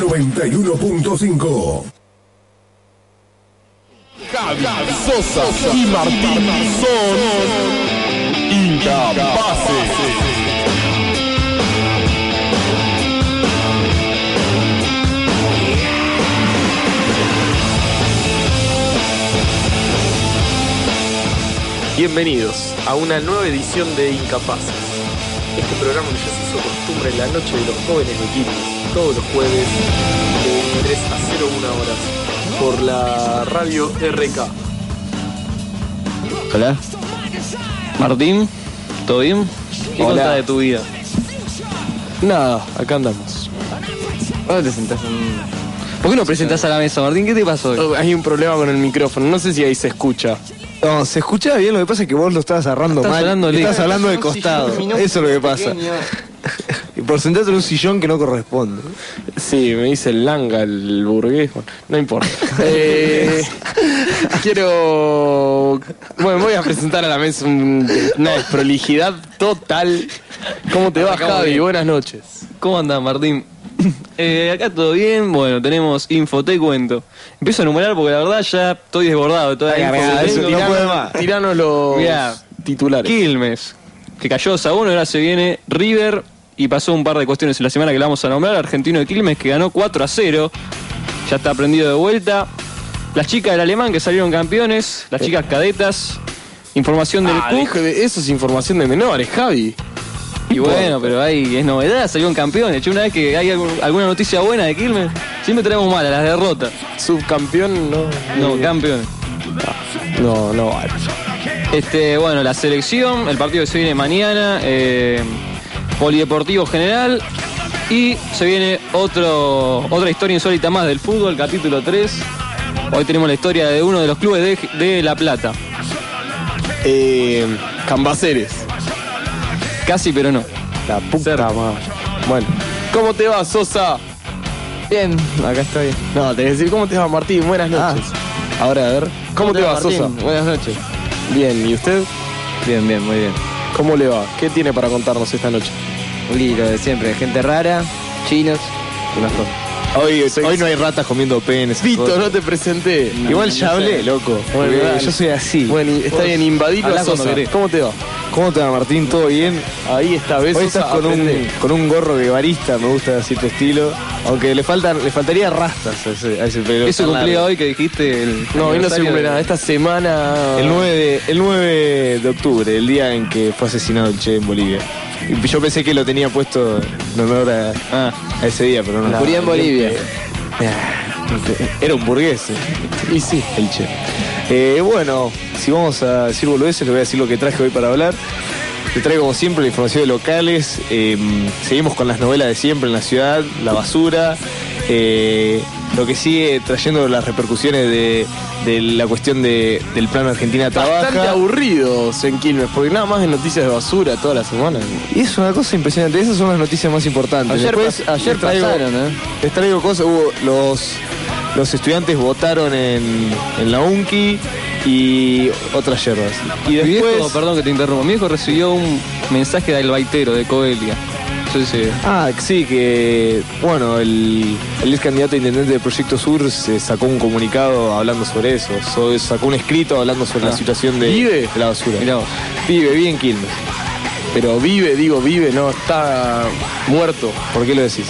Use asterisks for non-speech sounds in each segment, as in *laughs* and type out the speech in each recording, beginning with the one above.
91.5. Javi Sosa y Martín son incapaces. Bienvenidos a una nueva edición de Incapaces. Este programa que ya se hizo costumbre en la noche de los jóvenes de todos los jueves de 23 a 01 horas, por la radio RK. Hola. Martín, ¿todo bien? ¿Qué Hola. de tu vida? Nada, acá andamos. ¿Dónde te sentás? en- ¿Por qué no presentás a la mesa, Martín? ¿Qué te pasó hoy? Hay un problema con el micrófono, no sé si ahí se escucha. No, se escuchaba bien, lo que pasa es que vos lo estabas agarrando Estás mal. hablando Estás lejos. hablando de costado. Eso es lo que pasa. Y por sentarte en un sillón que no corresponde. Sí, me dice el langa, el burgués, bueno, no importa. *laughs* Eh, quiero... Bueno, voy a presentar a la mesa un- una desprolijidad total. ¿Cómo te va, Arrancamos Javi? bien. Buenas noches. ¿Cómo andás, Martín? *coughs* Eh, acá todo bien, bueno, tenemos info, te cuento. Empiezo a enumerar porque la verdad ya estoy desbordado de toda la info que cargado, eso tengo. no puede más. Tiranos los Mirá, titulares. Quilmes, que cayó 2 a 1, ahora se viene River y pasó un par de cuestiones en la semana que la vamos a nombrar. Argentino de Quilmes que ganó 4 a 0, ya está aprendido de vuelta. Las chicas del alemán que salieron campeones, las chicas cadetas, información del Ah, Cook. dejo de- eso es información de menores, Javi. Y bueno, pero ahí es novedad, salieron campeones. Che, una vez que hay algún- alguna noticia buena de Quilmes, siempre traemos malas, las derrotas. Subcampeón, no. No, eh, campeones. No, no vale. Este, bueno, la selección, el partido que se viene mañana, eh, Polideportivo General. Y se viene otro, otra historia insólita más del fútbol, capítulo 3. Hoy tenemos la historia de uno de los clubes de, de La Plata. Eh, Cambaceres. Casi, pero no. La puta Cerca. madre. Bueno, ¿cómo te va, Sosa? Bien, acá bien. No, te decir cómo te va, Martín. Buenas noches. Ahora, a ver, ¿cómo, te va, Sosa? Buenas noches. Bien, ¿y usted? Bien, bien, muy bien. ¿Cómo le va? ¿Qué tiene para contarnos esta noche? Y lo de siempre, gente rara, chinos, unas cosas. Hoy, hoy no hay ratas comiendo penes. Vito, no te presenté. Igual ya hablé, loco. Bueno, dale. yo soy así. Bueno, y está bien, invadilo Habla a cuando Sosa. querés. ¿Cómo te va? ¿Cómo te va, Martín? ¿Todo bien? Ahí está, ¿ves? Hoy Sosa? estás con un, Aprende. con un gorro guevarista, me gusta así tu estilo. Aunque le faltan, le faltaría rastas a ese, a ese pelo. Eso tan cumplía largo. hoy que dijiste el. No, hoy no se aniversario cumple de- nada. Esta semana... El 9, de, el 9 de octubre, el día en que fue asesinado el Che en Bolivia. *laughs* Yo pensé que lo tenía puesto en honor a, Ah, a ese día, pero no. Murió en Bolivia. Era un burgués. eh. Y sí. el Che. Eh, bueno, si vamos a decir boludeces, les voy a decir lo que traje hoy para hablar. Te traigo como siempre la información de locales. eh, seguimos con las novelas de siempre en la ciudad, la basura. eh, lo que sigue trayendo las repercusiones de, de la cuestión de- del plan Argentina Bastante Trabaja. aburridos en Quilmes, porque nada más de noticias de basura toda la semana. Y es una cosa impresionante, esas son las noticias más importantes. Ayer, Después, pas- ayer les traigo- pasaron, ¿eh? Les traigo cosas, hubo los, los estudiantes votaron en, en la UNCI y otras yerbas. Y mi después... viejo, perdón que te interrumpa, mi viejo recibió un mensaje del baitero de Coelia. Yo sé, Ah, sí, que bueno, el, el ex candidato a intendente de Proyecto Sur se sacó un comunicado hablando sobre eso, so- sacó un escrito hablando sobre la situación de, ¿Vive? de la basura. mirá. Vive, vive en Quilmes. Pero vive, digo, vive, no, está muerto. ¿Por qué lo decís?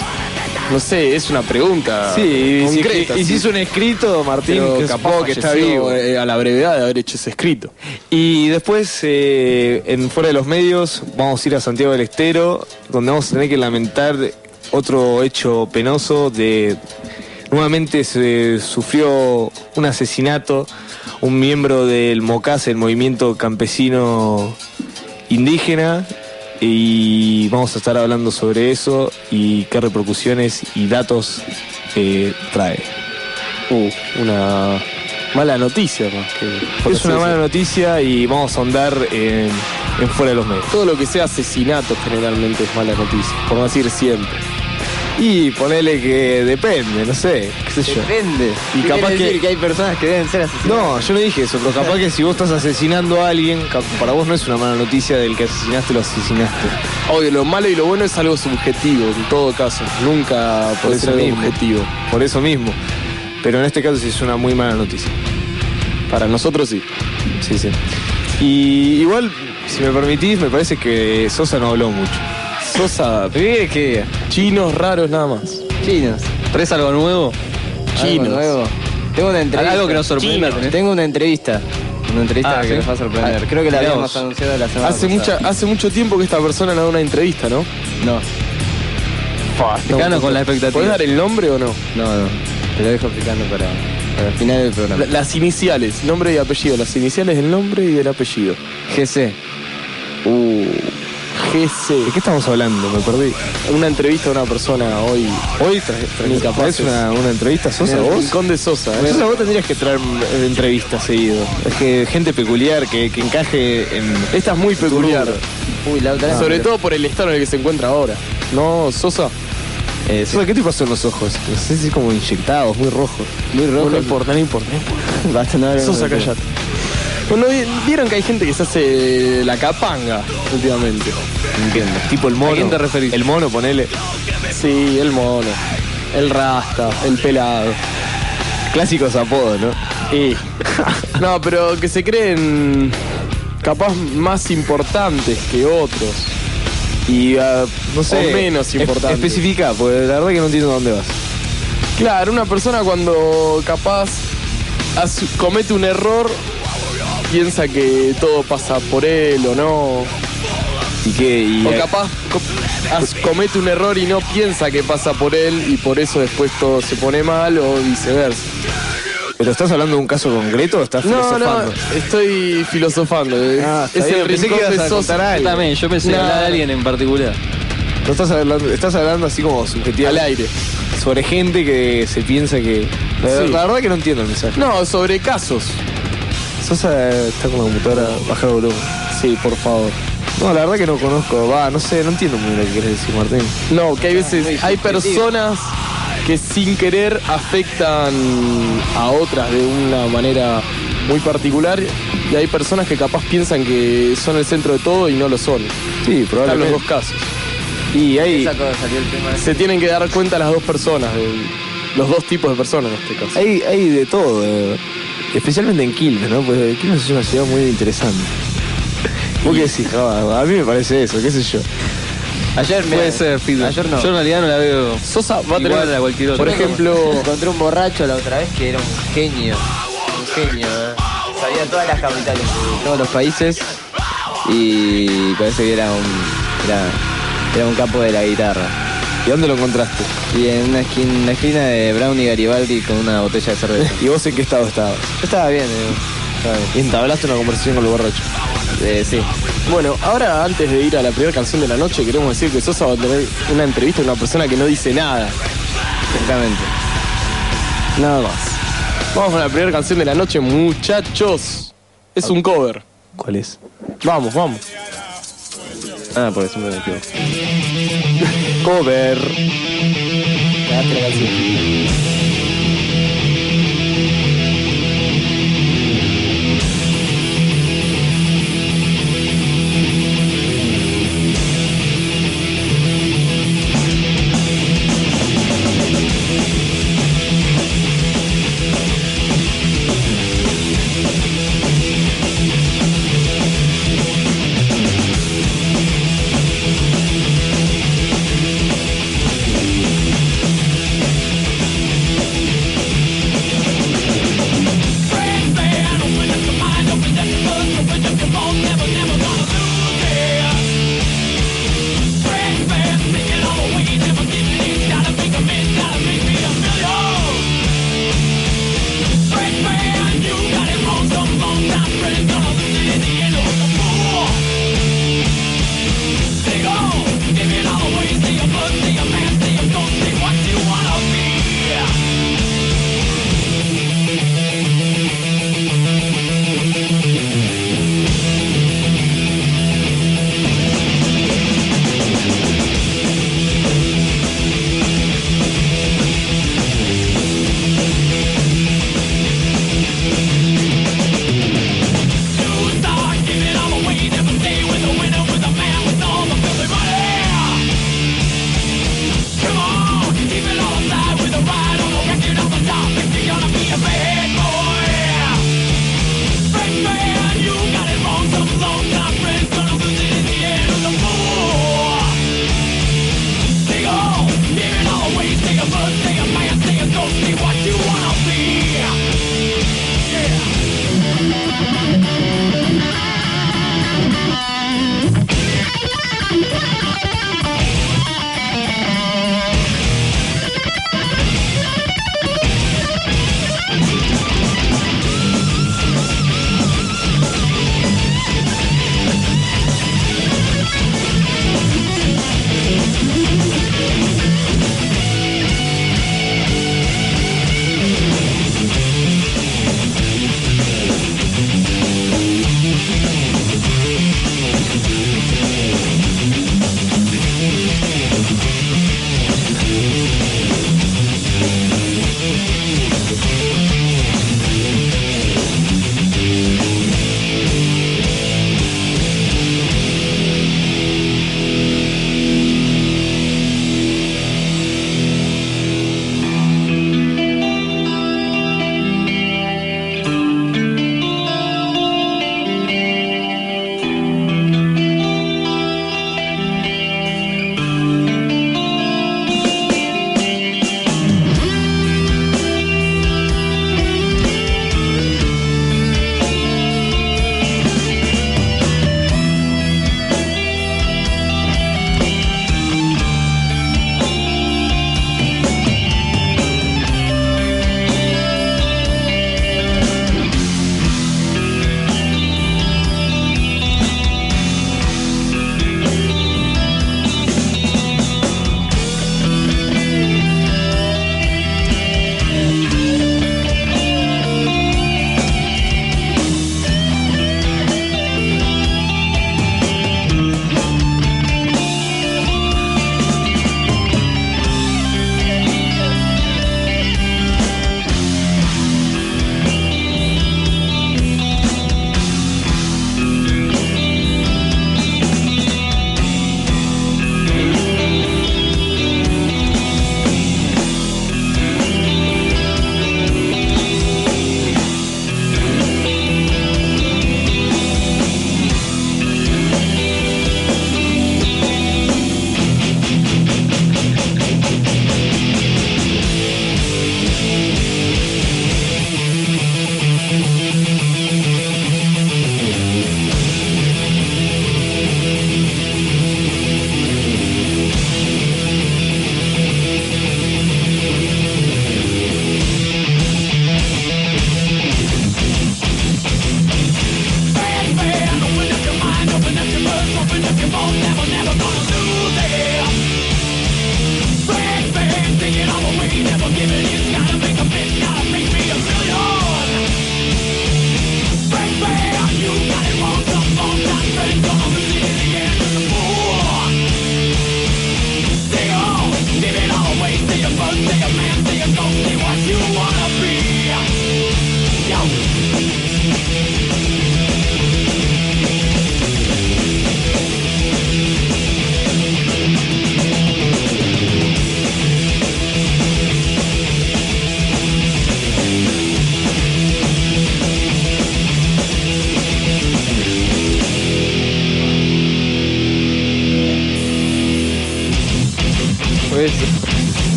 No sé, es una pregunta Sí, y si, concreta. y si sí. hizo un escrito, Martín, Pero que capaz que está vivo eh, a la brevedad de haber hecho ese escrito. Y después, eh, en fuera de los medios, vamos a ir a Santiago del Estero, donde vamos a tener que lamentar otro hecho penoso de... Nuevamente se sufrió un asesinato, un miembro del MOCAS, el movimiento campesino indígena, y vamos a estar hablando sobre eso y qué repercusiones y datos eh, trae. Uh, una mala noticia más que. Es una mala noticia y vamos a ahondar en, en fuera de los medios. Todo lo que sea asesinato generalmente es mala noticia, por no decir siempre. Y ponele que depende, no sé, qué sé yo. Depende. Y capaz que- decir que hay personas que deben ser asesinadas. No, yo no dije eso, pero capaz que si vos estás asesinando a alguien, para vos no es una mala noticia del que asesinaste lo asesinaste. Obvio, lo malo y lo bueno es algo subjetivo, en todo caso. Nunca Por puede eso ser algo mismo. objetivo. Por eso mismo. Pero en este caso sí es una muy mala noticia. Para nosotros sí. Sí, sí. Y igual, si me permitís, me parece que Sosa no habló mucho. Sosa, ¿Qué que chinos raros nada más. Chinos. ¿Traes algo nuevo? Chinos. Algo nuevo. Tengo una entrevista. Algo que nos sorprenda. Tengo una entrevista. Una entrevista Ah, que ¿sí? nos va a sorprender. Ah, Creo que la mirá habíamos vos. anunciado la semana Hace, mucha, pasada. hace mucho tiempo que esta persona no da una entrevista, ¿no? No, Te quedan con la expectativa. ¿Puedes dar el nombre o no? no, no. Te lo dejo explicando para, para el final del programa. La- Las iniciales, nombre y apellido. Las iniciales del nombre y del apellido. GC. Uh, ¿De qué estamos hablando? Me perdí. Una entrevista a una persona hoy. Hoy traes Incapaces. una, una entrevista, Sosa, En el vos. Rincón de Sosa. ¿eh? Sosa, vos tendrías que traer eh, entrevistas seguido. Es que gente peculiar que, que encaje en. Esta es muy peculiar. Uy, la otra. Sobre todo por el estado en el que se encuentra ahora. ¿No, Sosa? Eh. Sosa, ¿qué te pasó en los ojos? No sé si como inyectados, muy rojos. Muy No, rojo. no importa, no importa. *laughs* Basta, no Sosa, callate. Bueno, vi- vieron que hay gente que se hace la capanga últimamente. Entiendo. Tipo el mono. ¿A quién te referís? El mono, ponele. Sí, el mono, el rasta, el pelado. Clásicos apodos, ¿no? Y. *laughs* No, pero que se creen capaz más importantes que otros. Y ah, no sé. O menos es- importante. Especifica, porque la verdad que no entiendo dónde vas. Claro, una persona cuando capaz comete un error, piensa que todo pasa por él o no. Y que. Y, O capaz co- as- comete un error y no piensa que pasa por él y por eso después todo se pone mal o viceversa. ¿Pero estás hablando de un caso concreto o estás No, no, filosofando? estoy filosofando. Es, Ah, es bien, el pensé que ibas de a contar Yo algo. también, yo pensé No. hablar de alguien en particular. No estás hablando, estás hablando así como subjetivo. Al aire. Sobre gente que se piensa que. La, Sí. la verdad que no entiendo el mensaje. No, sobre casos. Sosa está con la computadora, bajar el volumen. Sí, por favor. No, la verdad que no conozco, va, no sé, no entiendo muy bien lo que quieres decir, Martín. No, que hay veces, hay personas que sin querer afectan a otras de una manera muy particular y hay personas que capaz piensan que son el centro de todo y no lo son. Sí, Están los probablemente. dos casos. Y ese. Se tienen que dar cuenta las dos personas, de- los dos tipos de personas en este caso. hay, hay de todo, eh, especialmente en Quilmes, ¿no? Pues Quilmes es una ciudad muy interesante. ¿Vos qué decís? A mí me parece eso, qué sé yo. Ayer me. Puede ser, Fito. Ayer no. Yo en realidad no la veo. Sosa va a Igual tener, a cualquier otro. por ejemplo, Encontré un borracho la otra vez que era un genio. Un genio, ¿eh? Sabía todas las capitales de todos los países y parece que era un. Era, era un capo de la guitarra. ¿Y dónde lo encontraste? Y en una esquina, en la esquina de Brown y Garibaldi con una botella de cerveza. *laughs* ¿Y vos en qué estado estabas? Yo estaba bien, eh, estaba bien. Y entablaste una conversación con el borracho. Eh, sí. bueno, ahora antes de ir a la primera canción de la noche, queremos decir que Sosa va a tener una entrevista con una persona que no dice nada. Exactamente. Nada más. Vamos con la primera canción de la noche, muchachos. Es un cover. ¿Cuál es? Vamos, vamos. Ah, porque siempre me equivoco. *laughs* Cover.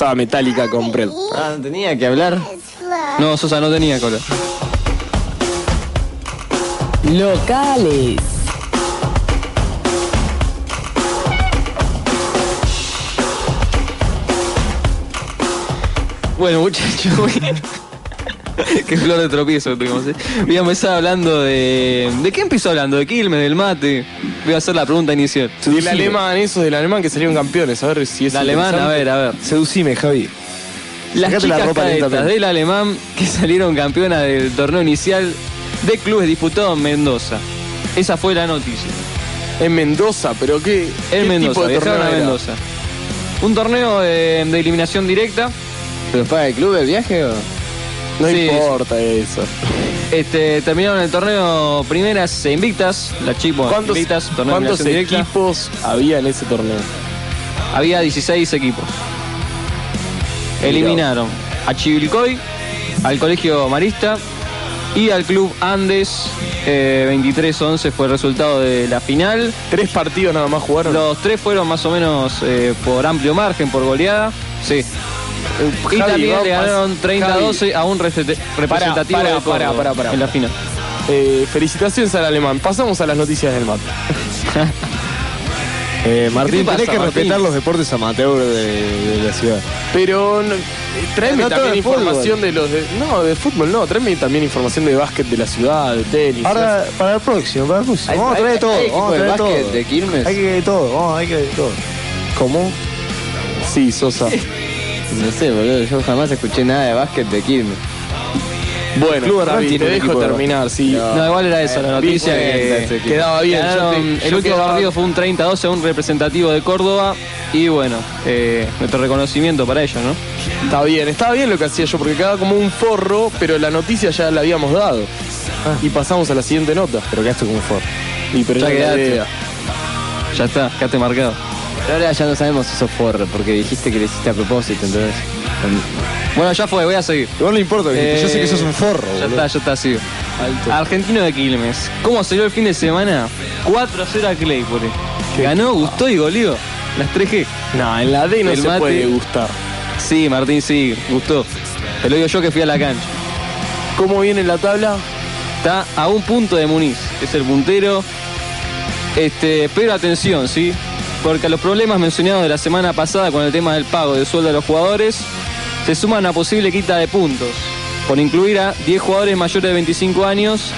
Pasaba Metallica con Brel. Ah, no tenía que hablar. No, Sosa no tenía cola. Locales. Bueno, muchachos, *laughs* *laughs* qué flor de tropiezo tuvimos. ¿eh? Voy a empezar hablando de. ¿De qué empezó hablando? ¿De Quilmes, del mate? Voy a hacer la pregunta inicial. Del alemán, eso del alemán que salieron campeones. A ver si es El alemán, a ver, a ver. Seducime, Javi. Las Sacate la chicas ropa cadetas del alemán que salieron campeonas del torneo inicial de clubes disputado en Mendoza. Esa fue la noticia. En Mendoza, pero qué. qué En Mendoza, tipo de torneo a? Mendoza. Un torneo eh, de eliminación directa. ¿Pero paga el club el viaje o...? No Sí, importa eso. Este, terminaron el torneo primeras e invictas. Las chicas ¿Cuántos, invictas, torneo equipos había en ese torneo? Había 16 equipos. Eliminaron a Chivilcoy, al Colegio Marista y al Club Andes. Eh, 23-11 fue el resultado de la final. Tres partidos nada más jugaron. Los tres fueron más o menos eh, por amplio margen, por goleada. Sí. Y Javi, también le ganaron Javi. 30-12 a un represent- representativo pará, de Córdoba pará, pará, pará. en la final. Eh, felicitaciones al alemán. Pasamos a las noticias del mate. *laughs* Eh, Martín, ¿Qué te tenés que Martín? respetar los deportes amateur de, de la ciudad. Pero no, tráeme No también de fútbol. información de los de. No, de fútbol no, tráeme también información de básquet de la ciudad, de tenis. Ahora, para el próximo, para el próximo. Hay- vamos a traer todo. hay vamos a traer todo. de Quilmes. Hay que todo, vamos, hay que todo. ¿Cómo? Sí, Sosa. *laughs* No sé, boludo, yo jamás escuché nada de básquet de Quilmes. Bueno, Club tiene te un dejo equipo de terminar, sí. No. Igual era esa la noticia bien, que. Quedaba bien. yo ganaron- te- el yo último quedaba- partido fue un 30-12 a un representativo de Córdoba y bueno, eh, nuestro reconocimiento para ellos, ¿no? Está bien, estaba bien lo que hacía yo, porque quedaba como un forro, pero la noticia ya la habíamos dado. Y pasamos a la siguiente nota. Pero quedaste como for. Y pero Ya ya quedaste. idea. Ya está, quedaste marcado. Pero ahora ya no sabemos si sos forro, porque dijiste que lo hiciste a propósito, entonces... Bueno, ya fue, voy a seguir. Igual no importa, yo Eh, sé que sos un forro, Ya boludo. está, ya está, sigo. Argentino de Quilmes. ¿Cómo salió el fin de semana? 4-0 a Claypole. Ganó, gustó y goleó. Las 3G. No, en la D no El se mate. puede gustar. Sí, Martín, sí, gustó. Te lo digo yo que fui a la cancha. ¿Cómo viene la tabla? Está a un punto de Muniz, es el puntero. Este, pero atención, ¿sí? Porque a los problemas mencionados de la semana pasada con el tema del pago de sueldo a los jugadores, se suma una posible quita de puntos, por incluir a 10 jugadores mayores de 25 años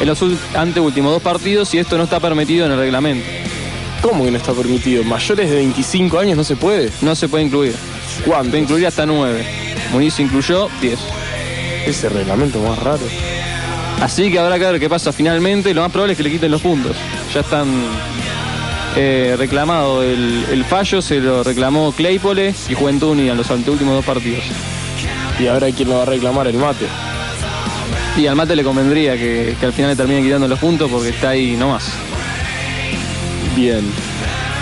en los anteúltimos dos partidos y esto no está permitido en el reglamento. ¿Cómo que no está permitido? ¿Mayores de 25 años no se puede? No se puede incluir. ¿Cuánto? Puede incluir hasta 9. Muniz incluyó 10. Ese reglamento más raro. Así que habrá que ver qué pasa finalmente. Lo más probable es que le quiten los puntos. Ya están eh, reclamado el, el fallo, se lo reclamó Claypole y Juventud Unida en los anteúltimos dos partidos. Y ahora quién lo va a reclamar el mate. Y al mate le convendría que, que al final le terminen quitando los puntos porque está ahí nomás. Bien.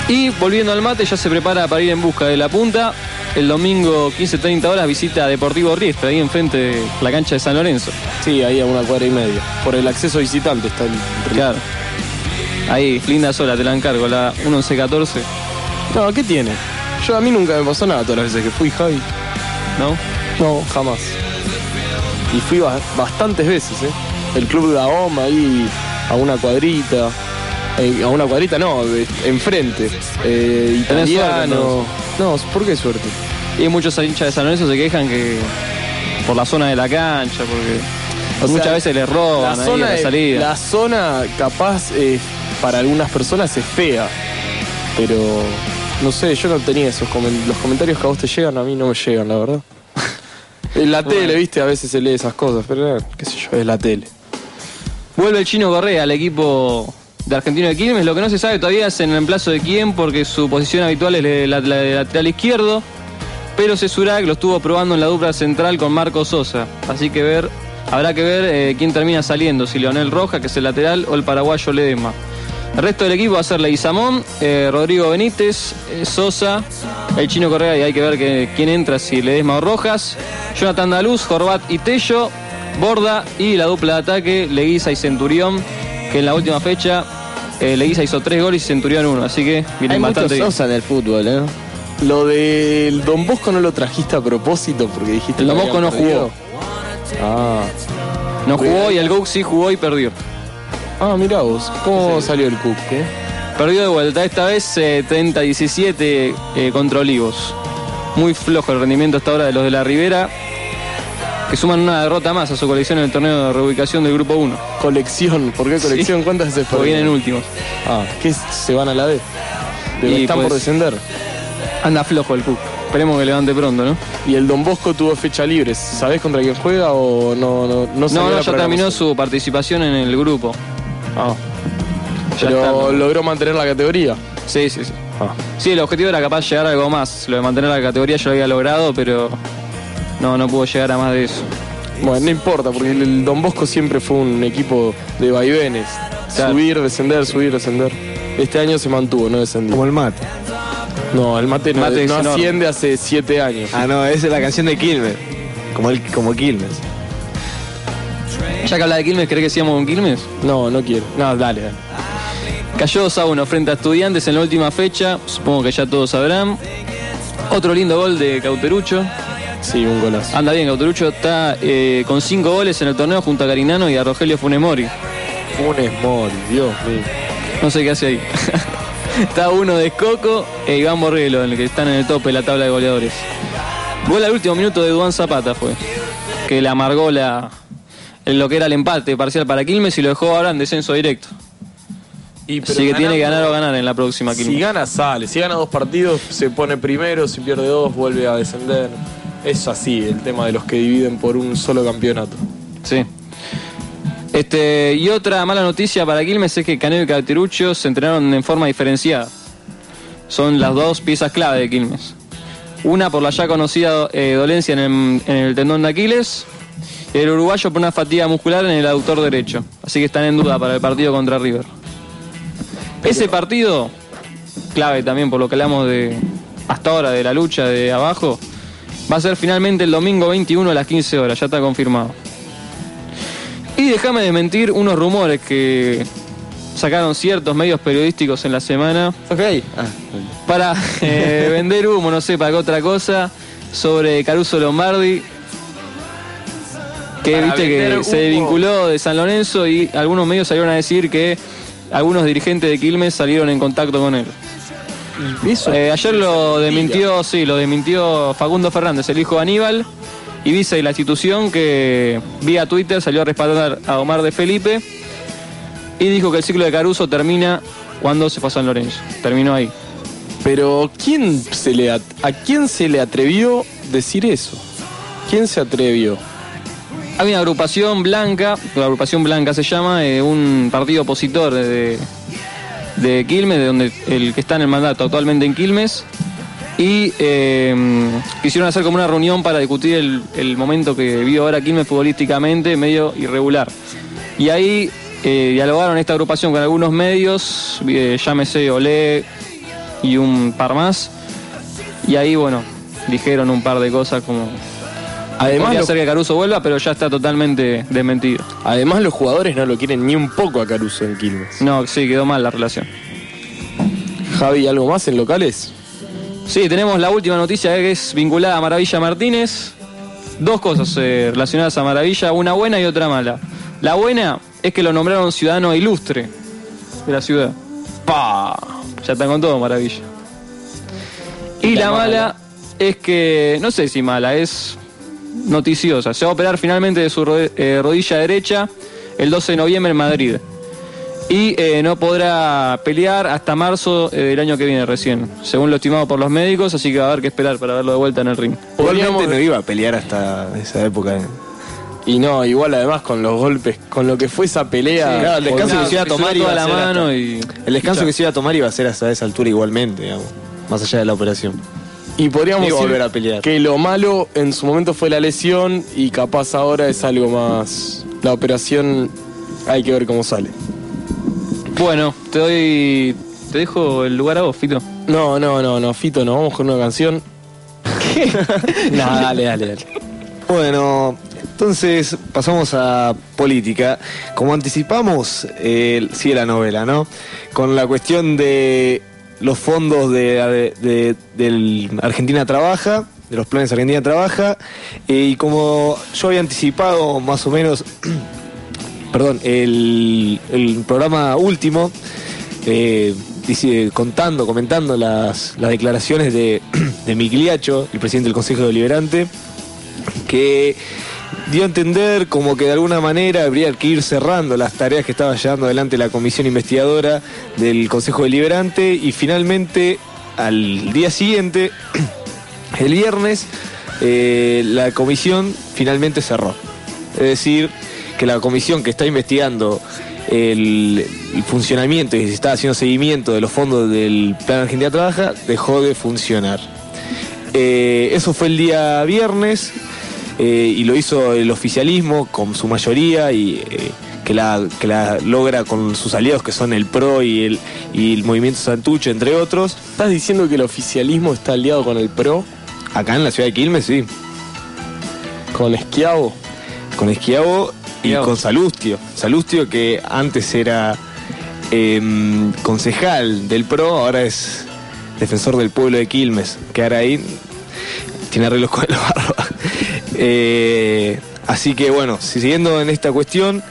Y volviendo al mate, ya se prepara para ir en busca de la punta. El domingo 15-30 horas visita Deportivo Riestra, ahí enfrente de la cancha de San Lorenzo. Sí, ahí a una cuadra y media. Por el acceso visitante está el. Claro. Ahí, linda sola, te la encargo, la 11-14, No, ¿qué tiene? Yo a mí nunca me pasó nada todas las veces que fui, Javi. ¿no? No, jamás. Y fui ba- bastantes veces, ¿eh? El club de Ahoma ahí a una cuadrita. Eh, a una cuadrita no, de- enfrente. Eh, Tenés italiano. No, ¿por qué suerte? Y hay muchos hinchas de San Lorenzo se quejan que por la zona de la cancha, porque O muchas sea, veces les roban la ahí zona, a la de- salida. la zona capaz eh, para algunas personas es fea, pero no sé, yo no tenía esos comen- los comentarios que a vos te llegan, a mí no me llegan, la verdad. *laughs* En la tele, viste, a veces se lee esas cosas, pero eh, qué sé yo, es la tele. Vuelve el chino Correa al equipo de Argentino de Quilmes. Lo que no se sabe todavía es en el emplazo de quién, porque su posición habitual es de la- la de lateral izquierdo. Pero Cesurac lo estuvo probando en la dupla central con Marco Sosa. Así que ver, habrá que ver eh, quién termina saliendo, si Leonel Roja, que es el lateral, o el paraguayo Ledesma. El resto del equipo va a ser Leguizamón, eh, Rodrigo Benítez, eh, Sosa, el chino Correa y hay que ver que- quién entra, si Ledesma o Rojas, Jonathan Daluz, Jorbat y Tello, Borda y la dupla de ataque, Leguiza y Centurión, que en la última fecha eh, Leguiza hizo tres goles y Centurión uno, así que Hay vienen muchos bastante bien. Sosa en el fútbol, ¿eh? Lo del Don Bosco no lo trajiste a propósito porque dijiste El que Don Bosco no jugó. Ah. No jugó y el Cook sí jugó y perdió. Ah, mirá vos. ¿Cómo salió el Cook? eh? Perdió de vuelta, esta vez eh, 30-17 eh, contra Olivos. Muy flojo el rendimiento hasta ahora de los de la Ribera, que suman una derrota más a su colección en el torneo de reubicación del Grupo 1. Colección. ¿Por qué colección? Sí. ¿Cuántas veces Porque vienen últimos. Ah, ¿qué se van a la? Pero Y están pues- por descender. Anda flojo el Cook. Esperemos que levante pronto, ¿no? Y el Don Bosco tuvo fecha libre. ¿Sabés contra quién juega o no? No, no, No, no, ya terminó su participación en el grupo. Ah. Ya Pero está. logró mantener la categoría. Sí, sí, sí. Ah. Sí, el objetivo era capaz llegar a algo más. Lo de mantener la categoría yo lo había logrado, pero no, no pudo llegar a más de eso. Bueno, no importa, porque el- Don Bosco siempre fue un equipo de vaivenes. Claro. Subir, descender, subir, descender. Este año se mantuvo, no descendió. Como el mate. No, el mate no, Mate no asciende hace siete años. Ah, no, esa es la canción de Quilmes. Como, el, como Quilmes. Ya que habla de Quilmes, ¿querés que sigamos con Quilmes? No, no quiero. No, dale, dale. Cayó 2 a 1 frente a Estudiantes en la última fecha, supongo que ya todos sabrán. Otro lindo gol de Cauterucho. Sí, un golazo. Anda bien, Cauterucho está eh, con 5 goles en el torneo junto a Carinano y a Rogelio Funemori. Funes Mori, Dios mío. No sé qué hace ahí. *laughs* está uno de Escoco e Iván Borrello, en el que están en el tope de la tabla de goleadores. Gol al último minuto de Duan Zapata fue, que le amargó la, en lo que era el empate parcial para Quilmes y lo dejó ahora en descenso directo. Y, Así que tiene que ganar o ganar en la próxima Si Quilmes. gana, sale. Si gana dos partidos, se pone primero. Si pierde dos, vuelve a descender. Es así el tema de los que dividen por un solo campeonato. Sí. Este, y otra mala noticia para Quilmes es que Caneo y Cauterucho se entrenaron en forma diferenciada. Son las dos piezas clave de Quilmes. Una por la ya conocida eh, dolencia en el, en el tendón de Aquiles el uruguayo por una fatiga muscular en el aductor derecho. Así que están en duda para el partido contra River. Ese partido, clave también por lo que hablamos de hasta ahora de la lucha de abajo, va a ser finalmente el domingo 21 a las 15 horas, ya está confirmado. Y déjame de mentir unos rumores que sacaron ciertos medios periodísticos en la semana Ok. Ah, para eh, vender humo, no sé, para qué otra cosa, sobre Caruso Lombardi, que viste que se vinculó de San Lorenzo y algunos medios salieron a decir que algunos dirigentes de Quilmes salieron en contacto con él. Eso Eh, ayer lo desmintió, sí, lo desmintió Facundo Fernández, el hijo de Aníbal, y dice la institución que vía Twitter salió a respaldar a Omar de Felipe y dijo que el ciclo de Caruso termina cuando se fue a San Lorenzo. Terminó ahí. Pero ¿quién se le ¿a quién se le atrevió decir eso? ¿Quién se atrevió? Hay una agrupación blanca, la agrupación blanca se llama, eh, un partido opositor de, Quilmes, de donde el que está en el mandato actualmente en Quilmes, y eh, quisieron hacer como una reunión para discutir el, momento que vive ahora Quilmes futbolísticamente, medio irregular. Y ahí eh, dialogaron esta agrupación con algunos medios, eh, llámese Olé y un par más, y ahí, bueno, dijeron un par de cosas como Además ser que Caruso vuelva, pero ya está totalmente desmentido. además los jugadores no lo quieren ni un poco a Caruso en Quilmes. No, sí, quedó mal la relación. Javi, ¿algo más en locales? Sí, tenemos la última noticia que es vinculada a Maravilla Martínez. Dos cosas eh, relacionadas a Maravilla, una buena y otra mala. La buena es que lo nombraron ciudadano ilustre de la ciudad. ¡Pa! Ya está con todo Maravilla. Y la mala es que, no sé si mala, es noticiosa. Se va a operar finalmente de su ro- eh, rodilla derecha el 12 de noviembre en Madrid. Y eh, no podrá pelear hasta marzo eh, del año que viene recién, según lo estimado por los médicos, así que va a haber que esperar para verlo de vuelta en el ring. Igualmente no iba a pelear hasta esa época. Y no, igual además con los golpes, con lo que fue esa pelea. claro, el descanso que se iba a tomar iba a la ser mano hasta- y... El descanso que se iba a tomar iba a ser hasta esa altura igualmente, digamos. Más allá de la operación. Y podríamos decir volver a pelear. que lo malo en su momento fue la lesión y capaz ahora es algo más. La operación hay que ver cómo sale. Bueno, te doy... Te dejo el lugar a vos, Fito. No, no, no, no, Fito, nos vamos con una canción. ¿Qué? *laughs* no, dale, dale, dale. Bueno, entonces pasamos a política. Como anticipamos, eh, sigue la novela, ¿no? Con la cuestión de los fondos de, de- del Argentina Trabaja, de los planes Argentina Trabaja, eh, y como yo había anticipado más o menos, *clears throat* perdón, el, el programa último, eh, contando, comentando las, las declaraciones de, *clears throat* de Migliacho, el presidente del Consejo Deliberante, que dio a entender como que de alguna manera habría que ir cerrando las tareas que estaba llevando adelante la comisión investigadora del Consejo Deliberante y finalmente al día siguiente, *clears throat* el viernes, eh, la comisión finalmente cerró. Es decir, que la comisión que está investigando el, funcionamiento y se está haciendo seguimiento de los fondos del Plan Argentina Trabaja dejó de funcionar. Eh, eso fue el día viernes eh, y lo hizo el oficialismo con su mayoría y eh, que, la, que la logra con sus aliados que son el PRO y el, y el Movimiento Santucho, entre otros. ¿Estás diciendo que el oficialismo está aliado con el PRO, Acá en la ciudad de Quilmes, sí, con Esquiavo? con Esquiavo y Esquiavo. con Salustio. Salustio que antes era em, concejal del PRO, ahora es defensor del pueblo de Quilmes, que ahora ahí tiene arreglos con el barba. Eh, así que bueno, siguiendo en esta cuestión,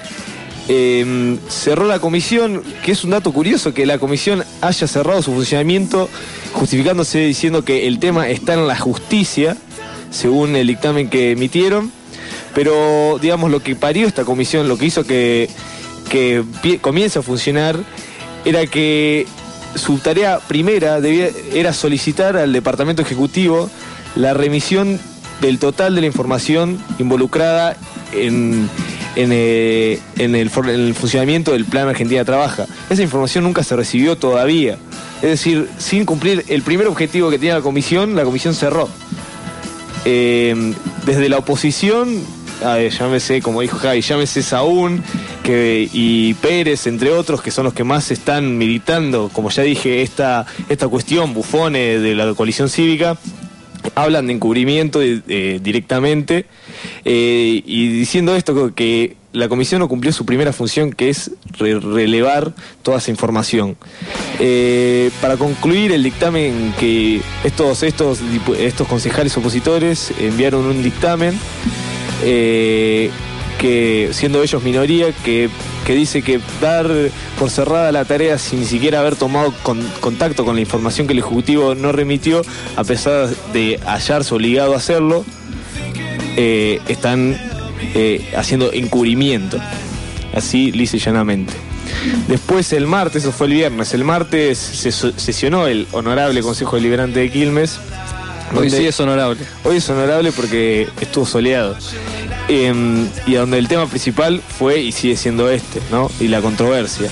eh, cerró la comisión, que es un dato curioso que la comisión haya cerrado su funcionamiento justificándose diciendo que el tema está en la justicia, según el dictamen que emitieron, pero digamos lo que parió esta comisión, lo que hizo que, que comience a funcionar, era que su tarea primera debía, era solicitar al Departamento Ejecutivo la remisión del total de la información involucrada en, eh, en el, funcionamiento del Plan Argentina Trabaja. Esa información nunca se recibió todavía. Es decir, sin cumplir el primer objetivo que tenía la comisión, la comisión cerró. Eh, desde la oposición, llámese, como dijo Javi, llámese Saúl que, y Pérez, entre otros, que son los que más están militando, como ya dije, esta, esta cuestión bufone de la coalición cívica, hablan de encubrimiento eh, directamente eh, y diciendo esto que la comisión no cumplió su primera función que es re- relevar toda esa información. Eh, para concluir el dictamen que estos, estos, estos concejales opositores enviaron un dictamen que siendo ellos minoría que, que dice que dar por cerrada la tarea sin ni siquiera haber tomado con- contacto con la información que el Ejecutivo no remitió, a pesar de hallarse obligado a hacerlo, eh, están eh, haciendo encubrimiento, así lisa y llanamente. Después el martes, eso fue el viernes, el martes se sesionó el Honorable Consejo Deliberante de Quilmes. Hoy sí es honorable. Hoy es honorable porque estuvo soleado. Em, y donde el tema principal fue y sigue siendo este, ¿no? Y la controversia.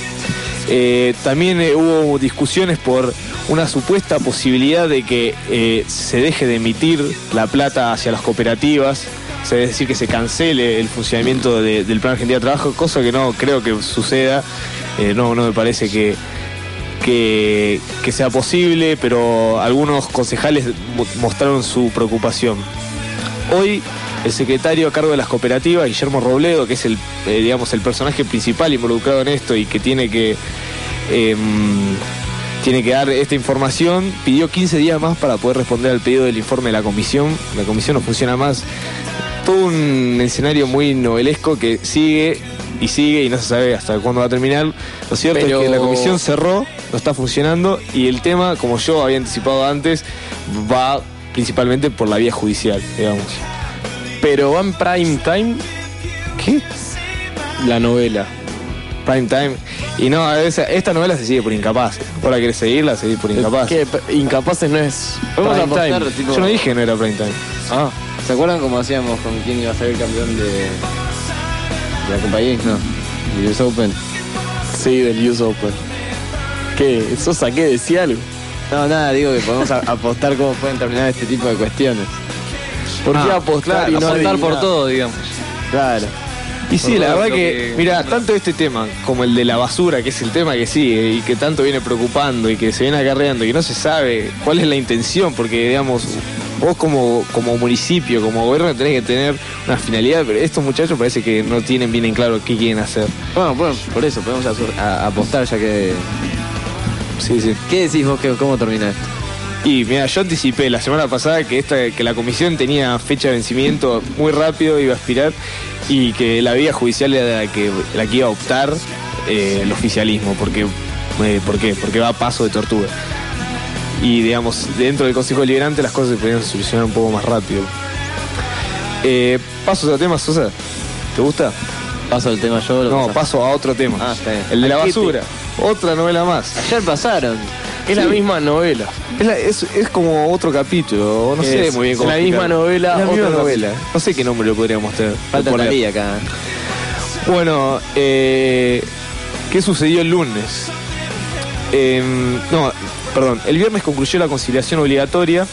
Eh, también eh, hubo discusiones por una supuesta posibilidad de que eh, se deje de emitir la plata hacia las cooperativas, es decir, que se cancele el funcionamiento de- del Plan Argentina de Trabajo, cosa que no creo que suceda, Eh, no, no me parece que, que, que sea posible, pero algunos concejales mo- mostraron su preocupación. Hoy el secretario a cargo de las cooperativas, Guillermo Robledo, que es el, eh, digamos, el personaje principal involucrado en esto y que tiene que, em, tiene que dar esta información, pidió 15 días más para poder responder al pedido del informe de la comisión. La comisión no funciona más. Todo un escenario muy novelesco que sigue y sigue y no se sabe hasta cuándo va a terminar. Lo cierto Pero- es que la comisión cerró, no está funcionando y el tema, como yo había anticipado antes, va principalmente por la vía judicial, digamos. Pero va en prime time ¿Qué? la novela. Prime Time. Y no, esa- esta novela se sigue por incapaz. Vos la querés seguir, la seguís por incapaz. Que Incapaces no es Vamos a prime time. apostar, tipo. Yo no dije que no era Prime Time. Ah, ¿Se acuerdan cómo hacíamos con quién iba a ser el campeón de, la Copa X? No. De US Open. sí, del US Open. ¿Qué? ¿Eso saqué decía algo? No, nada, digo que podemos apostar cómo pueden terminar este tipo de cuestiones. ¿Por qué Ah, apostar claro, y no Apostar por todo, digamos. Claro. Y sí, Por la verdad que, que- mira, tanto este tema como el de la basura, que es el tema que sigue y que tanto viene preocupando y que se viene acarreando y no se sabe cuál es la intención, porque digamos, vos como, como municipio, como gobierno tenés que tener una finalidad, pero estos muchachos parece que no tienen bien en claro qué quieren hacer. Bueno, bueno, por eso podemos a- apostar ya que Sí, sí. ¿Qué decís vos? que- ¿Cómo termina esto? Y mira, yo anticipé la semana pasada que esta, que la comisión tenía fecha de vencimiento muy rápido, iba a expirar, y que la vía judicial era la que, la que iba a optar eh, el oficialismo, porque, eh, ¿por qué? Porque va a paso de tortuga. Y digamos, dentro del Consejo Deliberante las cosas se podían solucionar un poco más rápido. Eh, paso a tema, Sosa. ¿Te gusta? Paso al tema yo. lo No, paso a otro tema. Ah, está bien. El de la Al basura. Otra novela más. Ayer pasaron. Es la misma novela. Es, la- es- es como otro capítulo, no sé Es- muy bien es cómo la misma novela, Es la misma otro novela. No sé qué nombre le podríamos tener. Falta. Talía acá. Bueno, eh, ¿qué sucedió el lunes? Em, no, perdón, el viernes concluyó la conciliación obligatoria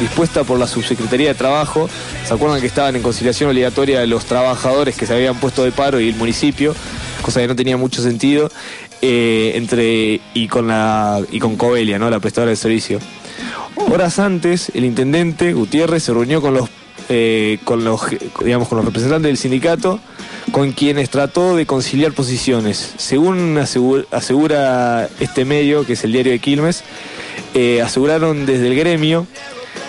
dispuesta por la Subsecretaría de Trabajo. ¿Se acuerdan que estaban en conciliación obligatoria los trabajadores que se habían puesto de paro y el municipio? Cosa que no tenía mucho sentido. eh, entre y con la y con Covelia, ¿no? La prestadora de servicio. Horas antes, el intendente Gutiérrez se reunió con los eh, con los digamos con los representantes del sindicato, con quienes trató de conciliar posiciones. Según asegura, asegura este medio, que es el diario de Quilmes, eh, aseguraron desde el gremio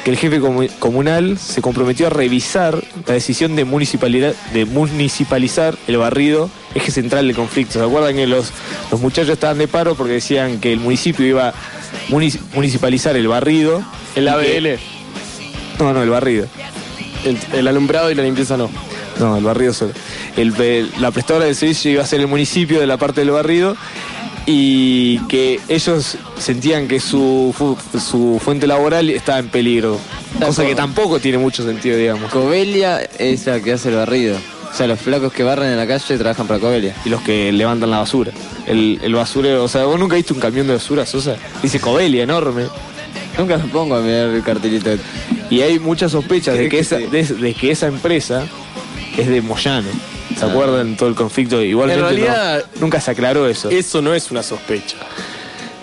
que el jefe comu- comunal se comprometió a revisar la decisión de, municipalidad, de municipalizar el barrido, eje central del conflicto. ¿Se acuerdan que los, los muchachos estaban de paro porque decían que el municipio iba a munici- municipalizar el barrido? El ABL, No, no, el barrido. El, el alumbrado y la limpieza no. No, el barrido solo. El- el- la prestadora del servicio iba a ser el municipio de la parte del barrido y que ellos sentían que su, fu- su fuente laboral estaba en peligro. Cosa que tampoco tiene mucho sentido, digamos. Covelia es la que hace el barrido. O sea, los flacos que barren en la calle trabajan para Covelia. Y los que levantan la basura. El, el basurero, o sea, vos nunca viste un camión de basura, Sosa. Dice Covelia, enorme. Nunca me pongo a mirar el cartelito. Y hay muchas sospechas de ¿Qué- que, esa, de, de que esa empresa es de Moyano. ¿Se acuerdan todo el conflicto? Igualmente En realidad- no- nunca se aclaró eso. Eso no es una sospecha.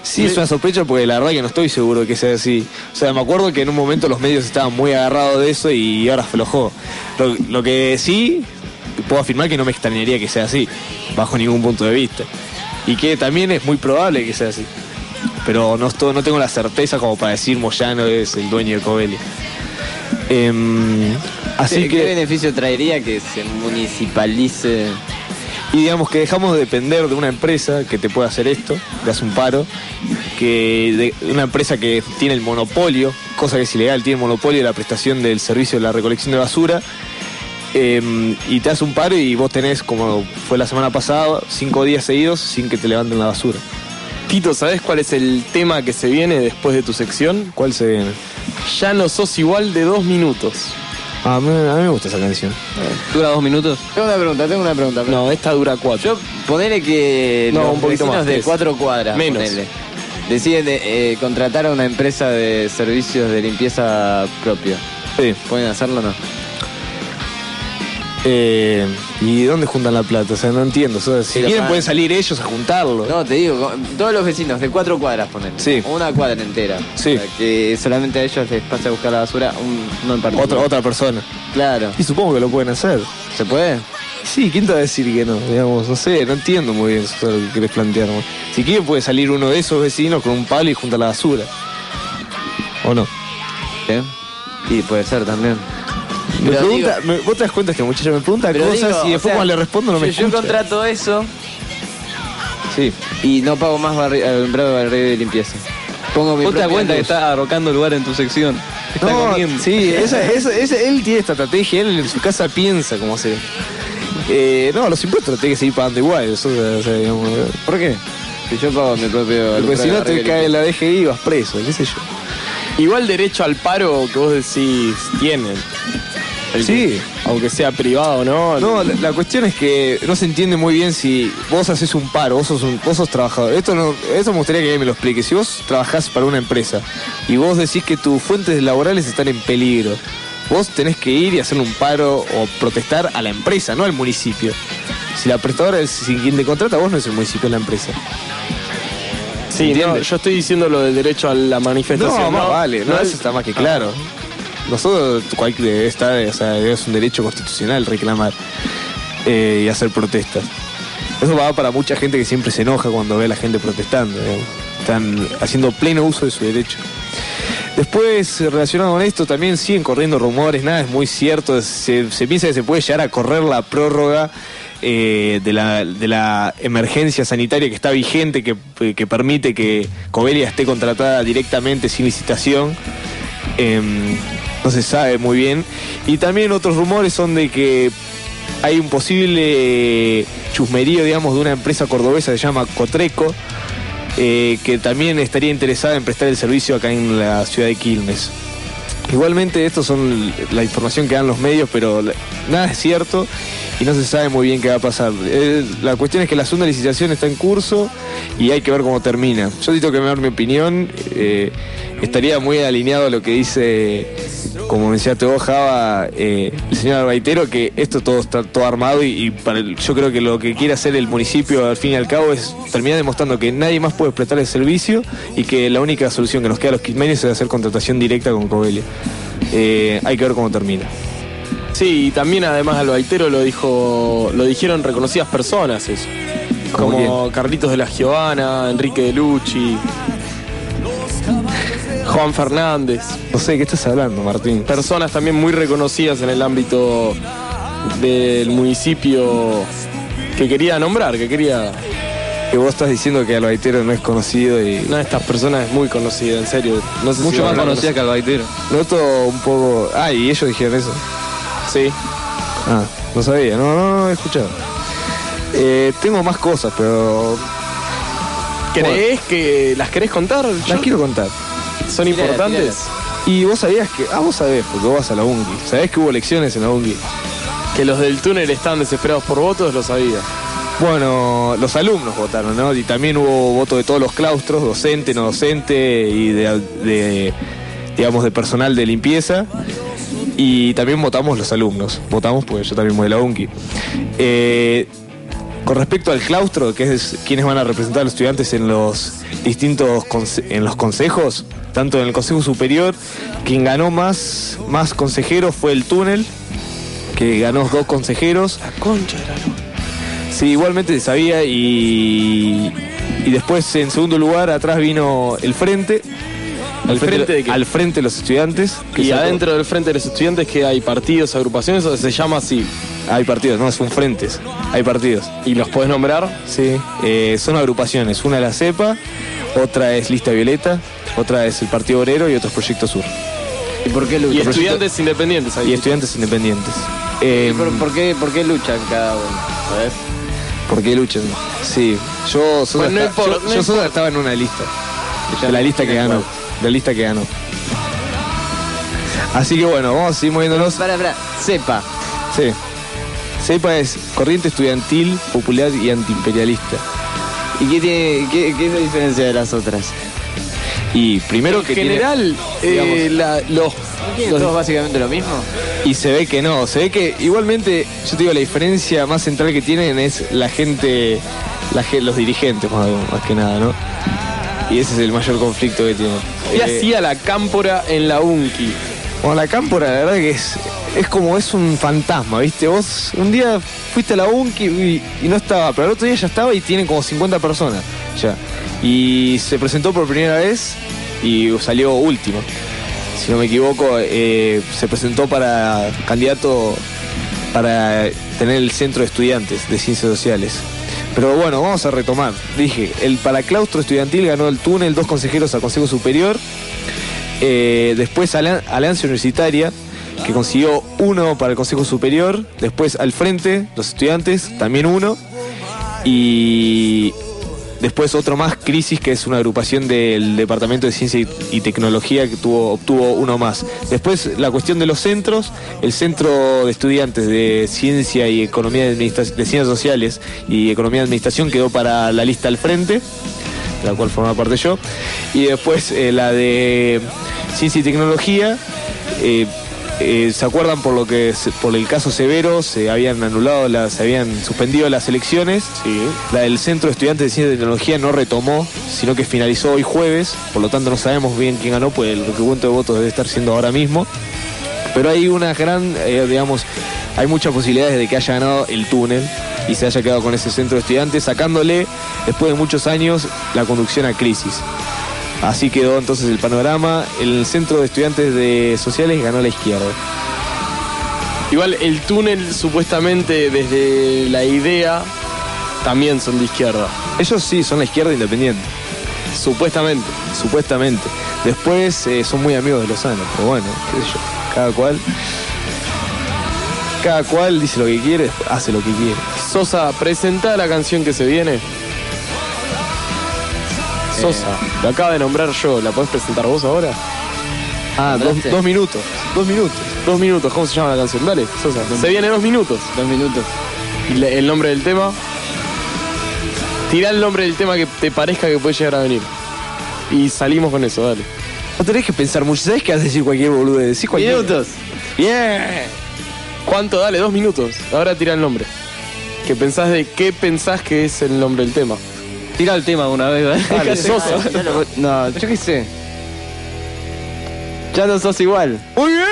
Sí, es una sospecha porque la verdad que no estoy seguro de que sea así. O sea, me acuerdo que en un momento los medios estaban muy agarrados de eso y ahora aflojó. Lo, lo que sí, puedo afirmar que no me extrañaría que sea así, bajo ningún punto de vista. Y que también es muy probable que sea así. Pero no, no tengo la certeza como para decir Moyano es el dueño de Covelia. Em, así ¿Qué, que... qué beneficio traería que se municipalice? Y digamos que dejamos de depender de una empresa que te pueda hacer esto, te hace un paro, que de una empresa que tiene el monopolio, cosa que es ilegal, tiene el monopolio de la prestación del servicio de la recolección de basura, eh, y te hace un paro y vos tenés, como fue la semana pasada, cinco días seguidos sin que te levanten la basura. Tito, ¿sabes cuál es el tema que se viene después de tu sección? ¿Cuál se viene? Ya no sos igual de dos minutos. Ah, a, mí, a mí me gusta esa canción. ¿Dura dos minutos? Tengo una pregunta, tengo una pregunta. No, esta dura cuatro. Yo ponele que No, los un poquito vecinos más, de tres. cuatro cuadras Menos. ponele, deciden de, eh, contratar a una empresa de servicios de limpieza propio. Sí. ¿Pueden hacerlo o no? Eh, ¿Y dónde juntan la plata? O sea, no entiendo. O sea, si quieren pagan. pueden salir ellos a juntarlo. No, te digo, todos los vecinos de cuatro cuadras ponen. Sí. Una cuadra entera. Sí. Que solamente a ellos les pasa a buscar la basura, un, no en particular. Otra, otra persona. Claro. Y supongo que lo pueden hacer. ¿Se puede? Sí, ¿quién te va a decir que no? Digamos, no sé, no entiendo muy bien eso lo que querés plantear. Si quiere puede salir uno de esos vecinos con un palo y junta la basura. ¿O no? ¿Sí? Y puede ser también. Me Pero pregunta, digo- me- vos te das cuenta que el muchacho me pregunta cosas digo, y después o sea, cuando le respondo no me si yo escucha. contrato eso Sí. y no pago más alumbrado de barrido de limpieza. Pongo mi ¿Vos te das cuenta que está arrocando lugar en tu sección? Está No, comiendo. sí, *laughs* esa, esa- esa- él tiene esta estrategia, él en su casa piensa cómo hacer. Eh, no, los impuestos los tenés que seguir pagando igual. Eso, o sea, digamos, ¿Por qué? Si yo pago mi propio porque si no te cae la DGI y vas preso, qué sé yo. Igual derecho al paro que vos decís tienen. Sí. Aunque sea privado, ¿no? No, la, la cuestión es que no se entiende muy bien si vos haces un paro, vos sos, un, vos sos trabajador. Esto, no, esto me gustaría que alguien me lo explique. Si vos trabajás para una empresa y vos decís que tus fuentes laborales están en peligro, vos tenés que ir y hacerle un paro o protestar a la empresa, no al municipio. Si la prestadora es si quien te contrata, vos no es el municipio, es la empresa. Sí, no, yo estoy diciendo lo del derecho a la manifestación. No, más vale, no, eso está más que claro. Nosotros, cualquier, está, o sea, es un derecho constitucional reclamar eh, y hacer protestas. Eso va para mucha gente que siempre se enoja cuando ve a la gente protestando. digamos. están haciendo pleno uso de su derecho. Después, relacionado con esto, también siguen corriendo rumores, nada es muy cierto, se, piensa que se puede llegar a correr la prórroga eh, de, la, de la emergencia sanitaria que está vigente, que, que permite que Covelia esté contratada directamente sin licitación. Em, no se sabe muy bien. Y también otros rumores son de que hay un posible chusmerío, digamos, de una empresa cordobesa que se llama Cotreco, eh, que también estaría interesada en prestar el servicio acá en la ciudad de Quilmes. Igualmente, estos son la información que dan los medios, pero nada es cierto y no se sabe muy bien qué va a pasar. Eh, la cuestión es que la segunda licitación está en curso y hay que ver cómo termina. Yo tengo que dar mi opinión. eh, estaría muy alineado a lo que dice, como mencionaste vos, Java, eh, el señor Arbaitero, que esto todo está todo armado y, para el- yo creo que lo que quiere hacer el municipio al fin y al cabo es terminar demostrando que nadie más puede prestar el servicio y que la única solución que nos queda a los quismeños es hacer contratación directa con Covelia. Eh, hay que ver cómo termina. Sí, y también además Albaitero lo dijo, lo dijeron reconocidas personas eso. ¿Como Carlitos de la Giovanna, Enrique de Lucci, Juan Fernández. No sé de qué estás hablando, Martín. Personas también muy reconocidas en el ámbito del municipio que quería nombrar, que quería. Que vos estás diciendo que Albaitero no es conocido y. Una de estas personas es muy conocida, en serio. No sé si Mucho van más conocida que Albaitero. Noto un poco. Ah, y ellos dijeron eso. Sí. Ah, no sabía, no, no, no he escuchado. Eh, tengo más cosas, pero. ¿Crees que las querés contar? Las quiero contar. ¿Son importantes? Y vos sabías que. Ah, vos sabés, porque vos vas a la UNGI. ¿Sabés que hubo elecciones en la UNGI? Que los del túnel están desesperados por votos, lo sabía. Bueno, los alumnos votaron, ¿no? Y también hubo voto de todos los claustros, docente, no docente y de, digamos, de personal de limpieza. Y también votamos los alumnos. Votamos porque yo también voy de la UNCI. Eh, con respecto al claustro, que es quienes van a representar a los estudiantes en los distintos en los consejos, tanto en el Consejo Superior, quien ganó más, más consejeros fue el túnel, que ganó dos consejeros. La concha de la. Sí, igualmente se sabía y, y después en segundo lugar atrás vino el frente. ¿Al frente de qué? Al frente de los estudiantes. que Y sacó- adentro del frente de los estudiantes que hay partidos, agrupaciones, o se llama así. Hay partidos, no, son frentes. Hay partidos. ¿Y los podés nombrar? Sí. Eh, son agrupaciones. Una es la CEPA, otra es Lista Violeta, otra es el Partido Obrero y otro es Proyecto Sur. ¿Y por qué Y luchan? estudiantes independientes ahí. Y estudiantes independientes. Eh, ¿Por, por qué, ¿Por qué luchan cada uno? ¿Sabes? ¿Por qué luchan? Sí. Yo, Sosa, Bueno, no esta- importa, yo- no yo Sosa importa. estaba en una lista. De la lista que ganó. De la lista que ganó. Así que bueno, vamos a seguir moviéndonos. Para, para, sepa. Sí. CEPA es Corriente Estudiantil, Popular y Antiimperialista. ¿Y qué tiene, qué, qué es la diferencia de las otras? Y primero En que tiene- general, eh, la- los, ¿Tienen los- todos básicamente lo mismo? y se ve que no, se ve que igualmente, yo te digo, la diferencia más central que tienen es la gente, la los dirigentes más, más que nada, ¿no? Y ese es el mayor conflicto que tienen. ¿Qué Eh, hacía la cámpora en la UNCI? Bueno, la cámpora, la verdad que es, es como es un fantasma, ¿viste? Vos un día fuiste a la UNCI y, y no estaba, pero el otro día ya estaba y tienen como 50 personas ya. Y se presentó por primera vez y salió último. Si no me equivoco, eh, se presentó para candidato para tener el centro de estudiantes de ciencias sociales. Pero bueno, vamos a retomar. Dije, el para claustro estudiantil ganó el túnel, dos consejeros al Consejo Superior. Eh, después Alian- Alianza Universitaria, que consiguió uno para el Consejo Superior. Después al frente, los estudiantes, también uno. Y después otro más, Crisis, que es una agrupación del Departamento de Ciencia y, Tecnología que tuvo, obtuvo uno más. Después la cuestión de los centros, el Centro de Estudiantes de Ciencia y Economía de, de Ciencias Sociales y Economía de Administración quedó para la lista al frente de la cual formaba parte yo. Y después eh, la de Ciencia y Tecnología. eh, eh, ¿Se acuerdan por lo que por el caso severo se habían anulado, las, se habían suspendido las elecciones? Sí. La del Centro de Estudiantes de Ciencia y Tecnología no retomó, sino que finalizó hoy jueves, por lo tanto no sabemos bien quién ganó, pues el recuento de votos debe estar siendo ahora mismo. Pero hay una gran, eh, digamos, hay muchas posibilidades de que haya ganado el túnel y se haya quedado con ese centro de estudiantes, sacándole, después de muchos años, la conducción a crisis. Así quedó entonces el panorama. El centro de estudiantes de sociales ganó la izquierda. Igual el túnel supuestamente desde la idea también son de izquierda. Ellos sí son la izquierda independiente, Supuestamente. supuestamente. Después eh, son muy amigos de Lozano, pero bueno, qué sé yo. Cada cual. Cada cual dice lo que quiere, hace lo que quiere. Sosa, presenta la canción que se viene. Sosa, la acaba de nombrar yo, ¿la podés presentar vos ahora? Ah, dos, dos minutos. Dos minutos. Dos minutos, ¿cómo se llama la canción? Dale, Sosa, se viene dos minutos. Dos minutos. ¿Y le- el nombre del tema? Tirá el nombre del tema que te parezca que puede llegar a venir. Y salimos con eso, dale. No tenés que pensar mucho. ¿Sabés que vas a decir cualquier boludo? Decís cualquier. Minutos. Bien. ¿Cuánto? Dale, dos minutos. Ahora tira el nombre. ¿Qué pensás de qué pensás que es el nombre del tema? Tira el tema una vez, ¿vale? Dale, *laughs* Sosa. No, yo qué sé. Ya no sos igual. ¡Muy bien!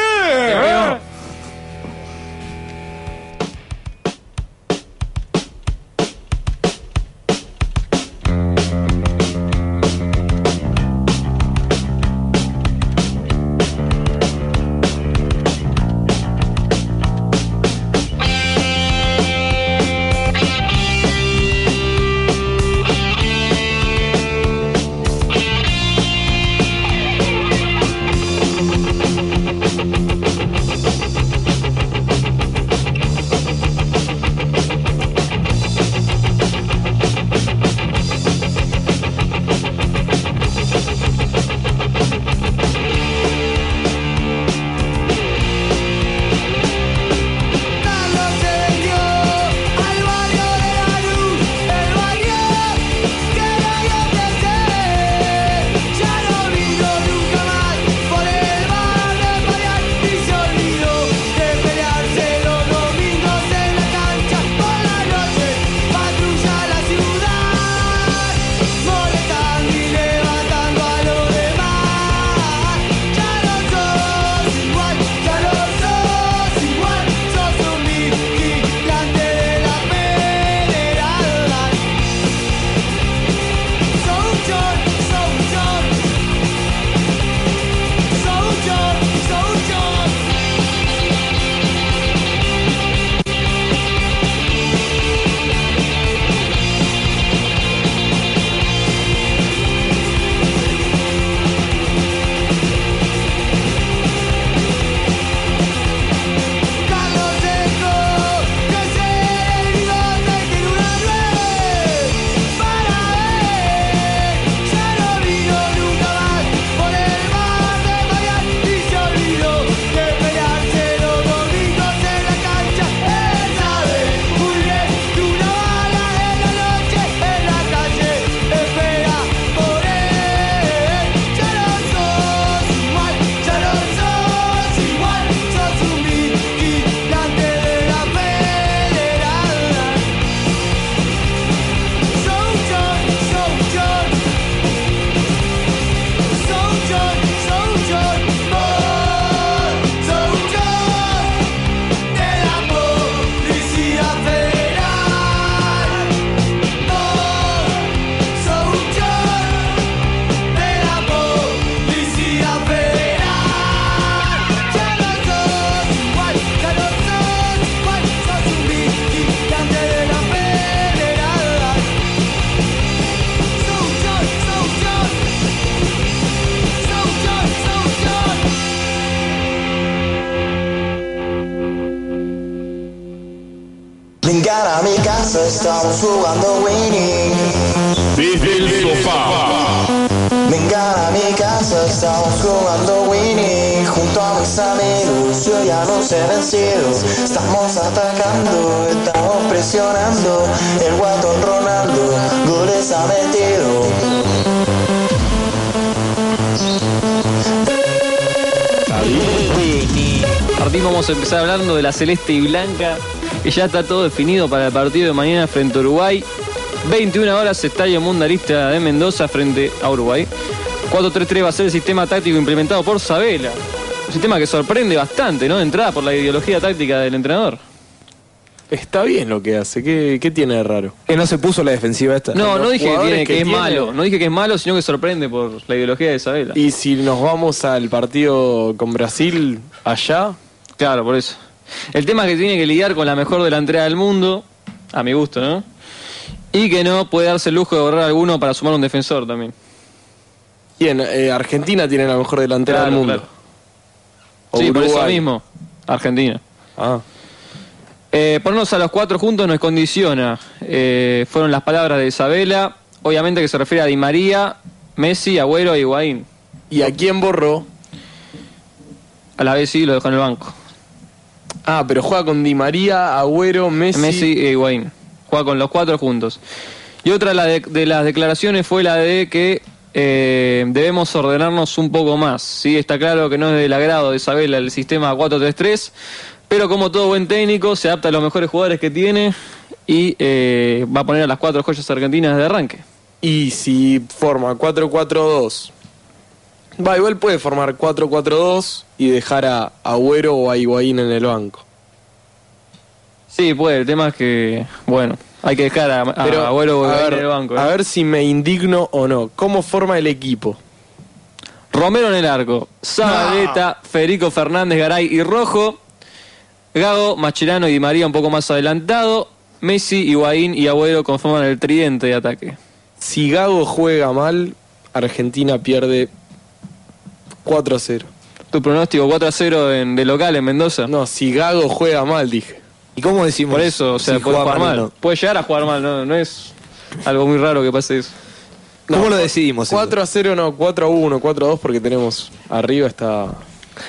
Casa, estamos jugando Winnie. Desde el sofá. Vengan a mi casa, estamos jugando Winnie. Junto a mis amigos, yo ya no sé vencidos. Estamos atacando, estamos presionando. El guatón Ronaldo, goles ha metido. Martín, vamos a empezar hablando de la celeste y blanca, que ya está todo definido para el partido de mañana frente a Uruguay. 21 horas, Estadio Mundialista de Mendoza frente a Uruguay. 4-3-3 va a ser el sistema táctico implementado por Sabela. Un sistema que sorprende bastante, ¿no? De entrada por la ideología táctica del entrenador. Está bien lo que hace. ¿Qué, qué tiene de raro? Que no se puso la defensiva esta. No, no dije que, jugadores tiene, que, que es tiene- malo. No dije que es malo, sino que sorprende por la ideología de Isabela. Y si nos vamos al partido con Brasil, allá, Claro, por eso. El tema es que tiene que lidiar con la mejor delantera del mundo, a mi gusto, ¿no? Y que no puede darse el lujo de borrar alguno para sumar un defensor también. bien, eh, Argentina tiene la mejor delantera Claro, del mundo. claro. O Sí, por eso mismo. Argentina. Ah. Eh, ponernos a los cuatro juntos nos condiciona. Eh, fueron las palabras de Isabela. Obviamente que se refiere a Di María, Messi, Agüero e Higuaín. ¿Y a quién borró? A la vez sí lo dejó en el banco. Ah, pero juega con Di María, Agüero, Messi. Messi e Higuaín. Juega con los cuatro juntos. Y otra la de, de las declaraciones fue la de que eh, debemos ordenarnos un poco más. ¿sí? Está claro que no es del agrado de Isabela el sistema 4-3-3, pero como todo buen técnico, se adapta a los mejores jugadores que tiene y eh, va a poner a las cuatro joyas argentinas de arranque. Y si forma 4-4-2. Va, igual puede formar 4-4-2 y dejar a Agüero o a Higuaín en el banco. Sí, puede. El tema es que, bueno, hay que dejar a, a Pero, Agüero o a, Higuaín en el banco. ¿eh? a ver si me indigno o no. ¿Cómo forma el equipo? Romero en el arco, Zabaleta, Federico Fernández, Garay y Rojo, Gago, Macherano y Di María un poco más adelantado, Messi, Higuaín y Agüero conforman el tridente de ataque. Si Gago juega mal, Argentina pierde 4-0. Tu pronóstico 4 a 0 en, de local en Mendoza. No, si Gago juega mal, dije. ¿Y cómo decimos? Por eso, o sea, si puede jugar mal. o no? Puede llegar a jugar mal, no, no es algo muy raro que pase eso. ¿Cómo No, lo decidimos? eso? 4 a 0 no, 4 a 1, 4 a 2 porque tenemos arriba está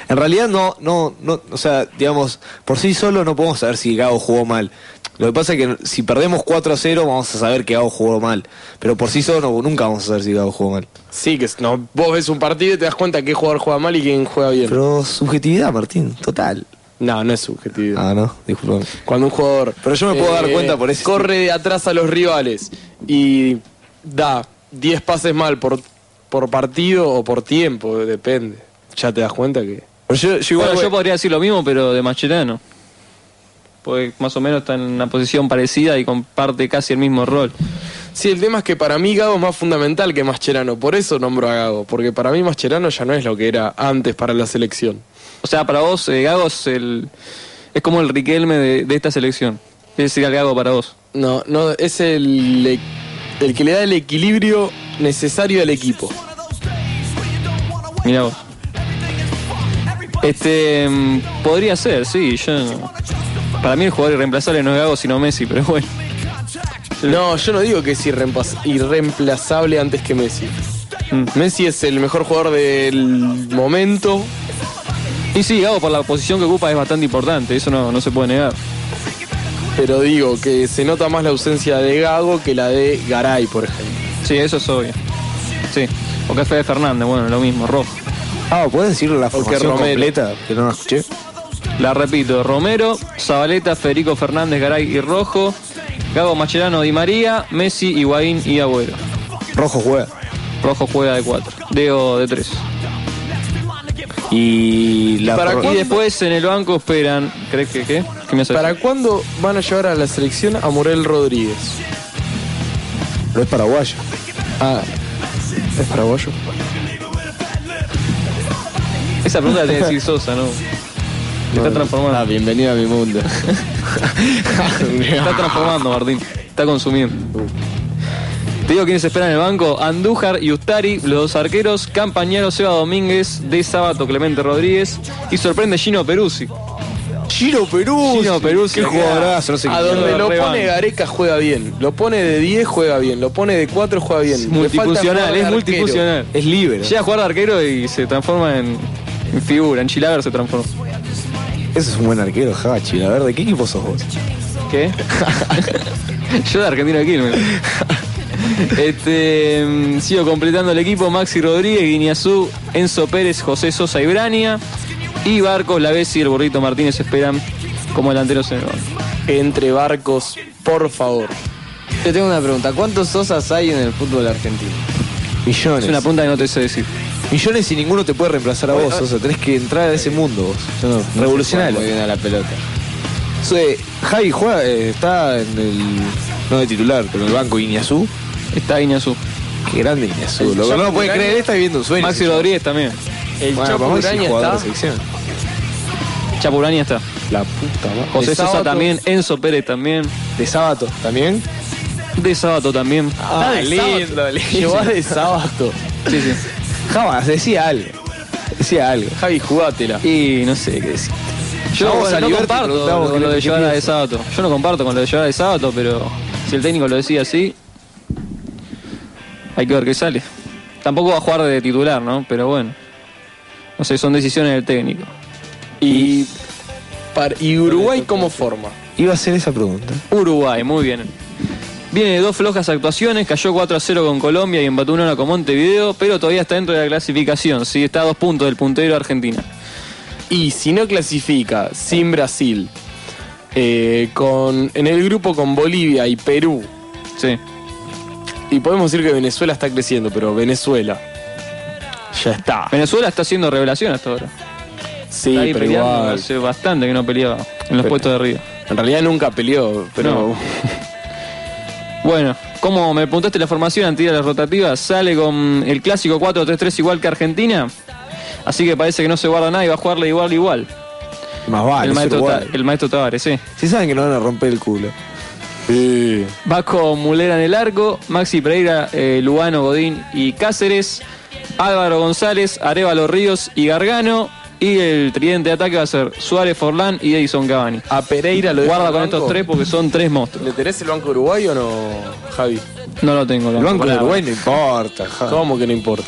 En realidad no, no, no, o sea, digamos, por sí solo no podemos saber si Gago jugó mal. Lo que pasa es que si perdemos 4 a 0 vamos a saber que Gago jugó mal. Pero por sí solo no- nunca vamos a saber si Gago jugó mal. Sí, que no, vos ves un partido y te das cuenta qué jugador juega mal y quién juega bien. Pero subjetividad, Martín, total. no, no es subjetividad. Ah, no, disculpame. Cuando un jugador eh, Pero yo me puedo dar cuenta por ese- corre de atrás a los rivales y da 10 pases mal por, por partido o por tiempo, depende. Ya te das cuenta que Pero yo, yo igual Bueno, yo podría decir lo mismo, pero de Mascherano. Porque más o menos está en una posición parecida y comparte casi el mismo rol. Sí, el tema es que para mí Gago es más fundamental que Mascherano, por eso nombro a Gago, porque para mí Mascherano ya no es lo que era antes para la selección. O sea, para vos, eh, Gago es, el, es como el Riquelme de, de esta selección. Es decir, al Gago para vos. No, no, es el, e- el que le da el equilibrio necesario al equipo. Mirá vos. Este, mm, podría ser, sí. Yo, para mí el jugador irreemplazable no es Gago, sino Messi, pero bueno. No, yo no digo que es irreemplaz- irreemplazable antes que Messi. Mm. Messi es el mejor jugador del momento. Y sí, Gago por la posición que ocupa es bastante importante, eso no, no se puede negar. Pero digo que se nota más la ausencia de Gago que la de Garay, por ejemplo. Sí, eso es obvio. Sí. O que Fede Fernández, bueno, lo mismo, rojo. Ah, ¿puedes decir la Porque formación completa? Que no la escuché. La repito, Romero, Zabaleta, Federico Fernández, Garay y Rojo, Gago Macherano, Di María, Messi, Higuaín y Agüero. Rojo juega. Rojo juega de 4, Deo de 3. Y la ¿Para cuándo? Y después en el banco esperan, ¿crees que qué? ¿Qué me? ¿Para cuándo van a llevar a la selección a Morel Rodríguez? Pero es paraguayo. Ah, ¿es paraguayo? Esa pregunta la tiene que decir Sosa, ¿no? Se está transformando. Ah, bienvenido a mi mundo. *laughs* Está transformando, Martín. Está consumiendo. Te digo quiénes esperan en el banco. Andújar y Ustari, los dos arqueros. Campañaro, Seba Domínguez, De Sábato, Clemente Rodríguez. Y sorprende Gino Peruzzi. Giro Perú. Gino Peruzzi. Qué jugadorazo, no sé A donde lo pone Gareca juega bien. Lo pone de 10 juega bien. Lo pone de 4 juega bien. Le falta Multifuncional, jugar de es arquero. multifuncional. Es libre. Llega a jugar de arquero y se transforma en, en figura. En Chilaver se transforma. Ese es un buen arquero, Hachi. A ver, ¿de qué equipo sos vos? ¿Qué? *laughs* Yo de Argentina de Quilmes. Este, mm, sigo completando el equipo. Maxi Rodríguez, Guiñazú, Enzo Pérez, José Sosa y Brania. Y Barcos, Lavesi y el Burrito Martínez esperan como delanteros en el banco. Entre barcos, por favor. Yo tengo una pregunta. ¿Cuántos Sosas hay en el fútbol argentino? Millones. Es una pregunta que no te sé decir. Millones y ninguno te puede reemplazar a vos. O sea, tenés que entrar a ese mundo vos. No, no Revolucionario. muy bien a la pelota. Soy- Javi juega, eh, está en el. No de titular, pero en el banco Iñazú. Está Iñazú. Qué grande Iñazú. Lo que no Chapo lo puede Uraña. creer, está viviendo un sueño. Maxi Rodríguez también. El Bueno, Chapo Uraña jugador de está. selección. Chapurani está. La puta madre. José De Sosa sábado- también. Enzo Pérez también. De sábado también. De Sábato también. Ah, de lindo, sábado. lindo. Llevás de sábado. Sí, sí. Jamás, decía algo. Decía algo. Javi, jugátela. Y no sé qué decir. Yo bueno, no comparto con lo de qué llevar a de sábado. Yo no comparto con lo de llevar a de sábado, pero si el técnico lo decía así, hay que ver qué sale. Tampoco va a jugar de titular, ¿no? Pero bueno. No sé, son decisiones del técnico. Y, ¿Y Uruguay cómo forma? Iba a hacer esa pregunta. Uruguay, muy bien. Viene de dos flojas actuaciones, cayó 4 a 0 con Colombia y empató 1 con Montevideo, pero todavía está dentro de la clasificación, sí, está a dos puntos del puntero Argentina. Y si no clasifica sin Brasil, eh, con, en el grupo con Bolivia y Perú, Sí. y podemos decir que Venezuela está creciendo, pero Venezuela ya está. Venezuela está haciendo revelación hasta ahora. Sí, está pero igual. hace bastante que no peleaba en los Pero- puestos de arriba. En realidad nunca peleó, pero No. *laughs* Bueno, como me preguntaste la formación antes de las rotativas, sale con el clásico 4-3-3 igual que Argentina. Así que parece que no se guarda nada y va a jugarle igual igual. Más vale. el, es maestro. Ta- el maestro Tavares, sí. Si saben que no van a romper el culo. Sí. Va con Mulera en el arco, Maxi Pereira, eh, Lugano, Godín y Cáceres, Álvaro González, Arevalo Ríos y Gargano. Y el tridente de ataque va a ser Suárez Forlán y Edison Cavani. a Pereira lo Guarda con banco. estos tres porque son tres monstruos. ¿Le tenés el banco uruguayo o no, Javi? No lo tengo. El banco de Uruguay no importa. ¿Cómo que no importa?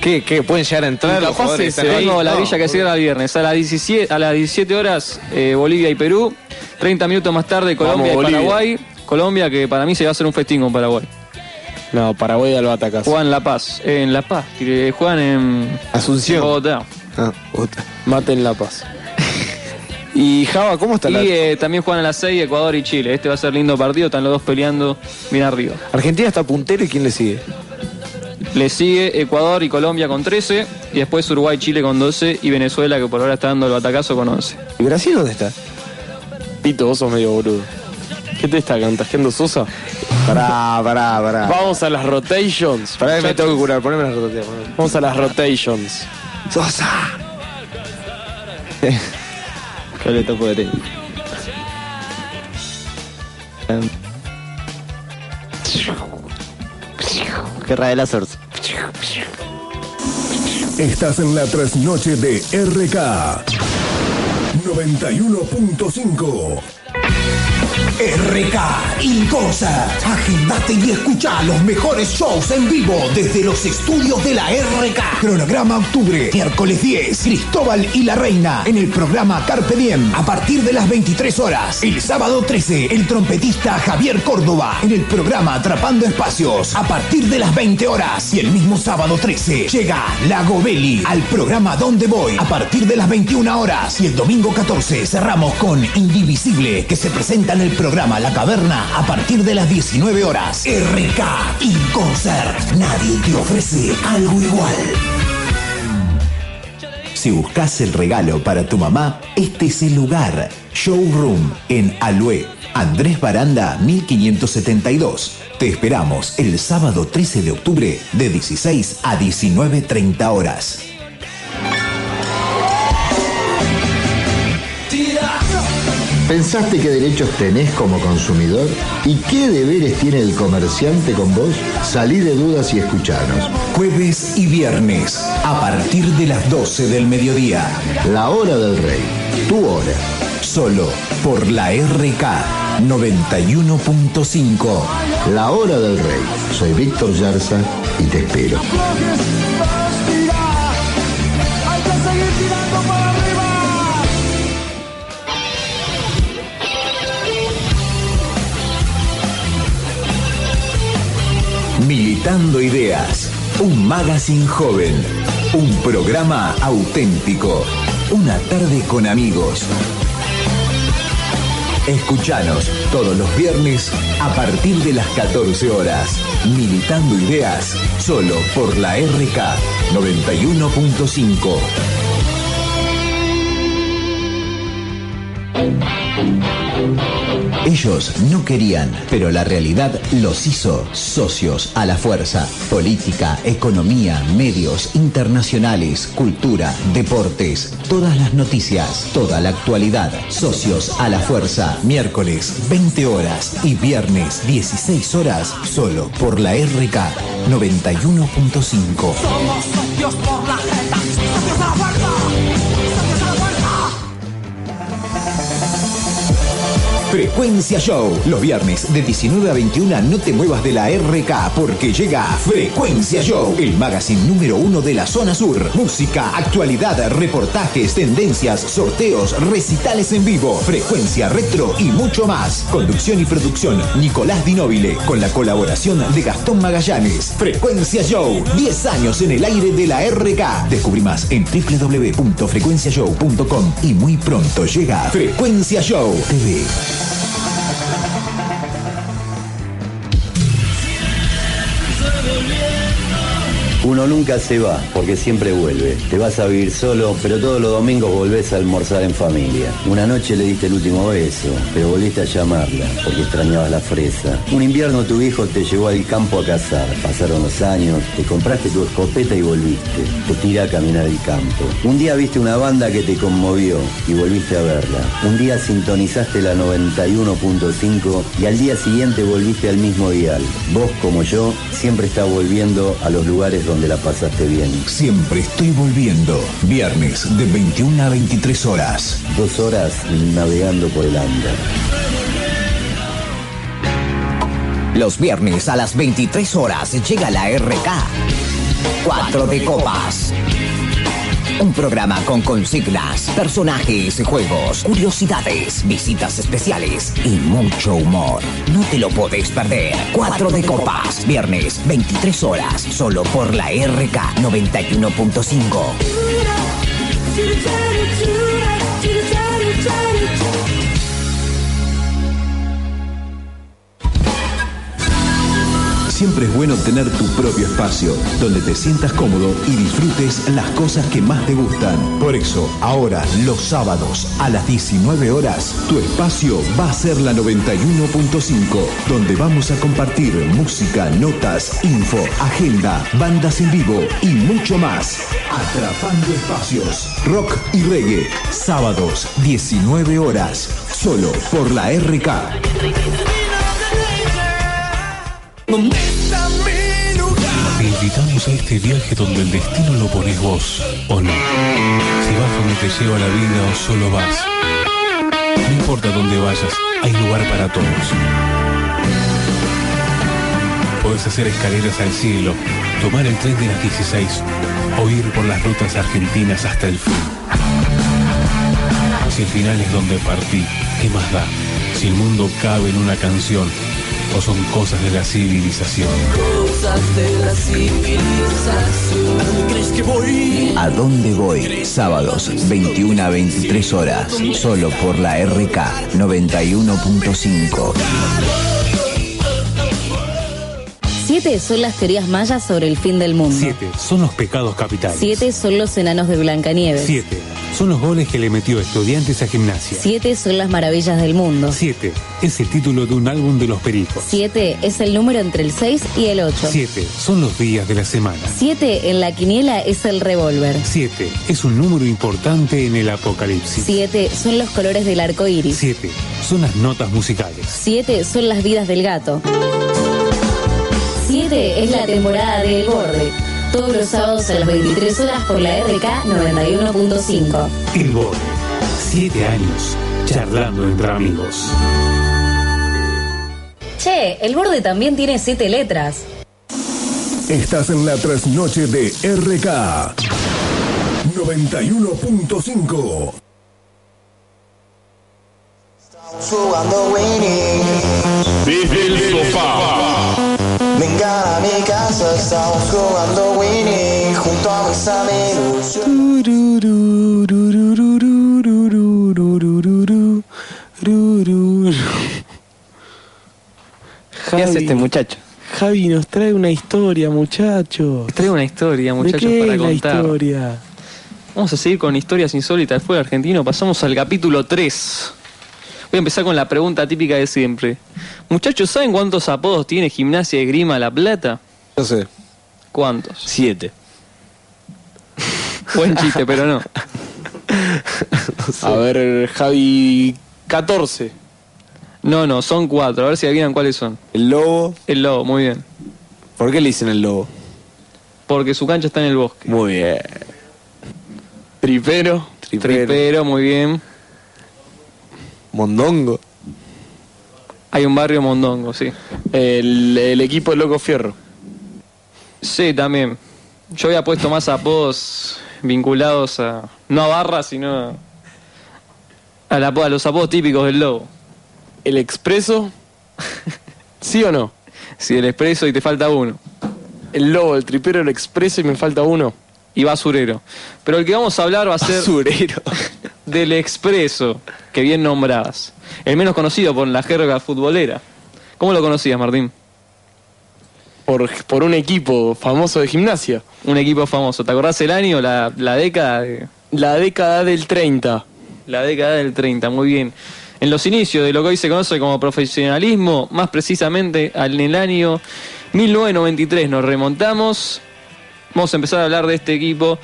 ¿Qué, ¿Qué? ¿Pueden llegar a entrar los jugadores ese están ahí? Tengo la No. grilla que cierra el viernes. A las 17, a las 17 horas eh, Bolivia y Perú. 30 minutos más tarde Colombia Vamos, y Bolivia. Paraguay. Colombia que para mí se va a hacer un festín con Paraguay. No, Paraguay al Batacas. Juegan en La Paz. eh, en La Paz. Juegan en Asunción. Bogotá. Ah, puta. Maten La Paz. *laughs* Y Java, ¿cómo está Y la eh, también juegan a las 6 Ecuador y Chile. Este va a ser lindo partido. Están los dos peleando bien arriba. Argentina está puntero y quién le sigue? Le sigue Ecuador y Colombia con 13. Y después Uruguay, Chile con 12. Y Venezuela que por ahora está dando el batacazo con 11. ¿Y Brasil dónde está? Pito, vos sos medio boludo. ¿Qué te está contagiando Sosa? Pará, pará, pará. Vamos a las rotations. Pará que me tengo que curar, poneme la rotativa. poneme. Vamos a las rotations. ¡Sosa! Yo le toco de técnico. Guerra de las Sorts. Estás en la trasnoche de RK 91.5. RK Incosa. Agendate y escucha los mejores shows en vivo desde los estudios de la RK. Cronograma Octubre, miércoles 10, Cristóbal y la Reina en el programa Carpe Diem a partir de las 23 horas. El sábado 13, el trompetista Javier Córdoba en el programa Atrapando Espacios a partir de las 20 horas. Y el mismo sábado 13 llega Lago Belli al programa Donde Voy a partir de las 21 horas. Y el domingo 14 cerramos con Indivisible que se presenta en el programa La Caverna a partir de las 19 horas. RK y Concert. Nadie te ofrece algo igual. Si buscas el regalo para tu mamá, este es el lugar. Showroom en Alué. Andrés Baranda 1572. Te esperamos el sábado 13 de octubre de 16 a 19.30 horas. ¿Pensaste qué derechos tenés como consumidor? ¿Y qué deberes tiene el comerciante con vos? Salí de dudas y escuchanos. Jueves y viernes a partir de las 12 del mediodía. La hora del rey. Tu hora. Solo por la RK 91.5. La hora del rey. Soy Víctor Yarza y te espero. Militando Ideas, un magazine joven, un programa auténtico, una tarde con amigos. Escuchanos todos los viernes a partir de las 14 horas. Militando Ideas, solo por la RK 91.5. Ellos no querían, pero la realidad los hizo socios a la fuerza. Política, economía, medios internacionales, cultura, deportes, todas las noticias, toda la actualidad. Socios a la fuerza. Miércoles 20 horas y viernes 16 horas solo por la RK 91.5. Somos socios por la Frecuencia Show. Los viernes de 19 a 21 no te muevas de la RK porque llega Frecuencia Show, el magazine número uno de la zona sur. Música, actualidad, reportajes, tendencias, sorteos, recitales en vivo, frecuencia retro y mucho más. Conducción y producción Nicolás Dinóbile con la colaboración de Gastón Magallanes. Frecuencia Show, 10 años en el aire de la RK. Descubrí más en www.frecuenciashow.com y muy pronto llega Frecuencia Show TV. Nunca se va, porque siempre vuelve. Te vas a vivir solo, pero todos los domingos volvés a almorzar en familia. Una noche le diste el último beso, pero volviste a llamarla, porque extrañabas la fresa. Un invierno tu viejo te llevó al campo a cazar. Pasaron los años, te compraste tu escopeta y volviste. Te tiré a caminar el campo. Un día viste una banda que te conmovió y volviste a verla. Un día sintonizaste la 91.5 y al día siguiente volviste al mismo dial. Vos, como yo, siempre estás volviendo a los lugares donde la pasaste bien. Siempre estoy volviendo. Viernes de 21 a 23 horas. Dos horas navegando por el Ander. Los viernes a las 23 horas llega la RK. Cuatro de copas. Un programa con consignas, personajes, juegos, curiosidades, visitas especiales y mucho humor. No te lo podés perder. Cuatro de copas. Viernes, 23 horas. Solo por la RK 91.5. Siempre es bueno tener tu propio espacio, donde te sientas cómodo y disfrutes las cosas que más te gustan. Por eso, ahora, los sábados, a las 19 horas, tu espacio va a ser la 91.5, donde vamos a compartir música, notas, info, agenda, bandas en vivo y mucho más. Atrapando espacios, rock y reggae, sábados, 19 horas, solo por la RK. Te invitamos a este viaje donde el destino lo pones vos, o no. Si vas donde te lleva la vida o solo vas. No importa dónde vayas, hay lugar para todos. Puedes hacer escaleras al cielo, tomar el tren de las 16 o ir por las rutas argentinas hasta el fin. Si el final es donde partí, ¿qué más da? Si el mundo cabe en una canción o son cosas de la civilización. Cosas de la civilización. ¿Crees que voy? ¿A dónde voy? Sábados, 21 a 23 horas. Solo por la RK 91.5. Siete son las teorías mayas sobre el fin del mundo. Siete son los pecados capitales. Siete son los enanos de Blancanieves. Siete son los goles que le metió estudiantes a gimnasia. Siete son las maravillas del mundo. Siete es el título de un álbum de los pericos. Siete es el número entre el 6 y el 8. Siete son los días de la semana. Siete en la quiniela es el revólver. Siete es un número importante en el apocalipsis. Siete son los colores del arco iris. Siete son las notas musicales. Siete son las vidas del gato. Siete es la temporada de El Borde. Todos los sábados a las 23 horas por la RK 91.5. El Borde. Siete años charlando entre amigos. Che, El Borde también tiene siete letras. Estás en la trasnoche de RK 91.5. Jugando winning. Desde el sofá. Vengan a mi casa, estamos jugando winning junto a mis amigos. ¿Qué hace este muchacho? Javi nos trae una historia, muchacho. Trae una historia, ¿De muchachos, qué para es la contar. historia? Vamos a seguir con historias insólitas del fútbol argentino. Pasamos al capítulo 3. Voy a empezar con la pregunta típica de siempre. Muchachos, ¿saben cuántos apodos tiene Gimnasia de Grima La Plata? No sé. ¿Cuántos? Siete. Buen chiste, pero no. A ver, Javi, 14. No, no, son cuatro. A ver si adivinan cuáles son. El lobo. El lobo, muy bien. ¿Por qué le dicen el lobo? Porque su cancha está en el bosque. Muy bien. Tripero. Tripero, muy bien. Mondongo. Hay un barrio Mondongo, sí. El, el equipo de Loco Fierro. Sí, también. Yo había puesto más apodos vinculados a. No a barras, sino. A, la- a los apodos típicos del lobo. ¿El expreso? ¿Sí o no? *laughs* Sí, el expreso y te falta uno. El lobo, el tripero, el expreso y me falta uno. Y basurero. Pero el que vamos a hablar va a ser. Basurero. *laughs* del expreso, que bien nombrabas. El menos conocido por la jerga futbolera. ¿Cómo lo conocías, Martín? Por, por un equipo famoso de gimnasia. Un equipo famoso. ¿Te acordás el año, la, la década? de- La década del 30. La década del 30, muy bien. En los inicios de lo que hoy se conoce como profesionalismo, más precisamente en el año 1993 nos remontamos. Vamos a empezar a hablar de este equipo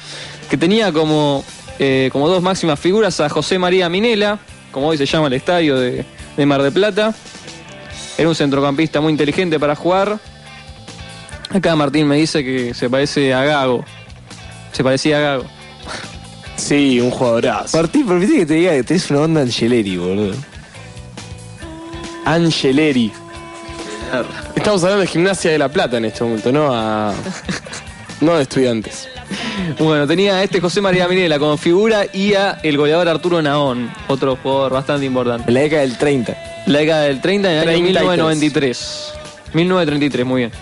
que tenía como, eh, como dos máximas figuras a José María Minela, como hoy se llama el estadio de, de Mar de Plata. Era un centrocampista muy inteligente para jugar. Acá Martín me dice que se parece a Gago. Se parecía a Gago. Sí, un jugadorazo. Martín, permite que te diga que tenés una onda Angeleri, boludo. Angeleri. Estamos hablando de gimnasia de La Plata en este momento, no a. No de estudiantes. Bueno, tenía a este José María Minela como figura y a el goleador Arturo Naón, otro jugador bastante importante. En la década del 30. La década del 30 en el año 33. 1993. 1933, muy bien.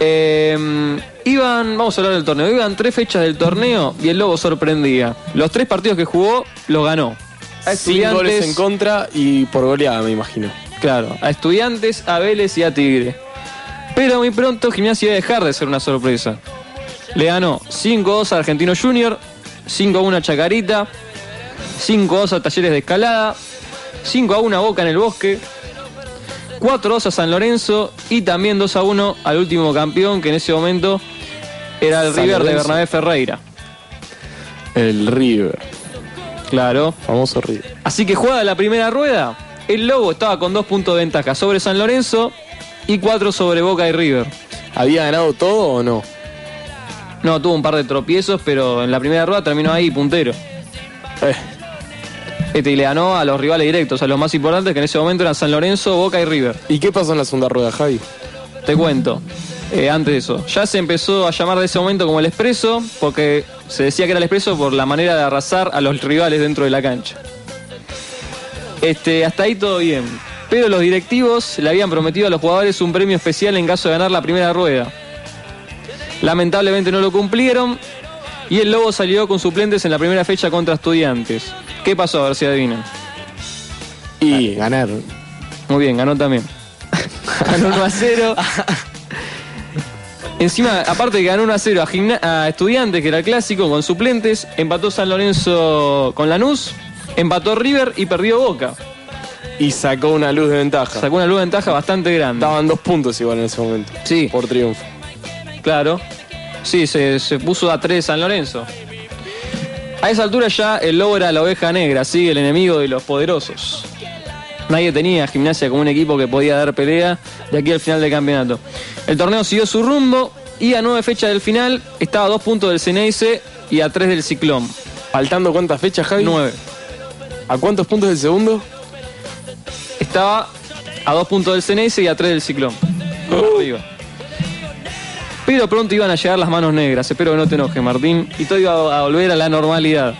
Eh, iban, vamos a hablar del torneo, iban tres fechas del torneo y el Lobo sorprendía. Los tres partidos que jugó los ganó. A Sin goles en contra y por goleada, me imagino. Claro, a Estudiantes, a Vélez y a Tigre. Pero muy pronto Gimnasia iba a dejar de ser una sorpresa. Le ganó 5-2 a Argentino Junior, 5-1 a Chacarita, 5-2 a Talleres de Escalada, 5-1 a Boca en el Bosque, 4-2 a San Lorenzo y también 2-1 al último campeón que en ese momento era el San River de Lorenzo. Bernabé Ferreira. El River. Claro. Famoso River. Así que jugada la primera rueda, el Lobo estaba con dos puntos de ventaja sobre San Lorenzo y cuatro sobre Boca y River. ¿Había ganado todo o no? No, tuvo un par de tropiezos, pero en la primera rueda terminó ahí puntero. Eh. Este, y le ganó a los rivales directos, a los más importantes que en ese momento eran San Lorenzo, Boca y River. ¿Y qué pasó en la segunda rueda, Javi? Te cuento. Eh, antes de eso, ya se empezó a llamar de ese momento como el expreso, porque se decía que era el expreso por la manera de arrasar a los rivales dentro de la cancha. Este, hasta ahí todo bien. Pero los directivos le habían prometido a los jugadores un premio especial en caso de ganar la primera rueda. Lamentablemente no lo cumplieron y el Lobo salió con suplentes en la primera fecha contra estudiantes. ¿Qué pasó? A ver si adivinan. Y ganar. Muy bien, ganó también. *laughs* ganó 1 a 0. Encima, aparte de que ganó 1 a 0 a, a Estudiantes, que era el clásico, con suplentes, empató San Lorenzo con Lanús, empató River y perdió Boca. Y sacó una luz de ventaja. Sacó una luz de ventaja bastante grande. Estaban dos puntos igual en ese momento. Sí. Por triunfo. Claro. Sí, se, se puso a 3 San Lorenzo. A esa altura ya el Lobo era la oveja negra, sí, el enemigo de los poderosos. Nadie tenía gimnasia como un equipo que podía dar pelea de aquí al final del campeonato. El torneo siguió su rumbo y a nueve fechas del final estaba a dos puntos del Ceneice y a tres del Ciclón. ¿Faltando cuántas fechas, Javi? Nueve. ¿A cuántos puntos del segundo? Estaba a dos puntos del Ceneice y a tres del Ciclón. Arriba. Pero pronto iban a llegar las manos negras. Espero que no te enojes, Martín. Y todo iba a volver a la normalidad.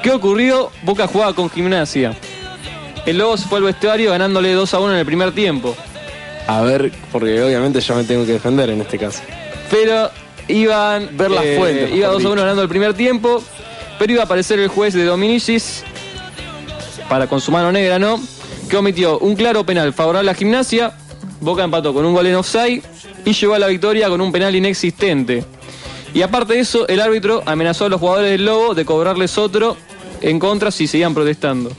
¿Qué ocurrió? Boca jugaba con gimnasia. El Lobo se fue al vestuario ganándole 2 a 1 en el primer tiempo. A ver, porque obviamente yo me tengo que defender en este caso. Pero iban. Ver las eh, fuentes, Iba mejor 2 a 1 dicho. ganando el primer tiempo. Pero iba a aparecer el juez de Dominicis. Para con su mano negra, ¿no? Que omitió un claro penal favorable a gimnasia. Boca empató con un gol en offside. Y llegó a la victoria con un penal inexistente. Y aparte de eso, el árbitro amenazó a los jugadores del Lobo de cobrarles otro en contra si seguían protestando.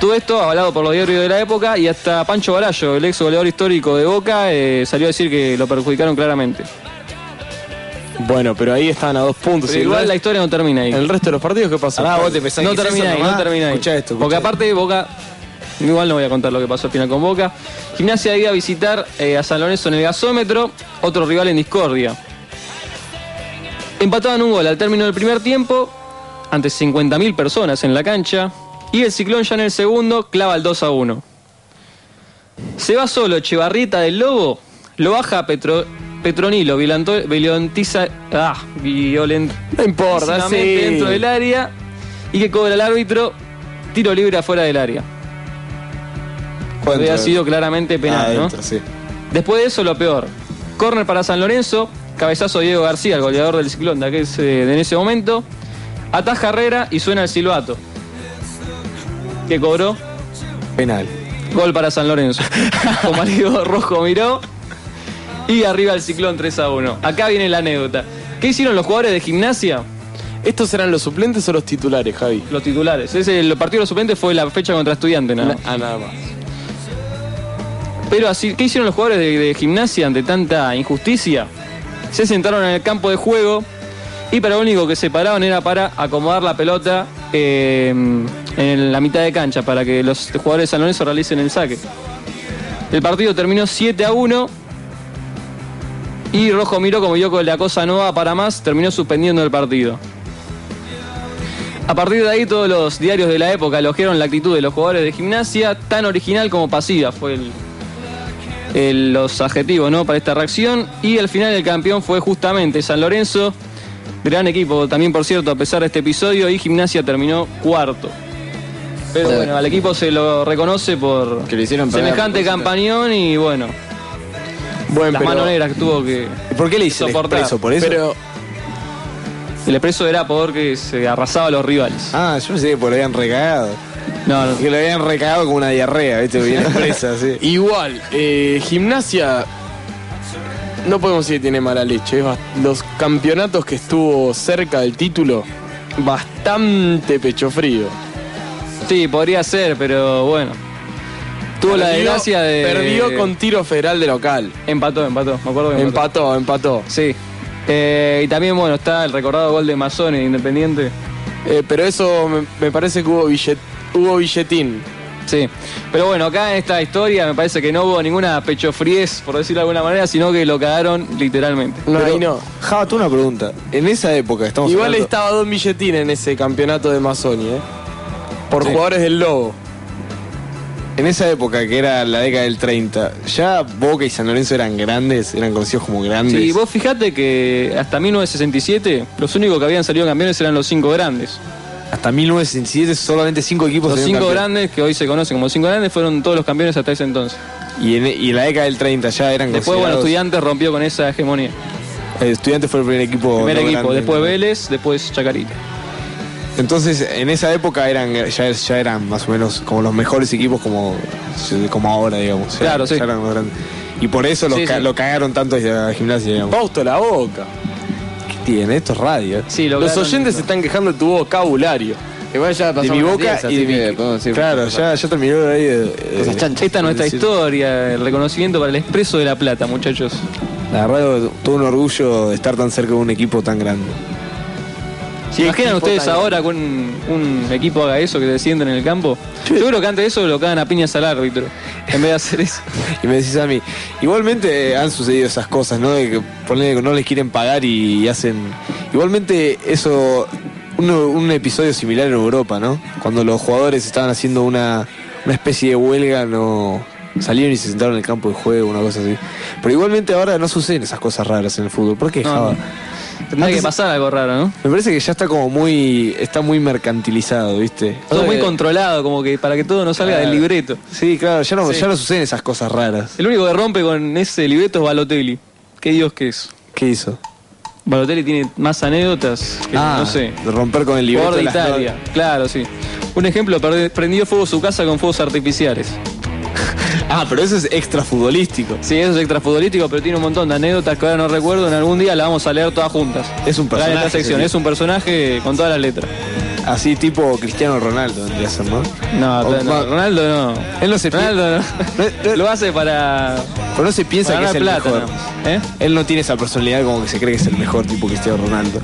Todo esto avalado por los diarios de la época y hasta Pancho Barallo, el ex goleador histórico de Boca, eh, salió a decir que lo perjudicaron claramente. Bueno, pero ahí estaban a dos puntos. Pero igual la historia no termina ahí. El resto de los partidos, ¿qué pasó? Ah, vos te pensás no termina ahí, no termina ahí. Esto, escuchá Porque aparte Boca, igual no voy a contar lo que pasó al final con Boca. Gimnasia iba a visitar eh, a San Lorenzo en el gasómetro, otro rival en discordia. Empataban un gol al término del primer tiempo, ante 50.000 personas en la cancha, y el ciclón ya en el segundo clava el 2 a 1. Se va solo Echevarrieta del Lobo, lo baja Petro, Petronilo, violentiza, ah, violent, No importa, sí. dentro del área y que cobra el árbitro tiro libre afuera del área. Había sido claramente penal, Adentro, ¿no? sí. Después de eso, lo peor. Córner para San Lorenzo, cabezazo de Diego García, el goleador del ciclón de, aquel, de en ese momento. Ataja Herrera y suena el silbato. Que cobró Penal. gol para San Lorenzo. *laughs* Como amigo rojo miró. Y arriba el ciclón 3 a 1. Acá viene la anécdota. ¿Qué hicieron los jugadores de gimnasia? ¿Estos eran los suplentes o los titulares, Javi? Los titulares. Ese, el partido de los suplentes fue la fecha contra estudiantes, nada más. Ah, nada más. Pero así, ¿qué hicieron los jugadores de, gimnasia ante tanta injusticia? Se sentaron en el campo de juego y para lo único que se paraban era para acomodar la pelota eh, en la mitad de cancha para que los jugadores de San Lorenzo realicen el saque. El partido terminó 7 a 1 y Rojo miró como vio que la cosa no va para más, terminó suspendiendo el partido. A partir de ahí todos los diarios de la época elogiaron la actitud de los jugadores de gimnasia, tan original como pasiva fue el, los adjetivos ¿no? para esta reacción. Y al final el campeón fue justamente San Lorenzo, gran equipo también por cierto a pesar de este episodio, y gimnasia terminó cuarto. Pero bueno, al equipo se lo reconoce por Que le hicieron pagar semejante campañón y bueno, Bueno, las pero, manos negras que tuvo que ¿Por qué le soportar. expreso? ¿Por eso? pero El expreso era porque se arrasaba a los rivales. Ah, yo pensé que por lo habían recagado. No, no. Que lo habían recagado como una diarrea, ¿viste? Bien *laughs* expresa, sí. igual, eh, gimnasia no podemos decir que tiene mala leche. los campeonatos que estuvo cerca del título, bastante pecho frío. Sí, podría ser, pero bueno. Tuvo la desgracia de. Perdió con tiro federal de local. Empató, empató. Me acuerdo que empató. Empató, empató. Sí. Eh, y también, bueno, está el recordado gol de Mazón en Independiente. Eh, pero eso me, me parece que hubo, billet, hubo billetín. Sí. Pero bueno, acá en esta historia me parece que no hubo ninguna pechofríez, por decirlo de alguna manera, sino que lo cagaron literalmente. No, Pero, ahí no. Java, tú una pregunta. En esa época estamos Igual hablando- estaba Don Billetín en ese campeonato de Mazzoni, ¿eh? Por Sí. jugadores del Lobo. En esa época, que era la década del 30, ya Boca y San Lorenzo eran grandes, eran conocidos como grandes. Sí, vos fijate que hasta 1967 los únicos que habían salido campeones eran los cinco grandes. Hasta 1967 solamente cinco equipos Los cinco grandes, que hoy se conocen como cinco grandes, fueron todos los campeones hasta ese entonces. Y en, y en la década del 30 ya eran Después, bueno, Estudiantes rompió con esa hegemonía. El Estudiantes fue el primer equipo. Primer no equipo, grande. después Vélez, después Chacarita. Entonces, en esa época eran ya, ya eran más o menos como los mejores equipos como, como ahora, digamos. Ya- Claro, sí. ya eran los grandes. Y por eso los Sí, ca- sí. lo cagaron tanto a gimnasia, digamos. Fausto la boca. ¿Qué tiene? Esto es radio. Sí, lo Los oyentes se están quejando de tu vocabulario. Igual ya De pasamos mi boca 10, y de que Claro, ya, ya terminó ahí. de- Cosas de- chanchas. Esta es nuestra decir- historia, el reconocimiento para el Expreso de la Plata, muchachos. La verdad, todo un orgullo de estar tan cerca de un equipo tan grande. ¿Se imaginan ustedes ahora con un, un equipo haga eso, que descienden en el campo? Yo creo que antes de eso lo cagan a piñas al árbitro, en vez de hacer eso. *laughs* Y me decís a mí, igualmente eh, han sucedido esas cosas, ¿no? De que ponele que no les quieren pagar y hacen. Igualmente, eso. Un, un episodio similar en Europa, ¿no? Cuando los jugadores estaban haciendo una, una especie de huelga, no. Salieron y se sentaron en el campo de juego, una cosa así. Pero igualmente ahora no suceden esas cosas raras en el fútbol. ¿Por qué, Java? no. Tendría que pasar algo raro, ¿no? Me parece que ya está como muy. Está muy mercantilizado, ¿viste? Todo muy controlado, como que para que todo no salga Claro. del libreto. Sí, claro, ya no, Sí. ya no suceden esas cosas raras. El único que rompe con ese libreto es Balotelli. ¿Qué Dios que es? ¿Qué hizo? Balotelli tiene más anécdotas que Ah, no sé. de romper con el libreto Jugador de de las Italia, claro, sí. Un ejemplo, perde- prendió fuego su casa con fuegos artificiales. Ah, pero eso es extra futbolístico. Sí, eso es extra futbolístico, pero tiene un montón de anécdotas que ahora no recuerdo. En algún día la vamos a leer todas juntas. Es un personaje. esta sección. Es un personaje con todas las letras. Así tipo Cristiano Ronaldo vendría a ser, ¿no? No, O- no, va- Ronaldo no. Él no se pi- Ronaldo *laughs* no. Lo hace para. Pero no se piensa Para que es el plata, mejor. ¿no? ¿Eh? Él no tiene esa personalidad como que se cree que es el mejor tipo Cristiano Ronaldo.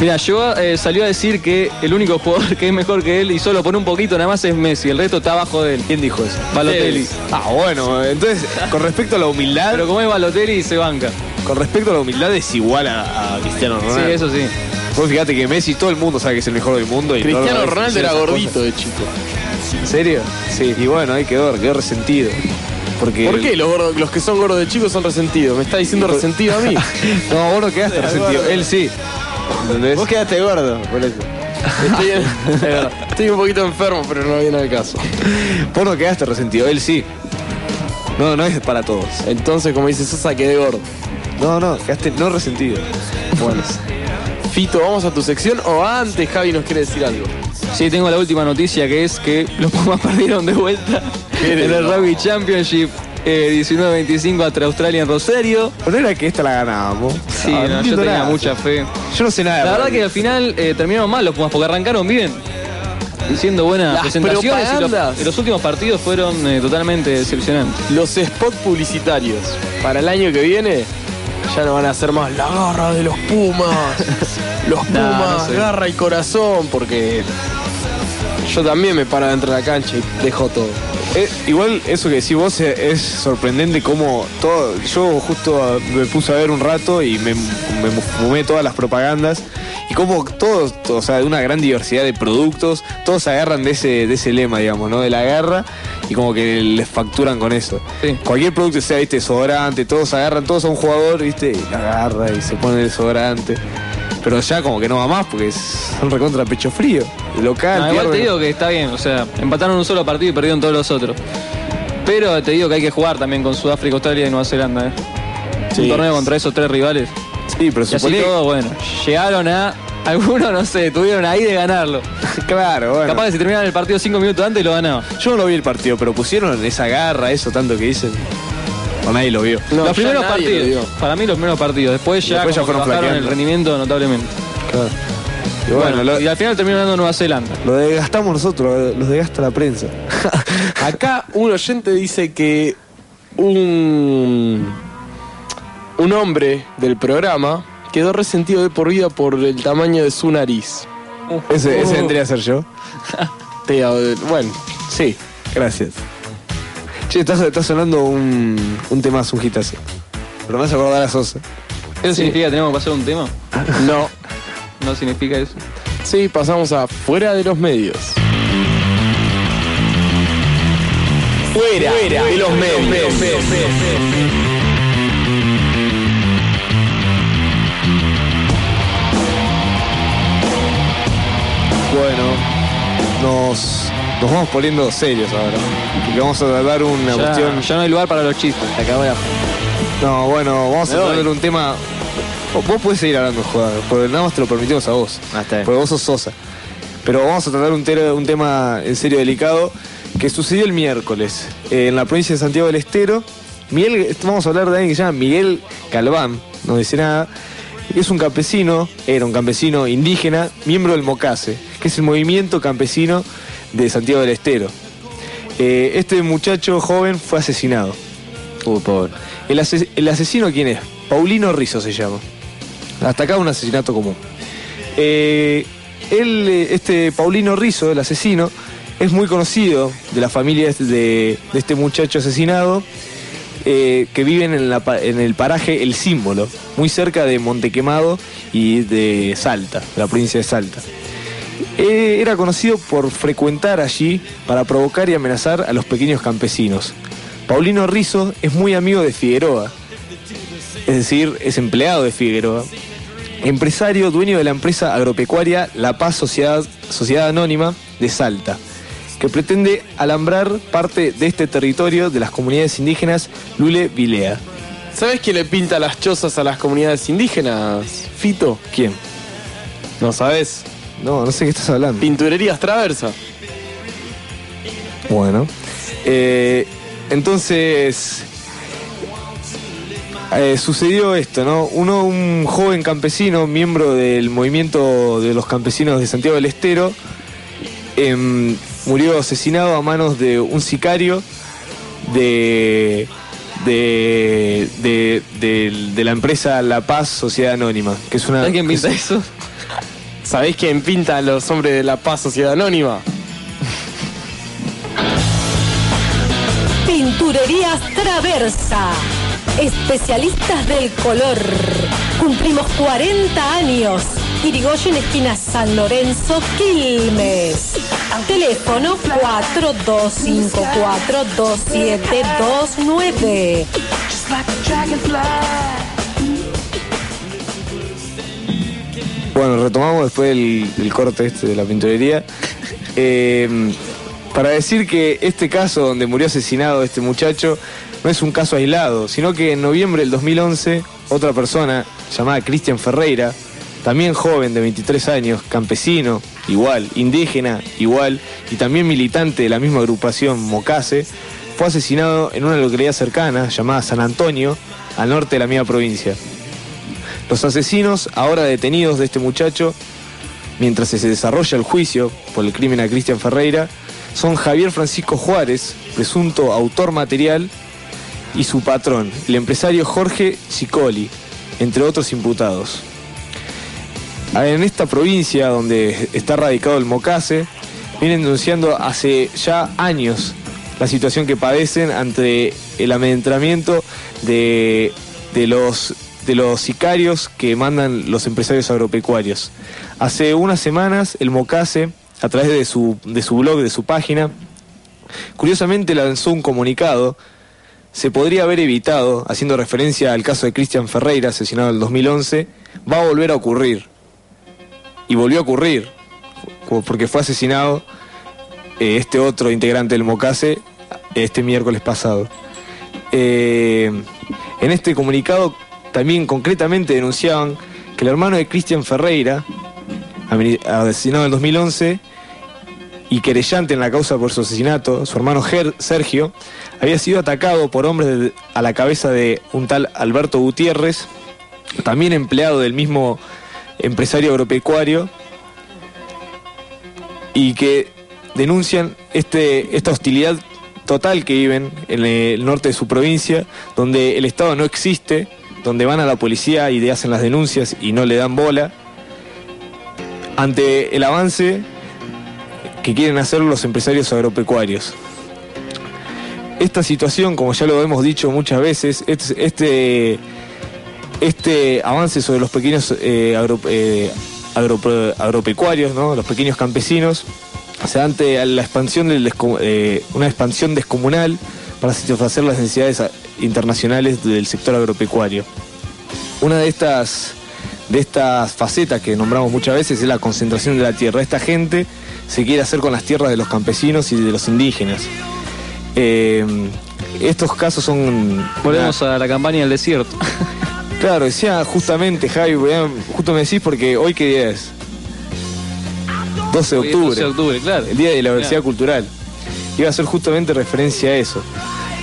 Mira, yo eh, salió a decir que el único jugador que es mejor que él y solo por un poquito nada más es Messi, el resto está abajo de él. ¿Quién dijo eso? Balotelli. Ah, bueno, entonces, con respecto a la humildad, Pero como es Balotelli, se banca. con respecto a la humildad es igual a, a Cristiano Sí, Ronaldo. eso sí. Vos fíjate que Messi, todo el mundo sabe que es el mejor del mundo. Y Cristiano Ronaldo era gordito cosas. de chico. ¿En serio? Sí. Y bueno, ahí quedó, quedó resentido. Porque ¿Por qué los, gordos- los que son gordos de chicos son resentidos? ¿Me está diciendo Por- resentido a mí? *laughs* No, vos no quedaste resentido. Él sí. ¿Entendés? Vos quedaste gordo, por eso. Estoy, en- es *laughs* verdad. Estoy un poquito enfermo, pero no viene al caso. Vos no quedaste resentido. Él sí. No, no es para todos. Entonces, como dice Sosa, quedé gordo. No, no, quedaste no resentido. Bueno. Fito, ¿vamos a tu sección o antes Javi nos quiere decir algo? Sí, tengo la última noticia que es que los Pumas *laughs* perdieron de vuelta en el Rugby Championship eh, 19-25 ante Australia en Rosario. ¿No era que esta la ganábamos? Sí, no, yo tenía nada. mucha fe. Yo no sé nada. La verdad que al final eh, terminaron mal los Pumas porque arrancaron bien. Haciendo buenas Las presentaciones y los, y los últimos partidos fueron eh, totalmente decepcionantes. Los spots publicitarios para el año que viene ya no van a ser más la garra de los Pumas. *laughs* Los Pumas, Nah, no sé. garra y corazón, porque yo también me paro dentro de la cancha y dejo todo. Eh, igual eso que decís vos eh, es sorprendente cómo todo. Yo justo ah, me puse a ver un rato y me, me fumé todas las propagandas. Y como todos, o sea, de una gran diversidad de productos, todos agarran de ese, de ese lema, digamos, ¿no? De la guerra y como que les facturan con eso. Sí. Cualquier producto sea, viste, desodorante, todos agarran, todos a un jugador, viste, y agarra y se pone el desodorante. Pero ya como que no va más porque es- son recontra pecho frío. Local, No, igual te digo que está bien, o sea, empataron un solo partido y perdieron todos los otros. Pero te digo que hay que jugar también con Sudáfrica, Australia y Nueva Zelanda, ¿eh? Sí. Un torneo contra esos tres rivales. Sí, pero Y así todo, bueno, llegaron a. Algunos, no sé, tuvieron ahí de ganarlo. *laughs* Claro, bueno. Capaz que si terminaban el partido cinco minutos antes lo ganaban. Yo no lo vi el partido, pero pusieron esa garra, eso tanto que dicen. O nadie lo vio. No, los primeros lo partidos. dio. Para mí los primeros partidos. Después ya, Después ya fueron bajaron el rendimiento notablemente. Claro. Y Bueno, bueno, lo, y al final terminó ganando Nueva Zelanda. lo desgastamos nosotros, los desgasta la prensa. *laughs* Acá un oyente dice que un, un hombre del programa quedó resentido de por vida por el tamaño de su nariz. ese, ese Oh. vendría a ser yo. *laughs* Te- bueno, sí. Gracias. Che, está, está sonando un, un tema un hitazo. Pero me hace acordar a Sosa. ¿Eso significa que tenemos que pasar un tema? *laughs* No. No significa eso. Sí, pasamos a fuera de los medios. Fuera, de los medios. Bueno, nos, nos vamos poniendo serios ahora. Porque vamos a tratar una Ya, cuestión. ya no hay lugar para los chistes. Acabo la... No, bueno, vamos Me a tratar un tema. Vos- podés seguir hablando, jugador, porque nada más te lo permitimos a vos. Porque vos sos Sosa. Pero vamos a tratar un, te- un tema en serio delicado que sucedió el miércoles eh, en la provincia de Santiago del Estero. Miguel, vamos a hablar de alguien que se llama Miguel Calván, no dice nada. Es un campesino, era un campesino indígena, miembro del MOCASE, que es el movimiento campesino de Santiago del Estero. Eh, este muchacho joven fue asesinado. El, ase- el asesino, ¿quién es? Paulino Rizzo se llama. Hasta acá un asesinato común. Eh, él, eh, este Paulino Rizzo, el asesino, es muy conocido de la familia de, este- de- de este muchacho asesinado, eh, que viven en, la en el paraje El Símbolo, muy cerca de Montequemado y de Salta, la provincia de Salta. Eh, era conocido por frecuentar allí para provocar y amenazar a los pequeños campesinos. Paulino Rizzo es muy amigo de Figueroa, es decir, es empleado de Figueroa, empresario, dueño de la empresa agropecuaria La Paz Sociedad, Sociedad Anónima de Salta, que pretende alambrar parte de este territorio de las comunidades indígenas Lule Vilea. ¿Sabes quién le pinta las chozas a las comunidades indígenas, Fito? ¿Quién? ¿No sabes? No, no sé qué estás hablando. Pinturerías Traversa. Bueno, eh, entonces Eh, sucedió esto, ¿no? Uno, un joven campesino, miembro del movimiento de los campesinos de Santiago del Estero, em, murió asesinado a manos de un sicario de, de, de, de- de la empresa La Paz Sociedad Anónima, que es una... ¿Sabés quién pinta eso? ¿Sabéis quién pinta a los hombres de la paz Sociedad Anónima? Pinturerías Traversa. Especialistas del color. Cumplimos 40 años. Irigoyen, esquina San Lorenzo, Quilmes. Teléfono 42542729. Bueno, retomamos después del, del corte este de la pinturería. *laughs* Eh, para decir que este caso donde murió asesinado este muchacho no es un caso aislado, sino que en noviembre del 2011 otra persona llamada Cristian Ferreira, también joven de 23 años, campesino, igual, indígena, igual, y también militante de la misma agrupación Mocase, fue asesinado en una localidad cercana llamada San Antonio, al norte de la misma provincia. Los asesinos, ahora detenidos de este muchacho, mientras se desarrolla el juicio por el crimen a Cristian Ferreira, son Javier Francisco Juárez, presunto autor material, y su patrón, el empresario Jorge Cicoli, entre otros imputados. En esta provincia donde está radicado el Mocase, vienen denunciando hace ya años la situación que padecen ante el amedrentamiento de, de los, de los sicarios que mandan los empresarios agropecuarios. Hace unas semanas el Mocase, a través de su, de su blog, de su página, curiosamente lanzó un comunicado se podría haber evitado, haciendo referencia al caso de Cristian Ferreira, asesinado en el 2011, va a volver a ocurrir. Y volvió a ocurrir, porque fue asesinado eh, este otro integrante del Mocase este miércoles pasado. Eh, en este comunicado también concretamente denunciaban que el hermano de Cristian Ferreira, asesinado en el 2011, y querellante en la causa por su asesinato, su hermano Ger- Sergio, había sido atacado por hombres a la cabeza de un tal Alberto Gutiérrez, también empleado del mismo empresario agropecuario, y que denuncian este, esta hostilidad total que viven en el norte de su provincia, donde el Estado no existe, donde van a la policía y le hacen las denuncias y no le dan bola, ante el avance que quieren hacer los empresarios agropecuarios. Esta situación, como ya lo hemos dicho muchas veces, este, este, este avance sobre los pequeños eh, eh, agro- agropecuarios, ¿no? los pequeños campesinos, se ante la expansión del eh, una expansión descomunal para satisfacer las necesidades internacionales del sector agropecuario. Una de estas, de estas facetas que nombramos muchas veces es la concentración de la tierra. Esta gente se quiere hacer con las tierras de los campesinos y de los indígenas. Eh, estos casos son... Volvemos a la campaña del desierto. *laughs* Claro, decía justamente, Javi, justo me decís porque hoy qué día es. 12 de octubre. 12 de octubre, claro. El día de la diversidad Claro. cultural. Iba a ser justamente referencia a eso.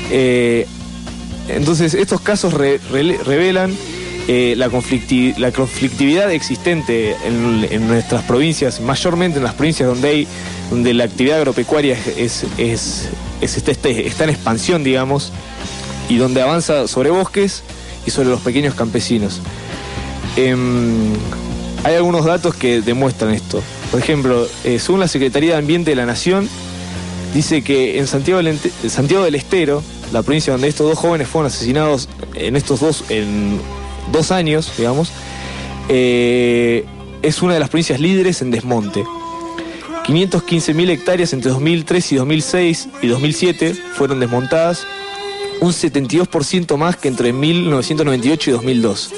Eh, entonces, estos casos revelan eh, la, conflicti- la conflictividad existente en, nuestras provincias, mayormente en las provincias donde hay, donde la actividad agropecuaria es, es, es- es- está, está- está en expansión, digamos, y donde avanza sobre bosques y sobre los pequeños campesinos. Em, hay algunos datos que demuestran esto. Por ejemplo, eh, según la Secretaría de Ambiente de la Nación, dice que en Santiago del, Estero, la provincia donde estos dos jóvenes fueron asesinados en estos dos, en dos años, digamos, eh, es una de las provincias líderes en desmonte. 515.000 hectáreas entre 2003 y 2006 y 2007 fueron desmontadas, un 72% más que entre 1998 y 2002.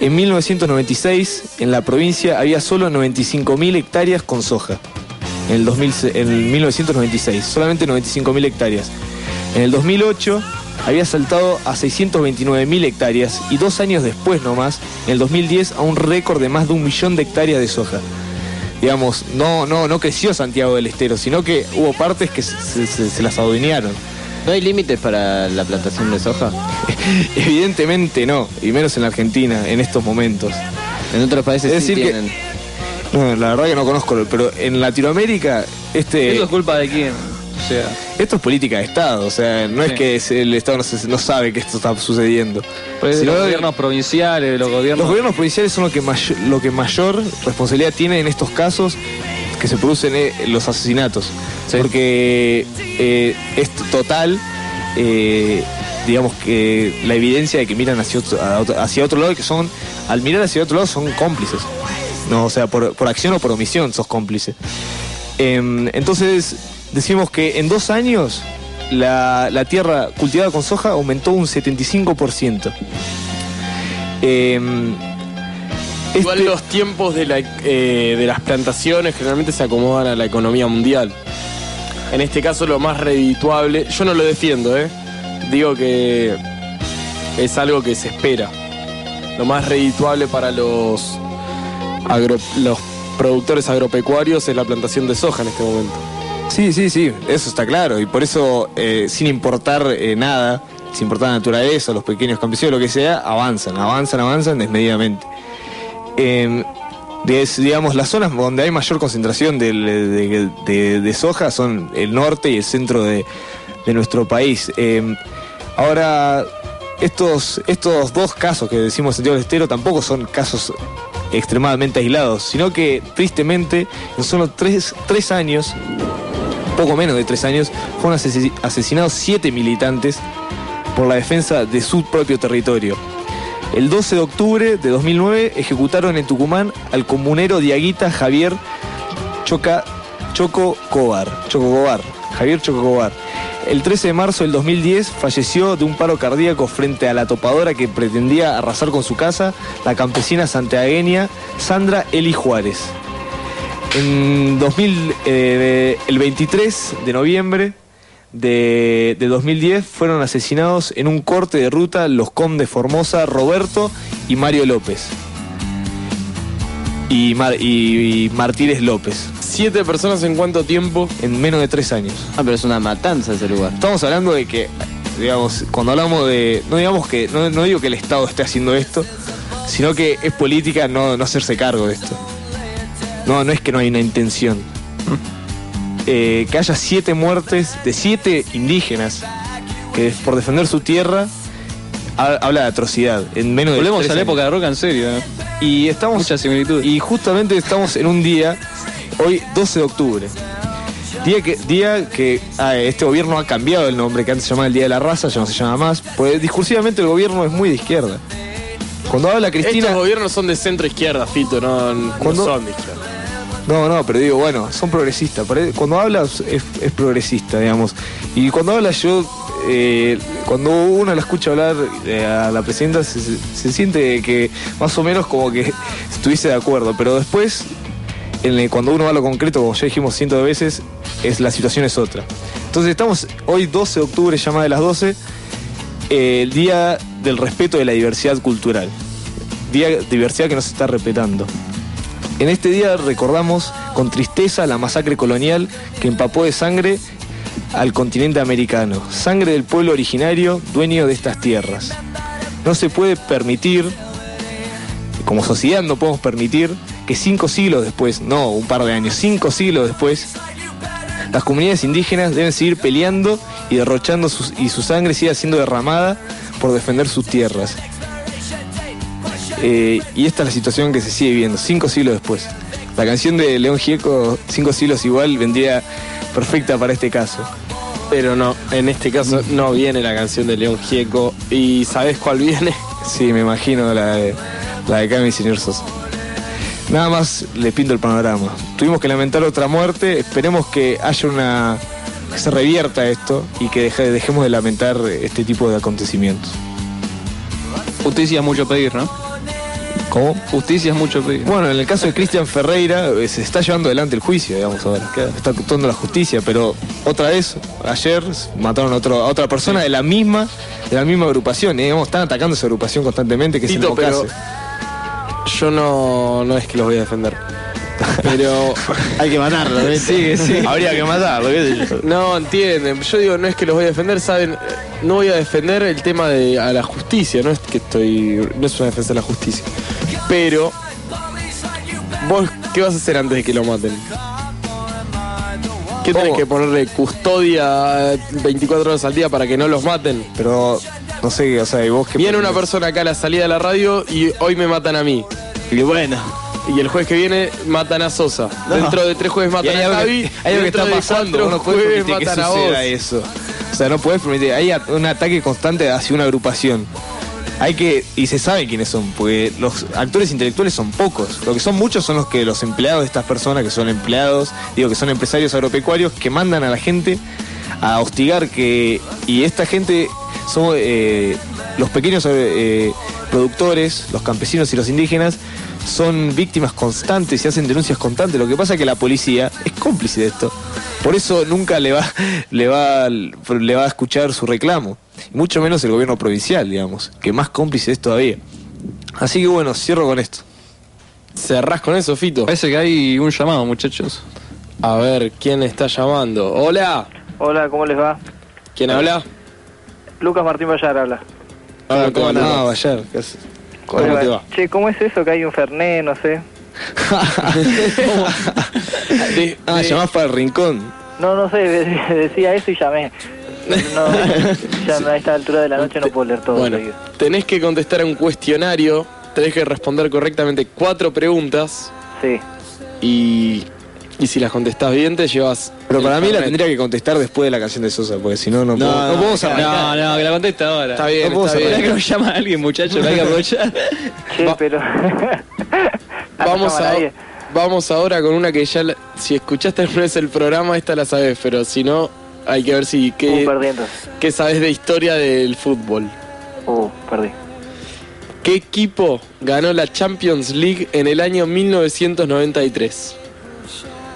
En 1996, en la provincia había solo 95.000 hectáreas con soja. En el, 2000 en el 1996, solamente 95.000 hectáreas. En el 2008 había saltado a 629.000 hectáreas y dos años después nomás, en el 2010, a un récord de más de un millón de hectáreas de soja. Digamos, no, no, no creció Santiago del Estero, sino que hubo partes que se, se- se las adueñaron. ¿No hay límites para la plantación de soja? *laughs* Evidentemente no, y menos en la Argentina en estos momentos. En otros países es sí tienen. que no, la verdad que no conozco, pero en Latinoamérica este ¿Eso es culpa de quién? O sea, esto es política de Estado, o sea, no es que es- el Estado no, se- no sabe que esto está sucediendo. pues, los que- gobiernos provinciales, los gobiernos. Los gobiernos provinciales son lo que, mayor, lo que mayor responsabilidad tienen en estos casos que se producen eh, los asesinatos. Porque eh, es total, eh, digamos que la evidencia de que miran hacia otro- hacia otro lado y que son, al mirar hacia otro lado son cómplices. No, o sea, por, por acción o por omisión sos cómplice. Em, entonces, decimos que en dos años la, la tierra cultivada con soja aumentó un 75%. Em, Igual este- los tiempos de, la, eh, de las plantaciones generalmente se acomodan a la economía mundial. En este caso lo más redituable, yo no lo defiendo, ¿eh? digo que es algo que se espera. Lo más redituable para los, agro- los productores agropecuarios es la plantación de soja en este momento. Sí, sí, sí, eso está claro. Y por eso, eh, sin importar eh, nada, sin importar la naturaleza, los pequeños campesinos, lo que sea, avanzan, avanzan, avanzan desmedidamente. Eh, des- digamos, las zonas donde hay mayor concentración de, de- de soja son el norte y el centro de, de nuestro país. Eh, ahora, estos, estos dos casos que decimos en Santiago del Estero tampoco son casos extremadamente aislados, sino que tristemente en solo tres, tres años poco menos de tres años, fueron asesi- asesinados siete militantes por la defensa de su propio territorio. El 12 de octubre de 2009 ejecutaron en Tucumán al comunero diaguita Javier Choca, Choco Cobar. Choco Cobar. Javier Choco Cobar. El 13 de marzo del 2010 falleció de un paro cardíaco frente a la topadora que pretendía arrasar con su casa la campesina santiagueña Sandra Eli Juárez. En 2000, eh, el 23 de noviembre de, de 2010 fueron asesinados en un corte de ruta los condes Formosa, Roberto y Mario López. Y Martínez López. ¿Siete personas en cuánto tiempo? En menos de tres años. Ah, pero es una matanza ese lugar. Estamos hablando de que, digamos, cuando hablamos de. No digamos que. No, no digo que el Estado esté haciendo esto, sino que es política no, no hacerse cargo de esto. No, no es que no hay una intención. Eh, que haya siete muertes de siete indígenas que por defender su tierra ha- habla de atrocidad. En menos de Volvemos a la años. época de rock en serio. ¿eh? Y estamos. Mucha similitud. Y justamente estamos en un día, hoy 12 de octubre. Día que, día que ah, este gobierno ha cambiado el nombre, que antes se llamaba el Día de la Raza, ya no se llama más. Pues discursivamente el gobierno es muy de izquierda. Cuando habla Cristina. Estos gobiernos son de centro izquierda, Fito, no, no ¿Cuándo? son de izquierda. No, no, pero digo, bueno, son progresistas. Cuando hablas es, es progresista, digamos. Y cuando habla yo, eh, cuando uno la escucha hablar eh, a la presidenta, se, se- se siente que más o menos como que *laughs* estuviese de acuerdo. Pero después, cuando uno va a lo concreto, como ya dijimos cientos de veces, es, la situación es otra. Entonces estamos hoy 12 de octubre, ya más de las 12, eh, el Día del Respeto de la Diversidad Cultural. Día diversidad que no se está respetando. En este día recordamos con tristeza la masacre colonial que empapó de sangre al continente americano, sangre del pueblo originario, dueño de estas tierras. No se puede permitir, como sociedad no podemos permitir, que cinco siglos después, no un par de años, cinco siglos después, las comunidades indígenas deben seguir peleando y derrochando sus, y su sangre siga siendo derramada por defender sus tierras. Eh, y esta es la situación que se sigue viviendo, cinco siglos después. La canción de León Gieco, Cinco siglos igual, vendría perfecta para este caso. Pero no, en este caso no viene la canción de León Gieco. ¿Y sabes cuál viene? Sí, me imagino la de, la de Cami Señor Sosa. Nada más le pinto el panorama. Tuvimos que lamentar otra muerte, esperemos que haya una. que se revierta esto y que deje- dejemos de lamentar este tipo de acontecimientos. Justicia es mucho pedir, ¿no? ¿Cómo? Justicia es mucho pedir. Bueno, en el caso de Cristian Ferreira eh, se está llevando adelante el juicio, digamos ahora. Está actuando la justicia, pero otra vez, ayer mataron a, otro- a otra persona de la misma, de la misma agrupación. digamos, están atacando esa agrupación constantemente, que es Tito, el Mocase. pero yo no, no es que los voy a defender. Pero. *laughs* Hay que matarlo, ¿ves? Sí, sí. Habría que matarlo, qué sé yo. No, entienden. Yo digo, no es que los voy a defender, saben, no voy a defender el tema de a la justicia, no es que estoy. no es una defensa de la justicia. Pero. ¿Vos qué vas a hacer antes de que lo maten? ¿Qué tenés ¿Cómo? que ponerle custodia 24 horas al día para que no los maten? Pero, no sé, o sea, ¿y vos qué Viene una persona acá a la salida de la radio y hoy me matan a mí. Y bueno. Y el jueves que viene matan a Sosa. No. Dentro de tres jueves matan hay a algo Javi. que, hay algo que está pasando, no puedes jueves permitir que matan a vos. suceda eso. O sea, no puedes permitir, hay un ataque constante hacia una agrupación. Hay que, y se sabe quiénes son, porque los actores intelectuales son pocos. Lo que son muchos son los que los empleados de estas personas, que son empleados, digo que son empresarios agropecuarios, que mandan a la gente a hostigar que. Y esta gente son eh, los pequeños eh, productores, los campesinos y los indígenas, son víctimas constantes y hacen denuncias constantes. Lo que pasa es que la policía es cómplice de esto. Por eso nunca le va, *laughs* le va, le va a escuchar su reclamo. Mucho menos el gobierno provincial, digamos, que más cómplice es todavía. Así que bueno, cierro con esto. ¿Cerrás con eso, Fito? Parece que hay un llamado, muchachos. A ver, ¿quién está llamando? Hola. Hola, ¿cómo les va? ¿Quién habla? Lucas Martín Vallar habla. Hola, ¿Cómo andás? Ah, Bayar, ¿qué haces? ¿Cómo te va? Che, ¿cómo es eso que hay un Fernet, no sé? *laughs* ah, llamás para el rincón. No, no sé, de- decía eso y llamé. No, ya a esta altura de la noche no puedo leer todo. Bueno, seguido. tenés que contestar a un cuestionario, tenés que responder correctamente cuatro preguntas. Sí. Y, y si las contestás bien, te llevas. Pero para mí la tendría que contestar después de la canción de Sosa, porque si no, no, No, puedo- no, podemos no, arrancar. No, no, que la conteste ahora. Está bien, No puedo está saber. bien. Que nos llama alguien, muchachos, que hay que aprovechar. Che, pero. *laughs* Vamos, a, vamos ahora con una que ya. la- si escuchaste alguna vez el programa, esta la sabes, pero si no, hay que ver si. Uh, ¿Qué, entonces. qué sabes de historia del fútbol? Uh, perdí. ¿Qué equipo ganó la Champions League en el año 1993?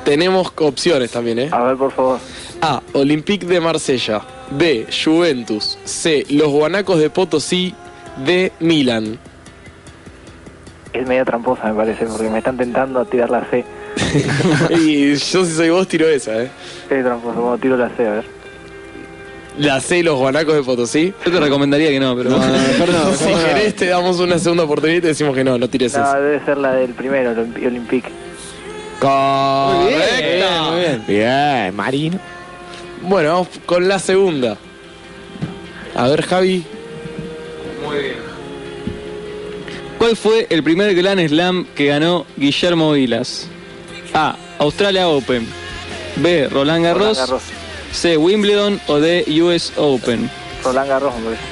Tenemos opciones también, ¿eh? A ver, por favor. A. Olympique de Marsella. B. Juventus. C. Los Guanacos de Potosí. D. Milan. Es media tramposa, me parece, porque me están tentando a tirar la C. *laughs* y yo si soy vos tiro esa, ¿eh? Es tramposo, como tiro la C, a ver. La C. Los Guanacos de Potosí. Yo te recomendaría que no, pero. *laughs* si querés te damos una segunda oportunidad y te decimos que no, no tires No, esa. debe ser la del primero, el Muy bien. Bien, Marino. Bueno, vamos con la segunda. A ver, Javi. ¿Cuál fue el primer Grand Slam que ganó Guillermo Vilas? A. Australia Open. B. Roland Garros. Roland Garros. C. Wimbledon o D. US Open. Roland Garros, parece.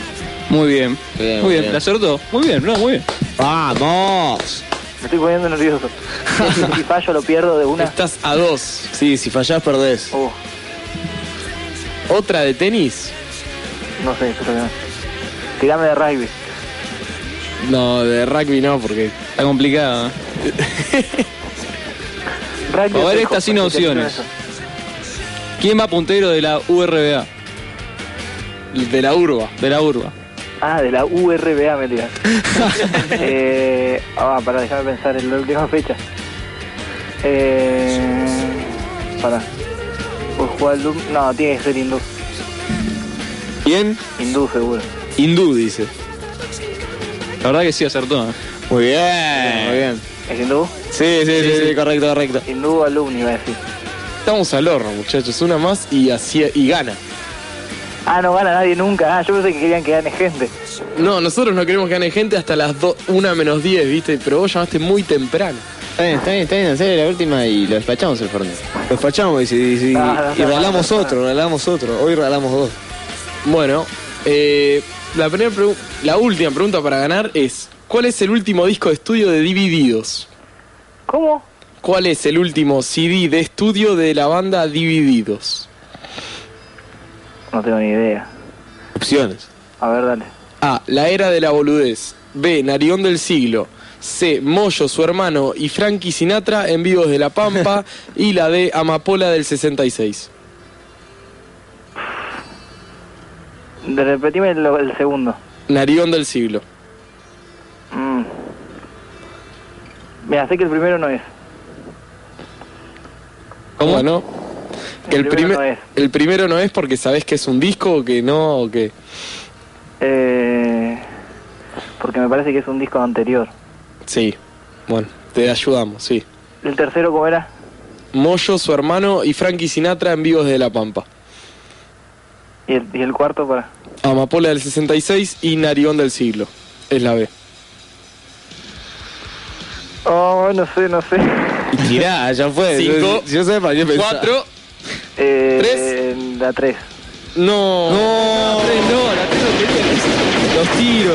Muy bien. Bien, muy bien. bien. ¿La acertó? Muy bien, no, muy bien. ¡Vamos! Me estoy poniendo nervioso. *laughs* si fallo, lo pierdo de una. Estás a dos. Sí, si fallás, perdés. Uh, Otra de tenis. no sé, pero no. Tirame de rugby. No, de rugby no, porque. Está complicado. ¿eh? *laughs* Rugby A ver estas sin opciones. ¿Quién va puntero de la URBA? De la urba. De la URBA. Ah, de la URBA me tiras. *laughs* eh, ah, para dejarme pensar en la última fecha. Eh, para. Pues jugar Lu- No, tiene que ser hindú. ¿Quién? Hindú seguro. Hindú, dice. La verdad que sí acertó. ¿eh? Muy bien, muy bien. ¿Es hindú? Sí, sí, sí, sí, correcto, correcto. Hindú alumni, iba a decir. Estamos al horno, muchachos. Una más y así y gana. Ah, no gana nadie nunca. Ah, yo pensé que querían que gane gente. No, nosotros no queremos que gane gente hasta las 1 menos 10, ¿viste? Pero vos llamaste muy temprano. Está bien, está bien, está bien, hacer la última y lo despachamos el Fernet. Los fachamos y, y, y- No, no, y no, regalamos no, no. otro, regalamos otro. Hoy regalamos dos. Bueno, eh, la, primera la última pregunta para ganar es: ¿Cuál es el último disco de estudio de Divididos? ¿Cómo? ¿Cuál es el último CD de estudio de la banda Divididos? No tengo ni idea. Opciones. A ver, dale. A. La era de la boludez. B. Narigón del siglo. C. Moyo, su hermano y Frankie Sinatra en vivos de La Pampa. *laughs* y la D. Amapola del 66. De repetime el, el segundo. Narigón del siglo. Mm. Mira, sé que el primero no es. ¿Cómo no? El, El primero primer- no es. el primero no es porque sabés que es un disco o que no o que Eh, porque me parece que es un disco anterior. sí. Bueno, te ayudamos, sí. ¿El tercero cómo era? Moyo, su hermano y Frankie Sinatra en Vivos de la Pampa. ¿Y el, y el cuarto para? Amapola del 66 y Narigón del siglo. Es la B. Oh, no sé, no sé. Tirá, ya fue. Cinco, Si yo sé, para qué. Cuatro. Eh, ¿Tres? La tres. No. No, la tres no, la tres no quería. Los tiro,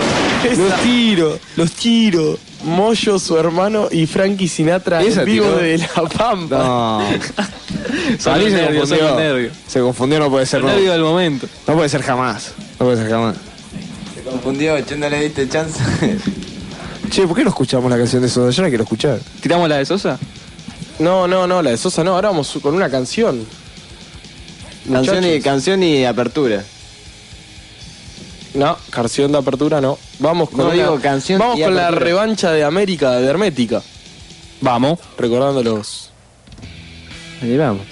los tiro, los tiro. Moyo, su hermano y Frankie Sinatra ¿Esa en Vivo tiró? de la Pampa. No. *laughs* Son mí se nervios, confundió. nervios. Se confundió, no puede ser. No, nervio del momento. no puede ser jamás. No puede ser jamás. Se confundió, che, no le diste chance. *laughs* Che, ¿por qué no escuchamos la canción de Soda? Yo la quiero escuchar. ¿Tiramos la de Sosa? No, no, no, la de Sosa no. Ahora vamos con una canción. canción, y, Muchachos. canción y apertura. No, canción de apertura no. Vamos con No, una- digo canción Vamos y con la apertura. revancha de América de Hermética. Vamos. Recordando los. Ahí vamos.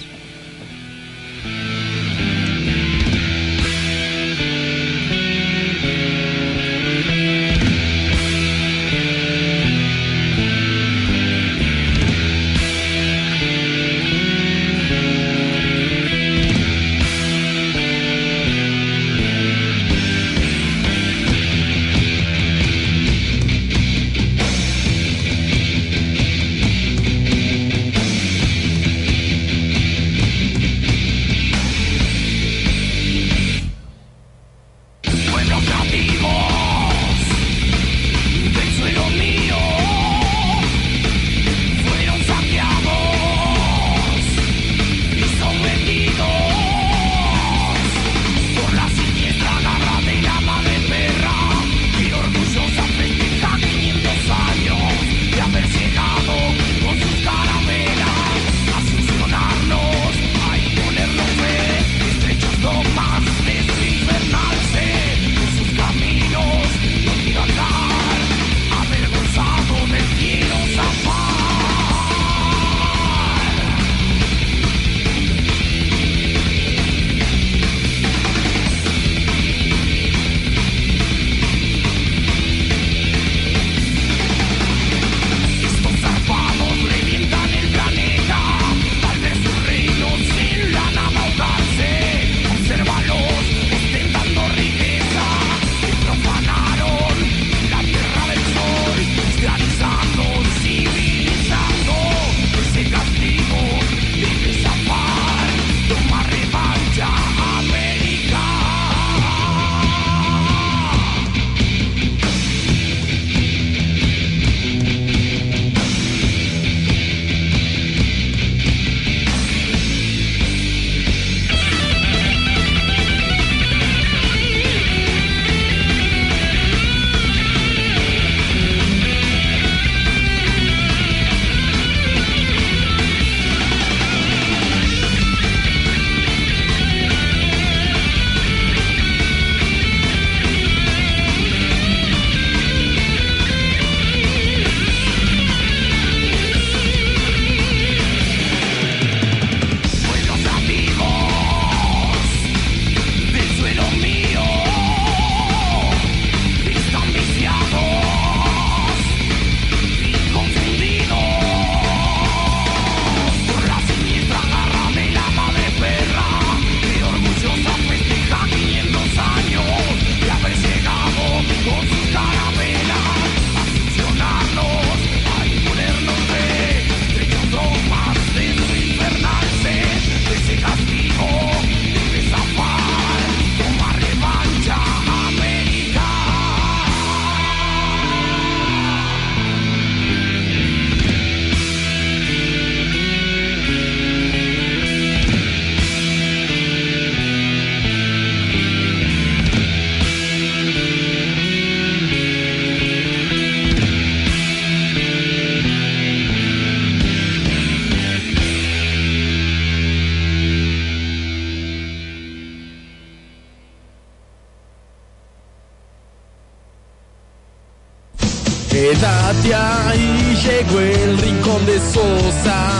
Llegó el rincón de Sosa.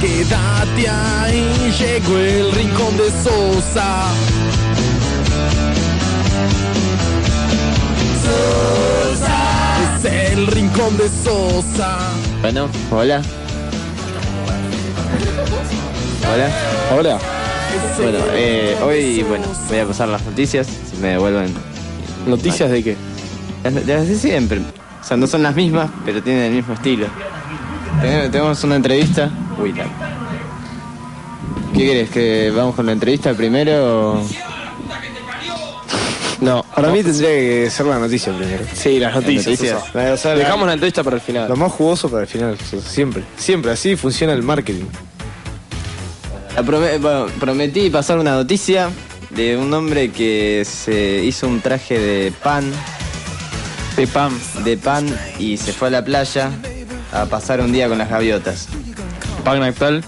Quédate ahí, llegó el rincón de Sosa. Sosa. Es el rincón de Sosa. Bueno, hola. Hola. Hola. Bueno, eh, hoy bueno, voy a pasar las noticias, si me devuelven. ¿Noticias de qué? Las, de siempre. O sea, no son las mismas, pero tienen el mismo estilo. Tenemos, tenemos una entrevista. Uy, la- ¿Qué querés? ¿Que vamos con la entrevista primero o...? No, para mí tendría que ser la noticia primero. Sí, las noticias. noticias. Sosa. O sea, la- Dejamos la entrevista para el final. Lo más jugoso para el final, siempre. Siempre, así funciona el marketing. La prome- bueno, prometí pasar una noticia de un hombre que se hizo un traje de pan. De pan. De pan y se fue a la playa a pasar un día con las gaviotas. Pan lactal.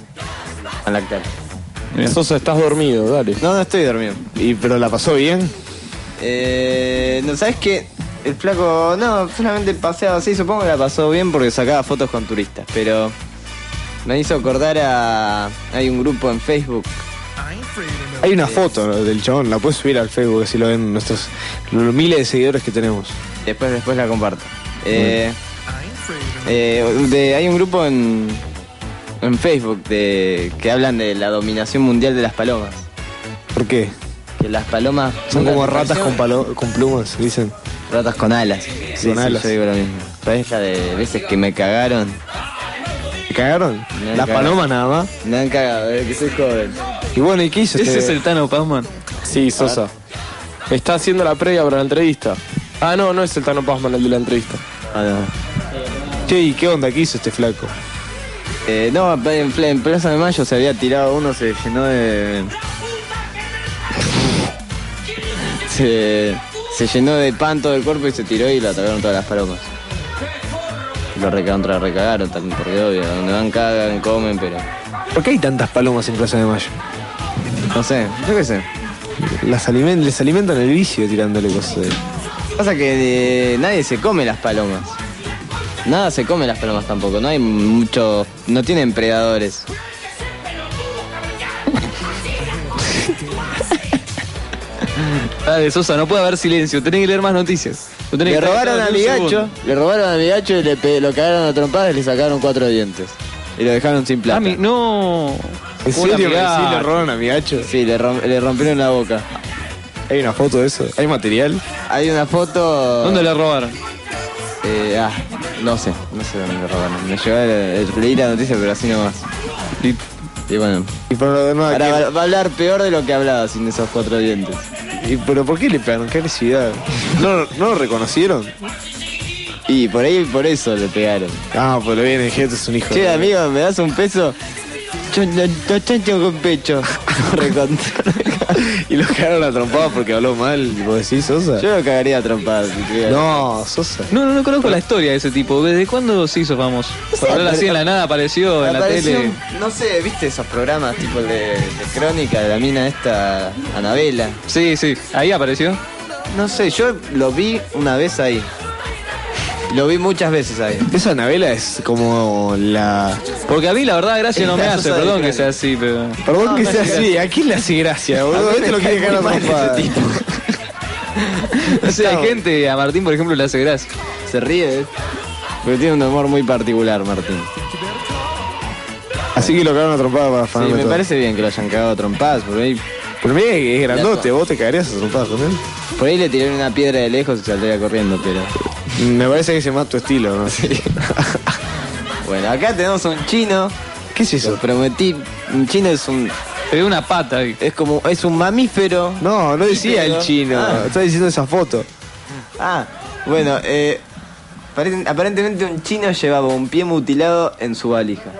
Pan lactal. Sosa, estás dormido, dale. No, no estoy dormido. ¿Y pero la pasó bien? Eh, no, ¿sabes qué? El flaco, no, solamente paseaba así, supongo que la pasó bien porque sacaba fotos con turistas, pero me hizo acordar a... Hay un grupo en Facebook. Hay una foto del chabón, la puedes subir al Facebook así lo ven nuestros los miles de seguidores que tenemos. Después, después la comparto. Eh, eh, de- hay un grupo en, en Facebook de, que hablan de la dominación mundial de las palomas. ¿Por qué? Que las palomas Son como ratas con, palo- con plumas, dicen. Ratas con alas. Sí, Con sí, alas. yo digo lo mismo. ¿Sabes la de veces que me cagaron? ¿Te cagaron? Me han Las cagado. palomas nada más. Me han cagado, desde que soy joven. Y bueno, ¿y qué hizo Ese este? es el Tano Pazman. Sí, Sosa. Está haciendo la previa para la entrevista. Ah, no, no es el Tano Pazman el de la entrevista. Ah, no. Che, ¿y qué onda? ¿Qué hizo este flaco? Eh, no, en, en Plaza de Mayo se había tirado uno, se llenó de. Se, se llenó de pan todo el cuerpo y se tiró y lo atacaron todas las palomas. Lo recontra recagaron también, porque obvio, donde van cagan, comen, pero. ¿Por qué hay tantas palomas en Plaza de Mayo? No sé, yo qué sé. Las les alimentan el vicio tirándole cosas. de- Pasa que eh, nadie se come las palomas. Nada se come las palomas tampoco, no hay mucho. no tienen predadores. *laughs* Dale, Sosa, no puede haber silencio. Tenés que leer más noticias. Le que robaron a mi gacho, le robaron a mi gacho y le pe- lo cagaron a trompadas y le sacaron cuatro dientes. Y lo dejaron sin plata. Ah, mi- no. ¿Sí le robaron a mi gacho? Sí, le, rom- le rompieron la boca. ¿Hay una foto de eso? ¿Hay material? Hay una foto. ¿Dónde le robaron? Eh, ah, no sé, no sé dónde le robaron. Me llegó el, el- leí la noticia, pero así nomás. Y, y bueno. ¿Y pero, no, Ahora ¿qué- va, va a hablar peor de lo que hablaba sin esos cuatro dientes. ¿Y pero por qué le pegaron? ¿Qué agresividad? ¿No, ¿No lo reconocieron? Y por ahí, por eso le pegaron. Ah, pues lo viene, dije, este es un hijo. Che, de- amigo, ¿me das un peso? Yo no, no tengo con pecho. *laughs* Y lo cagaron a trompadas porque habló mal. ¿Vos decís, Sosa? Yo lo cagaría a trompadas. No, Sosa. No, no, no conozco la historia de ese tipo. ¿Desde cuándo se hizo famoso? Por hablar así en la nada apareció en la Apareció, tele. No sé, ¿viste esos programas tipo el de, de crónica de la mina esta, Anabela? Sí, sí. Ahí apareció. No sé, yo lo vi una vez ahí. Lo vi muchas veces ahí. Esa novela es como la. Porque a mí la verdad gracia no me hace, perdón que sea así, pero. Perdón No, que no sea así. ¿A quién le hace gracia, boludo? A mí Este lo quiere cagar a tipo. *laughs* No sé, hay gente, a Martín por ejemplo le hace gracia. Se ríe, ¿eh? Porque tiene un humor muy particular, Martín. Así que lo cagaron a trompadas para Sí, afanarme me todo. parece bien que lo hayan cagado a trompadas, por ahí, mira que es grandote, vos te cagarías a trompadas él. por ahí le tiraron una piedra de lejos y saldría corriendo, pero... Me parece que ese es más tu estilo, ¿no? *laughs* Bueno, acá tenemos un chino. ¿Qué es Lo eso? prometí. Un chino es un... Dio una pata ahí. Es como... Es un mamífero. No, no decía el chino. Ah. Está diciendo esa foto. Ah, bueno, eh, aparent- aparentemente un chino llevaba un pie mutilado en su valija.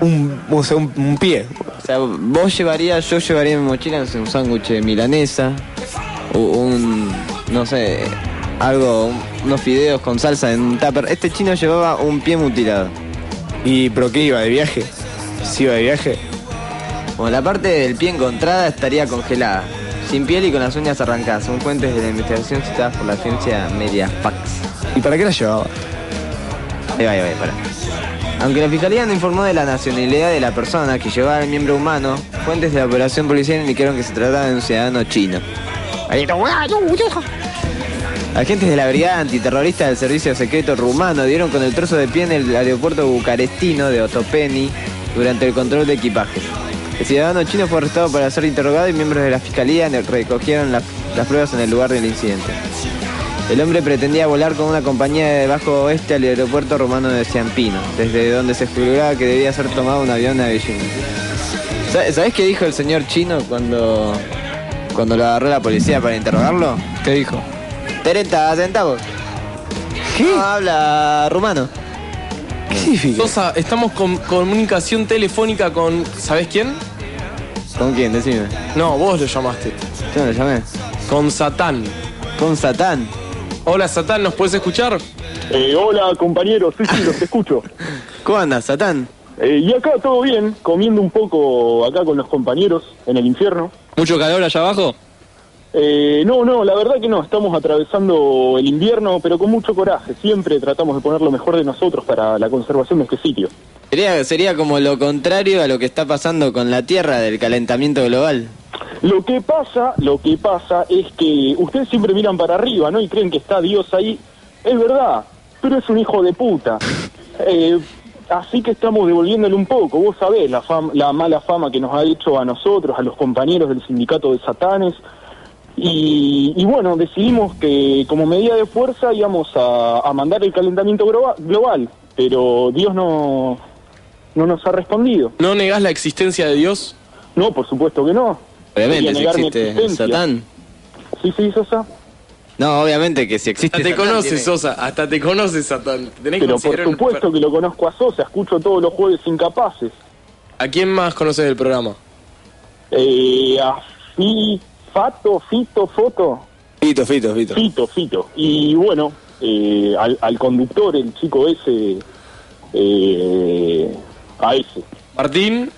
Un, o sea, un, un pie. O sea, vos llevarías, yo llevaría en mi mochila no sé, un sándwich de milanesa, o un, no sé, algo, un- unos fideos con salsa en un tupper. Este chino llevaba un pie mutilado. ¿Y pero qué iba? ¿De viaje? ¿Sí iba de viaje? Bueno, la parte del pie encontrada estaría congelada, sin piel y con las uñas arrancadas, según fuentes de la investigación citadas por la agencia Mediafax. ¿Y para qué la llevaba? Ahí va, ahí va, ahí, pará. Aunque la fiscalía no informó de la nacionalidad de la persona que llevaba el miembro humano, fuentes de la operación policial indicaron que se trataba de un ciudadano chino. Agentes de la brigada antiterrorista del servicio secreto rumano dieron con el trozo de pie en el aeropuerto bucarestino de Otopeni durante el control de equipajes. El ciudadano chino fue arrestado para ser interrogado y miembros de la fiscalía recogieron las, pruebas en el lugar del incidente. El hombre pretendía volar con una compañía de bajo oeste al aeropuerto romano de Ciampino, desde donde se especulaba que debía ser tomado un avión a Beijing. ¿Sa- ¿Sabés qué dijo el señor chino cuando, cuando lo agarró la policía para interrogarlo? ¿Qué dijo? 30 centavos. ¿Qué? No, habla rumano. Sosa, estamos con comunicación telefónica con. ¿Sabés quién? ¿Con quién? Decime. No, vos lo llamaste. Yo no lo llamé. Con Satán. ¿Con Satán? Hola Satán, ¿nos puedes escuchar? Eh, hola compañeros, sí, sí, los escucho. *laughs* ¿Cómo andas, Satán? Eh, y acá todo bien, comiendo un poco acá con los compañeros en el infierno. ¿Mucho calor allá abajo? Eh, no, no, la verdad que no, estamos atravesando el invierno, pero con mucho coraje. Siempre tratamos de poner lo mejor de nosotros para la conservación de este sitio. Sería, sería como lo contrario a lo que está pasando con la Tierra del calentamiento global. Lo que pasa, lo que pasa es que ustedes siempre miran para arriba, ¿no? Y creen que está Dios ahí. Es verdad, pero es un hijo de puta. *laughs* Eh, así que estamos devolviéndole un poco. Vos sabés la, fam- la mala fama que nos ha hecho a nosotros, a los compañeros del sindicato de Satanes. Y, y bueno, decidimos que como medida de fuerza íbamos a, a mandar el calentamiento globa- global. Pero Dios no, no nos ha respondido. ¿No negás la existencia de Dios? No, por supuesto que no. Obviamente, si existe. Satán. Sí, sí, Sosa. No, obviamente que si existe Hasta te Satán, conoces, tiene- Sosa, hasta te conoces, Satán. Tenés que Pero por un- supuesto que lo conozco a Sosa, escucho todos los jueves incapaces. ¿A quién más conoces del programa? Eh, a Fi- Fato, Fito, Foto. Fito, Fito, Fito. Fito, Fito. Y bueno, eh, al, al conductor, el chico ese, eh, a ese. Martín.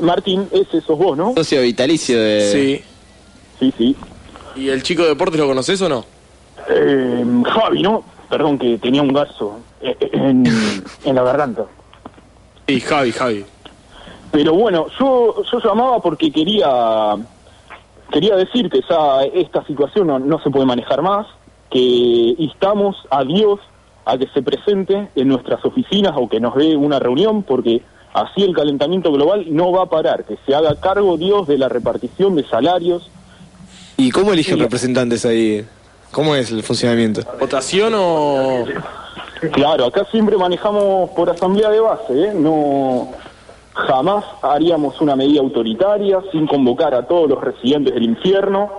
Martín, ese sos vos, ¿no? Socio vitalicio de... Sí. Sí, sí. ¿Y el chico de deportes lo conoces o no? Eh, Javi, ¿no? Perdón que tenía un gaso eh, en, en la garganta. Sí, Javi, Javi. Pero bueno, yo, yo llamaba porque quería quería decir que ya esta situación no, no se puede manejar más, que instamos a Dios a que se presente en nuestras oficinas o que nos dé una reunión, porque así el calentamiento global no va a parar, que se haga cargo Dios de la repartición de salarios. ¿Y cómo eligen representantes ahí? ¿Cómo es el funcionamiento? ¿Votación o...? Claro, acá siempre manejamos por asamblea de base, ¿eh? No, jamás haríamos una medida autoritaria sin convocar a todos los residentes del infierno.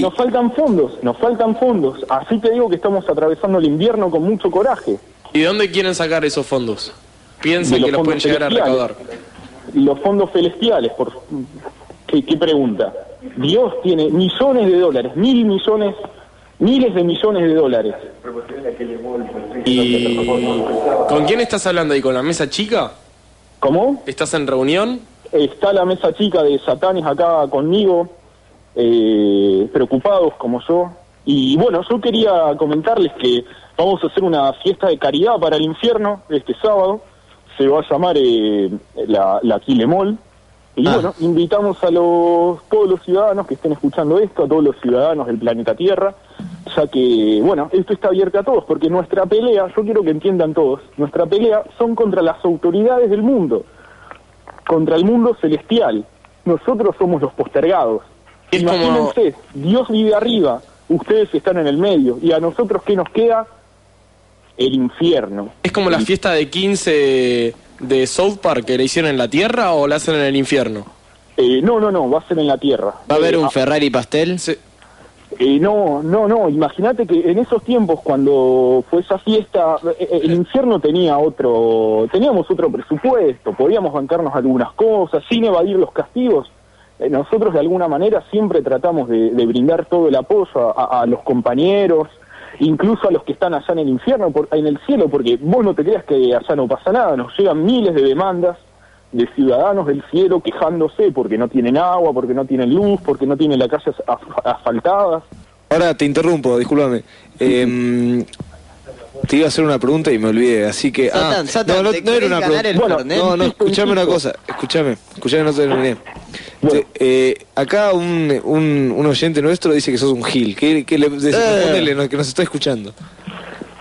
Nos faltan fondos, nos faltan fondos. Así te digo que estamos atravesando el invierno con mucho coraje. ¿Y de dónde quieren sacar esos fondos? Piensan De que los pueden llegar a recaudar. Los fondos celestiales, por ¿qué, qué pregunta? Dios tiene millones de dólares, mil millones, miles de millones de dólares. ¿Y con quién estás hablando ahí? ¿Con la mesa chica? ¿Cómo? ¿Estás en reunión? Está la mesa chica de Satanes acá conmigo, eh, preocupados como yo. Y bueno, yo quería comentarles que vamos a hacer una fiesta de caridad para el infierno este sábado. Se va a llamar eh, la, la Quilemol. Y bueno, invitamos a los, todos los ciudadanos que estén escuchando esto, a todos los ciudadanos del planeta Tierra, ya que, bueno, esto está abierto a todos, porque nuestra pelea, yo quiero que entiendan todos, nuestra pelea son contra las autoridades del mundo contra el mundo celestial. Nosotros somos los postergados. Es como- Imagínense, Dios vive arriba, ustedes están en el medio, y a nosotros qué nos queda? El infierno. ¿Es como la fiesta de 15 de South Park que la hicieron en la Tierra o la hacen en el infierno? Eh, no, no, no, va a ser en la tierra. ¿Va a haber Eh, un ah, Ferrari pastel? eh, no, no, no, imagínate que en esos tiempos cuando fue esa fiesta, eh, eh, el infierno tenía otro, teníamos otro presupuesto, podíamos bancarnos algunas cosas sin evadir los castigos. Eh, nosotros de alguna manera siempre tratamos de, de brindar todo el apoyo a, a- a los compañeros, incluso a los que están allá en el infierno, por- en el cielo, porque vos no te creas que allá no pasa nada, nos llegan miles de demandas de ciudadanos del cielo quejándose porque no tienen agua, porque no tienen luz, porque no tienen las calles as- asfaltadas. Ahora te interrumpo, discúlpame. Eh, te iba a hacer una pregunta y me olvidé, así que. Satan, ah, Satan, no, no, ¿te no era una pregunta. Fernet? no, no, escuchame una cosa, escuchame, escuchame, no te terminé. Te- eh, acá un, un, un oyente nuestro dice que sos un gil. ¿Qué, qué le decís? Eh. Que nos está escuchando.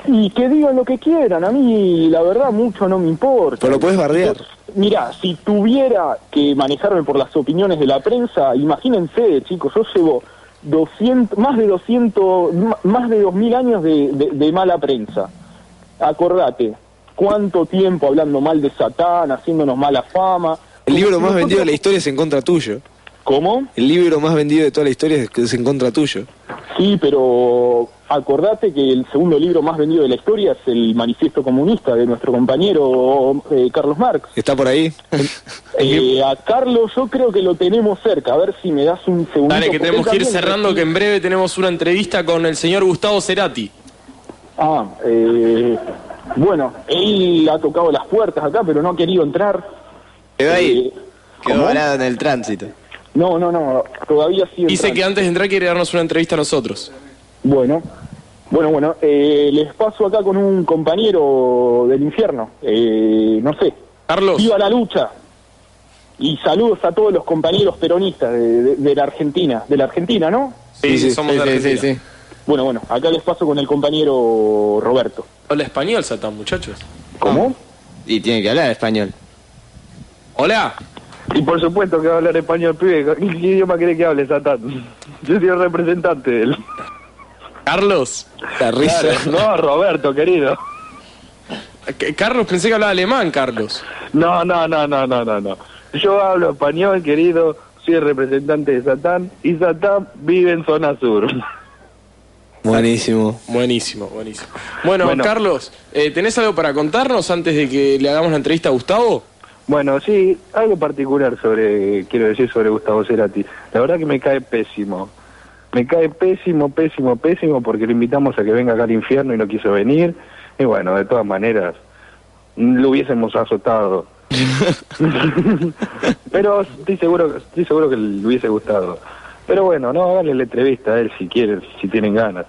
Y que digan lo que quieran, a mí la verdad mucho no me importa. Pero lo puedes bardear. Mira, si tuviera que manejarme por las opiniones de la prensa, imagínense, chicos, yo llevo 200, más de 200, ma- más de 2000 años de, de- de mala prensa. Acordate, cuánto tiempo hablando mal de Satán, haciéndonos mala fama. El libro más vendido de la historia es en contra tuyo. ¿Cómo? El libro más vendido de toda la historia es, es en contra tuyo. Sí, pero acordate que el segundo libro más vendido de la historia es el Manifiesto Comunista de nuestro compañero eh, Carlos Marx. ¿Está por ahí? Eh, *laughs* a Carlos yo creo que lo tenemos cerca. A ver si me das un segundo. Dale, que tenemos que ir cerrando, que en breve tenemos una entrevista con el señor Gustavo Cerati. Ah, eh, bueno, él ha tocado las puertas acá, pero no ha querido entrar. Quedó ahí. Quedó varado en el tránsito. No, no, no, todavía sí. Dice que antes de entrar quiere darnos una entrevista a nosotros. Bueno, bueno, bueno, eh, les paso acá con un compañero del infierno. Eh, no sé. Carlos. Viva la lucha. Y saludos a todos los compañeros peronistas de, de- de la Argentina. De la Argentina, ¿no? Sí, sí, somos de Argentina. Bueno, bueno, acá les paso con el compañero Roberto. Habla español, Satán, muchachos. ¿Cómo? Y tiene que hablar español. Hola. Y por supuesto que va a hablar español, pibe. ¿Qué idioma quiere que hable, Satán? Yo soy el representante de él. Carlos. La Claro, no, Roberto, querido. Que- Carlos, pensé que hablaba alemán, Carlos. No, no, no, no, no, no, no. Yo hablo español, querido. Soy el representante de Satán. Y Satán vive en zona sur. Buenísimo. Buenísimo, buenísimo. Bueno, Bueno. Carlos, eh, ¿tenés algo para contarnos antes de que le hagamos la entrevista a Gustavo? Bueno, sí, algo particular sobre, quiero decir, sobre Gustavo Cerati. La verdad que me cae pésimo. Me cae pésimo, pésimo, pésimo porque lo invitamos a que venga acá al infierno y no quiso venir. Y bueno, de todas maneras, lo hubiésemos azotado. *laughs* Pero estoy seguro, estoy seguro que le hubiese gustado. Pero bueno, no, háganle la entrevista a él si quieren, si tienen ganas.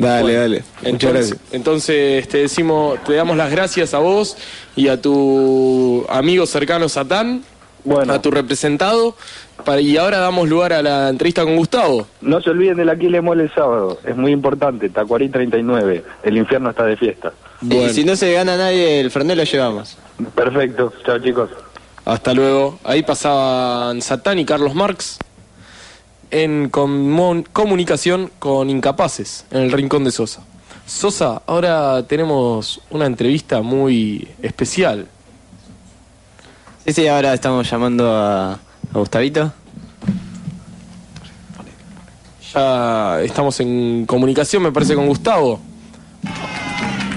Dale, Bueno, dale. Muchas Entonces, gracias. entonces te decimos, te damos las gracias a vos y a tu amigo cercano Satán, a tu representado, para- y ahora damos lugar a la entrevista con Gustavo. No se olviden de la Aquile Mole el sábado, es muy importante, Tacuarín 39, el infierno está de fiesta. Y si no se gana nadie, el Fernet lo llevamos. Perfecto, chao chicos. Hasta luego. Ahí pasaban Satán y Carlos Marx en comun- comunicación con incapaces en el rincón de Sosa. Sosa, ahora tenemos una entrevista muy especial. Sí, sí, ahora estamos llamando a, a Gustavito. Ya estamos en comunicación, me parece, con Gustavo.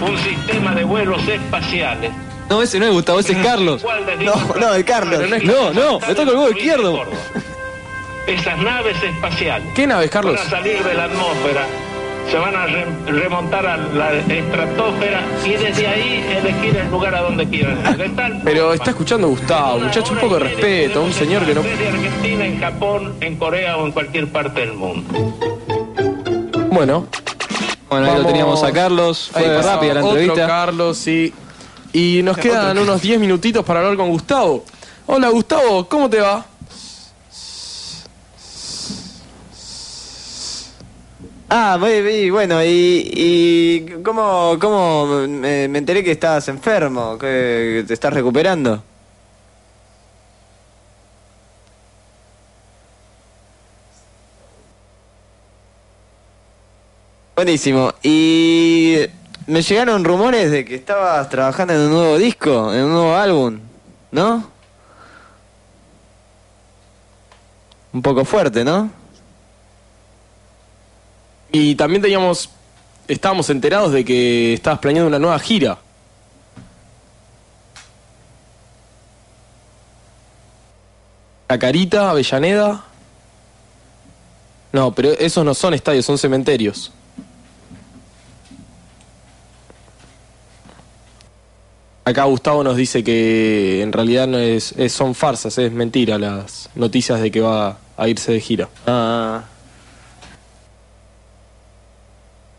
un sistema de vuelos espaciales. No, ese no es Gustavo, ese es Carlos. No, no, el Carlos. No, no, me toca el huevo izquierdo. Esas naves espaciales ¿Qué naves, Carlos? van a salir de la atmósfera, se van a re- remontar a la estratosfera y desde ahí elegir el lugar a donde quieran. *laughs* Tal Pero está escuchando Gustavo, muchacho, un poco de respeto, un señor que no... desde Argentina, en Japón, en Corea o en cualquier parte del mundo. Bueno. Bueno, ahí lo teníamos a Carlos, fue Ahí rápida la otro entrevista. Carlos, sí. Y nos quedan unos 10 minutitos para hablar con Gustavo. Hola, Gustavo, ¿cómo te va? Ah, bueno, y, y ¿cómo, cómo me, me enteré que estabas enfermo, que te estás recuperando? Buenísimo, y me llegaron rumores de que estabas trabajando en un nuevo disco, en un nuevo álbum, ¿no? Un poco fuerte, ¿no? Y también teníamos, estábamos enterados de que estabas planeando una nueva gira. Carita, Avellaneda. No, pero esos no son estadios, son cementerios. Acá Gustavo nos dice que en realidad no es, es- son farsas, es mentira las noticias de que va a irse de gira. Ah.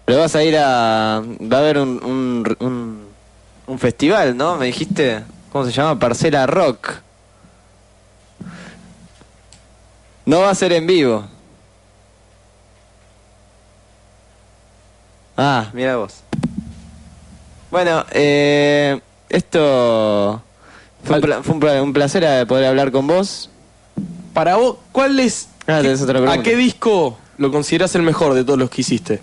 Pero vas a ir a... Va a haber un, un, un, un festival, ¿no? Me dijiste... ¿Cómo se llama? Parcela Rock. No va a ser en vivo. Ah, mira vos. Bueno, eh, esto fue, un, fue placer eh, poder hablar con vos. Para vos, ¿cuál es. Ah, otra ¿A qué disco lo considerás el mejor de todos los que hiciste?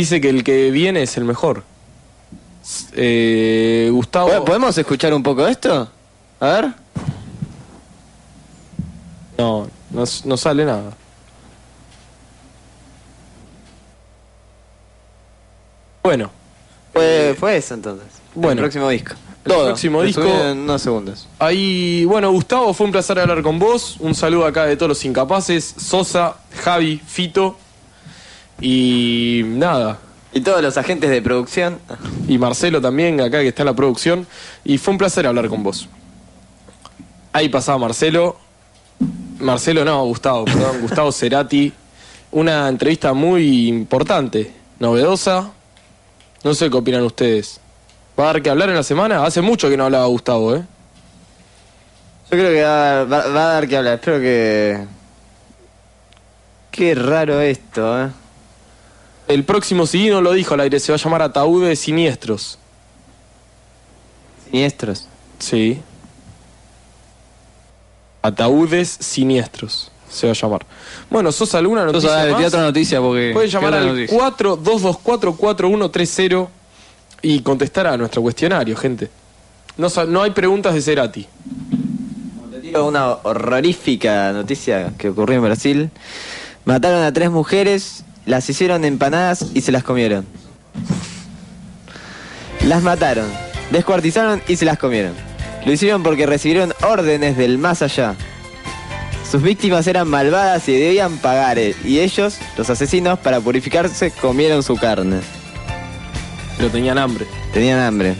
Dice que el que viene es el mejor. Eh, Gustavo. ¿Po- ¿Podemos escuchar un poco esto? A ver. No, no, no sale nada. Bueno. Fue, fue eso entonces. Bueno. El próximo disco. El Todo. próximo disco- En unos segundos. Ahí, bueno, Gustavo, fue un placer hablar con vos. Un saludo acá de todos los incapaces. Sosa, Javi, Fito. Y nada. Y todos los agentes de producción. Y Marcelo también, acá que está en la producción. Y fue un placer hablar con vos. Ahí pasaba Marcelo. Marcelo no, Gustavo, perdón. *laughs* Gustavo Cerati. Una entrevista muy importante, novedosa. No sé qué opinan ustedes. ¿Va a dar que hablar en la semana? Hace mucho que no hablaba Gustavo, ¿eh? Yo creo que va, va- va a dar que hablar. Espero que. Qué raro esto, ¿eh? El próximo CD no lo dijo al aire, se va a llamar Ataúdes Siniestros. ¿Siniestros? Sí. Ataúdes Siniestros se va a llamar. Bueno, ¿sos alguna noticia dale, más? otra noticia porque. Pueden llamar ¿qué otra al noticia? 42244130 y contestar a nuestro cuestionario, gente. No, no hay preguntas de Cerati. Una horrorífica noticia que ocurrió en Brasil. Mataron a tres mujeres, las hicieron empanadas y se las comieron. Las mataron, descuartizaron y se las comieron. Lo hicieron porque recibieron órdenes del más allá. Sus víctimas eran malvadas y debían pagar, eh, y ellos, los asesinos, para purificarse, comieron su carne. Pero tenían hambre. Tenían hambre.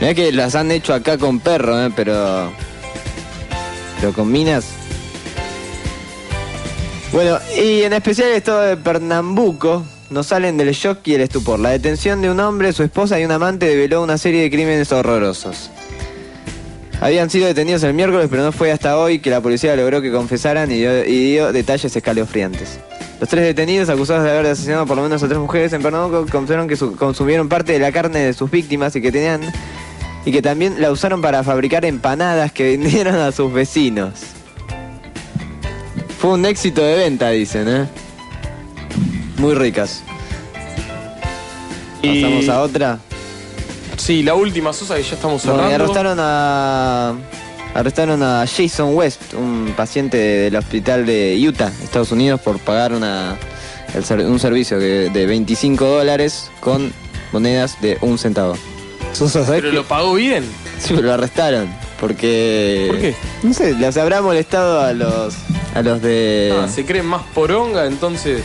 Mirá que las han hecho acá con perro, eh, pero. Pero con minas. Bueno, y en especial el estado de Pernambuco nos salen del shock y el estupor. La detención de un hombre, su esposa y un amante develó una serie de crímenes horrorosos. Habían sido detenidos el miércoles, pero no fue hasta hoy que la policía logró que confesaran y dio, y dio detalles escalofriantes. Los tres detenidos, acusados de haber asesinado por lo menos a tres mujeres en Pernambuco, confesaron que su- consumieron parte de la carne de sus víctimas y que tenían y que también la usaron para fabricar empanadas que *laughs* vendieron a sus vecinos. Fue un éxito de venta, dicen, ¿eh? Muy ricas. Y- Pasamos a otra. Sí, la última, Sosa, que ya estamos Bueno, y cerrando. arrestaron a. Arrestaron a Jason West, un paciente del hospital de Utah, Estados Unidos, por pagar una, el ser- un servicio que- de 25 dólares con monedas de un centavo. Pero lo pagó bien. Sí, pero lo arrestaron. Porque. ¿Por qué? No sé, les habrá molestado a los. A los de. Ah, se creen más poronga, entonces.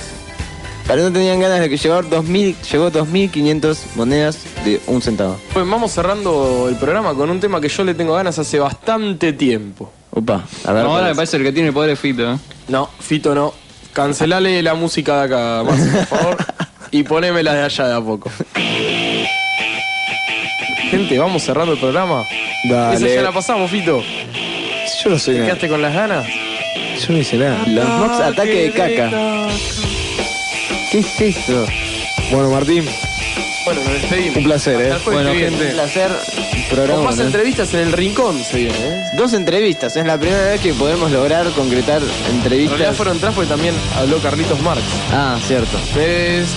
Pero no tenían ganas de que llevar 2000, llegó 2.500 monedas de un centavo. Pues vamos cerrando el programa con un tema que yo le tengo ganas hace bastante tiempo. Opa, a ver. No, ahora me parece el que tiene el poder es Fito. ¿eh? No, Fito no. Cancelale la música de acá, Marce, por favor. Y poneme la de allá de a poco. Gente, vamos cerrando el programa. Dale. Esa ya la pasamos, Fito. Yo no soy ¿Te quedaste con las ganas? Yo no hice nada. Los mobs ataque de caca. ¿Qué es eso? Bueno, Martín, Bueno, nos despedimos. un placer, ¿eh? Bueno, gente. Un placer. Con Programa, más ¿no? entrevistas en el rincón se viene, ¿eh? Dos entrevistas, es la primera vez que podemos lograr concretar entrevistas. fueron tres porque también habló Carlitos Marx. Ah, cierto. Es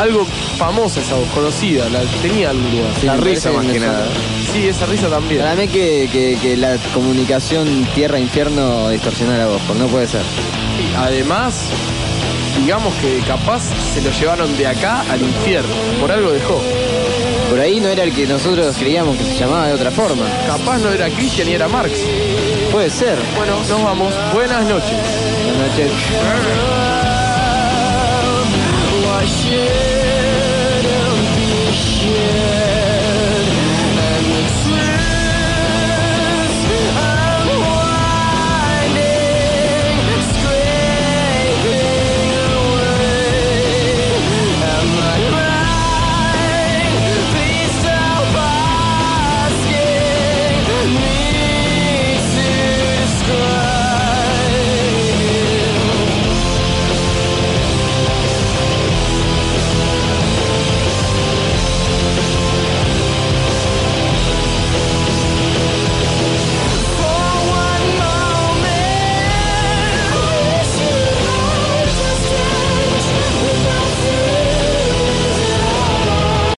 algo famosa esa voz, conocida, la tenía algún lugar. Sí, La risa más que nada. Sí, esa risa también. Para mí que, que- que la comunicación tierra-infierno distorsiona la voz, porque no puede ser. Y además, digamos que capaz se lo llevaron de acá al infierno. Por algo dejó. Por ahí no era el que nosotros creíamos que se llamaba de otra forma. Capaz no era Cristian y era Marx. Puede ser. Bueno, nos vamos. Buenas noches. Buenas noches.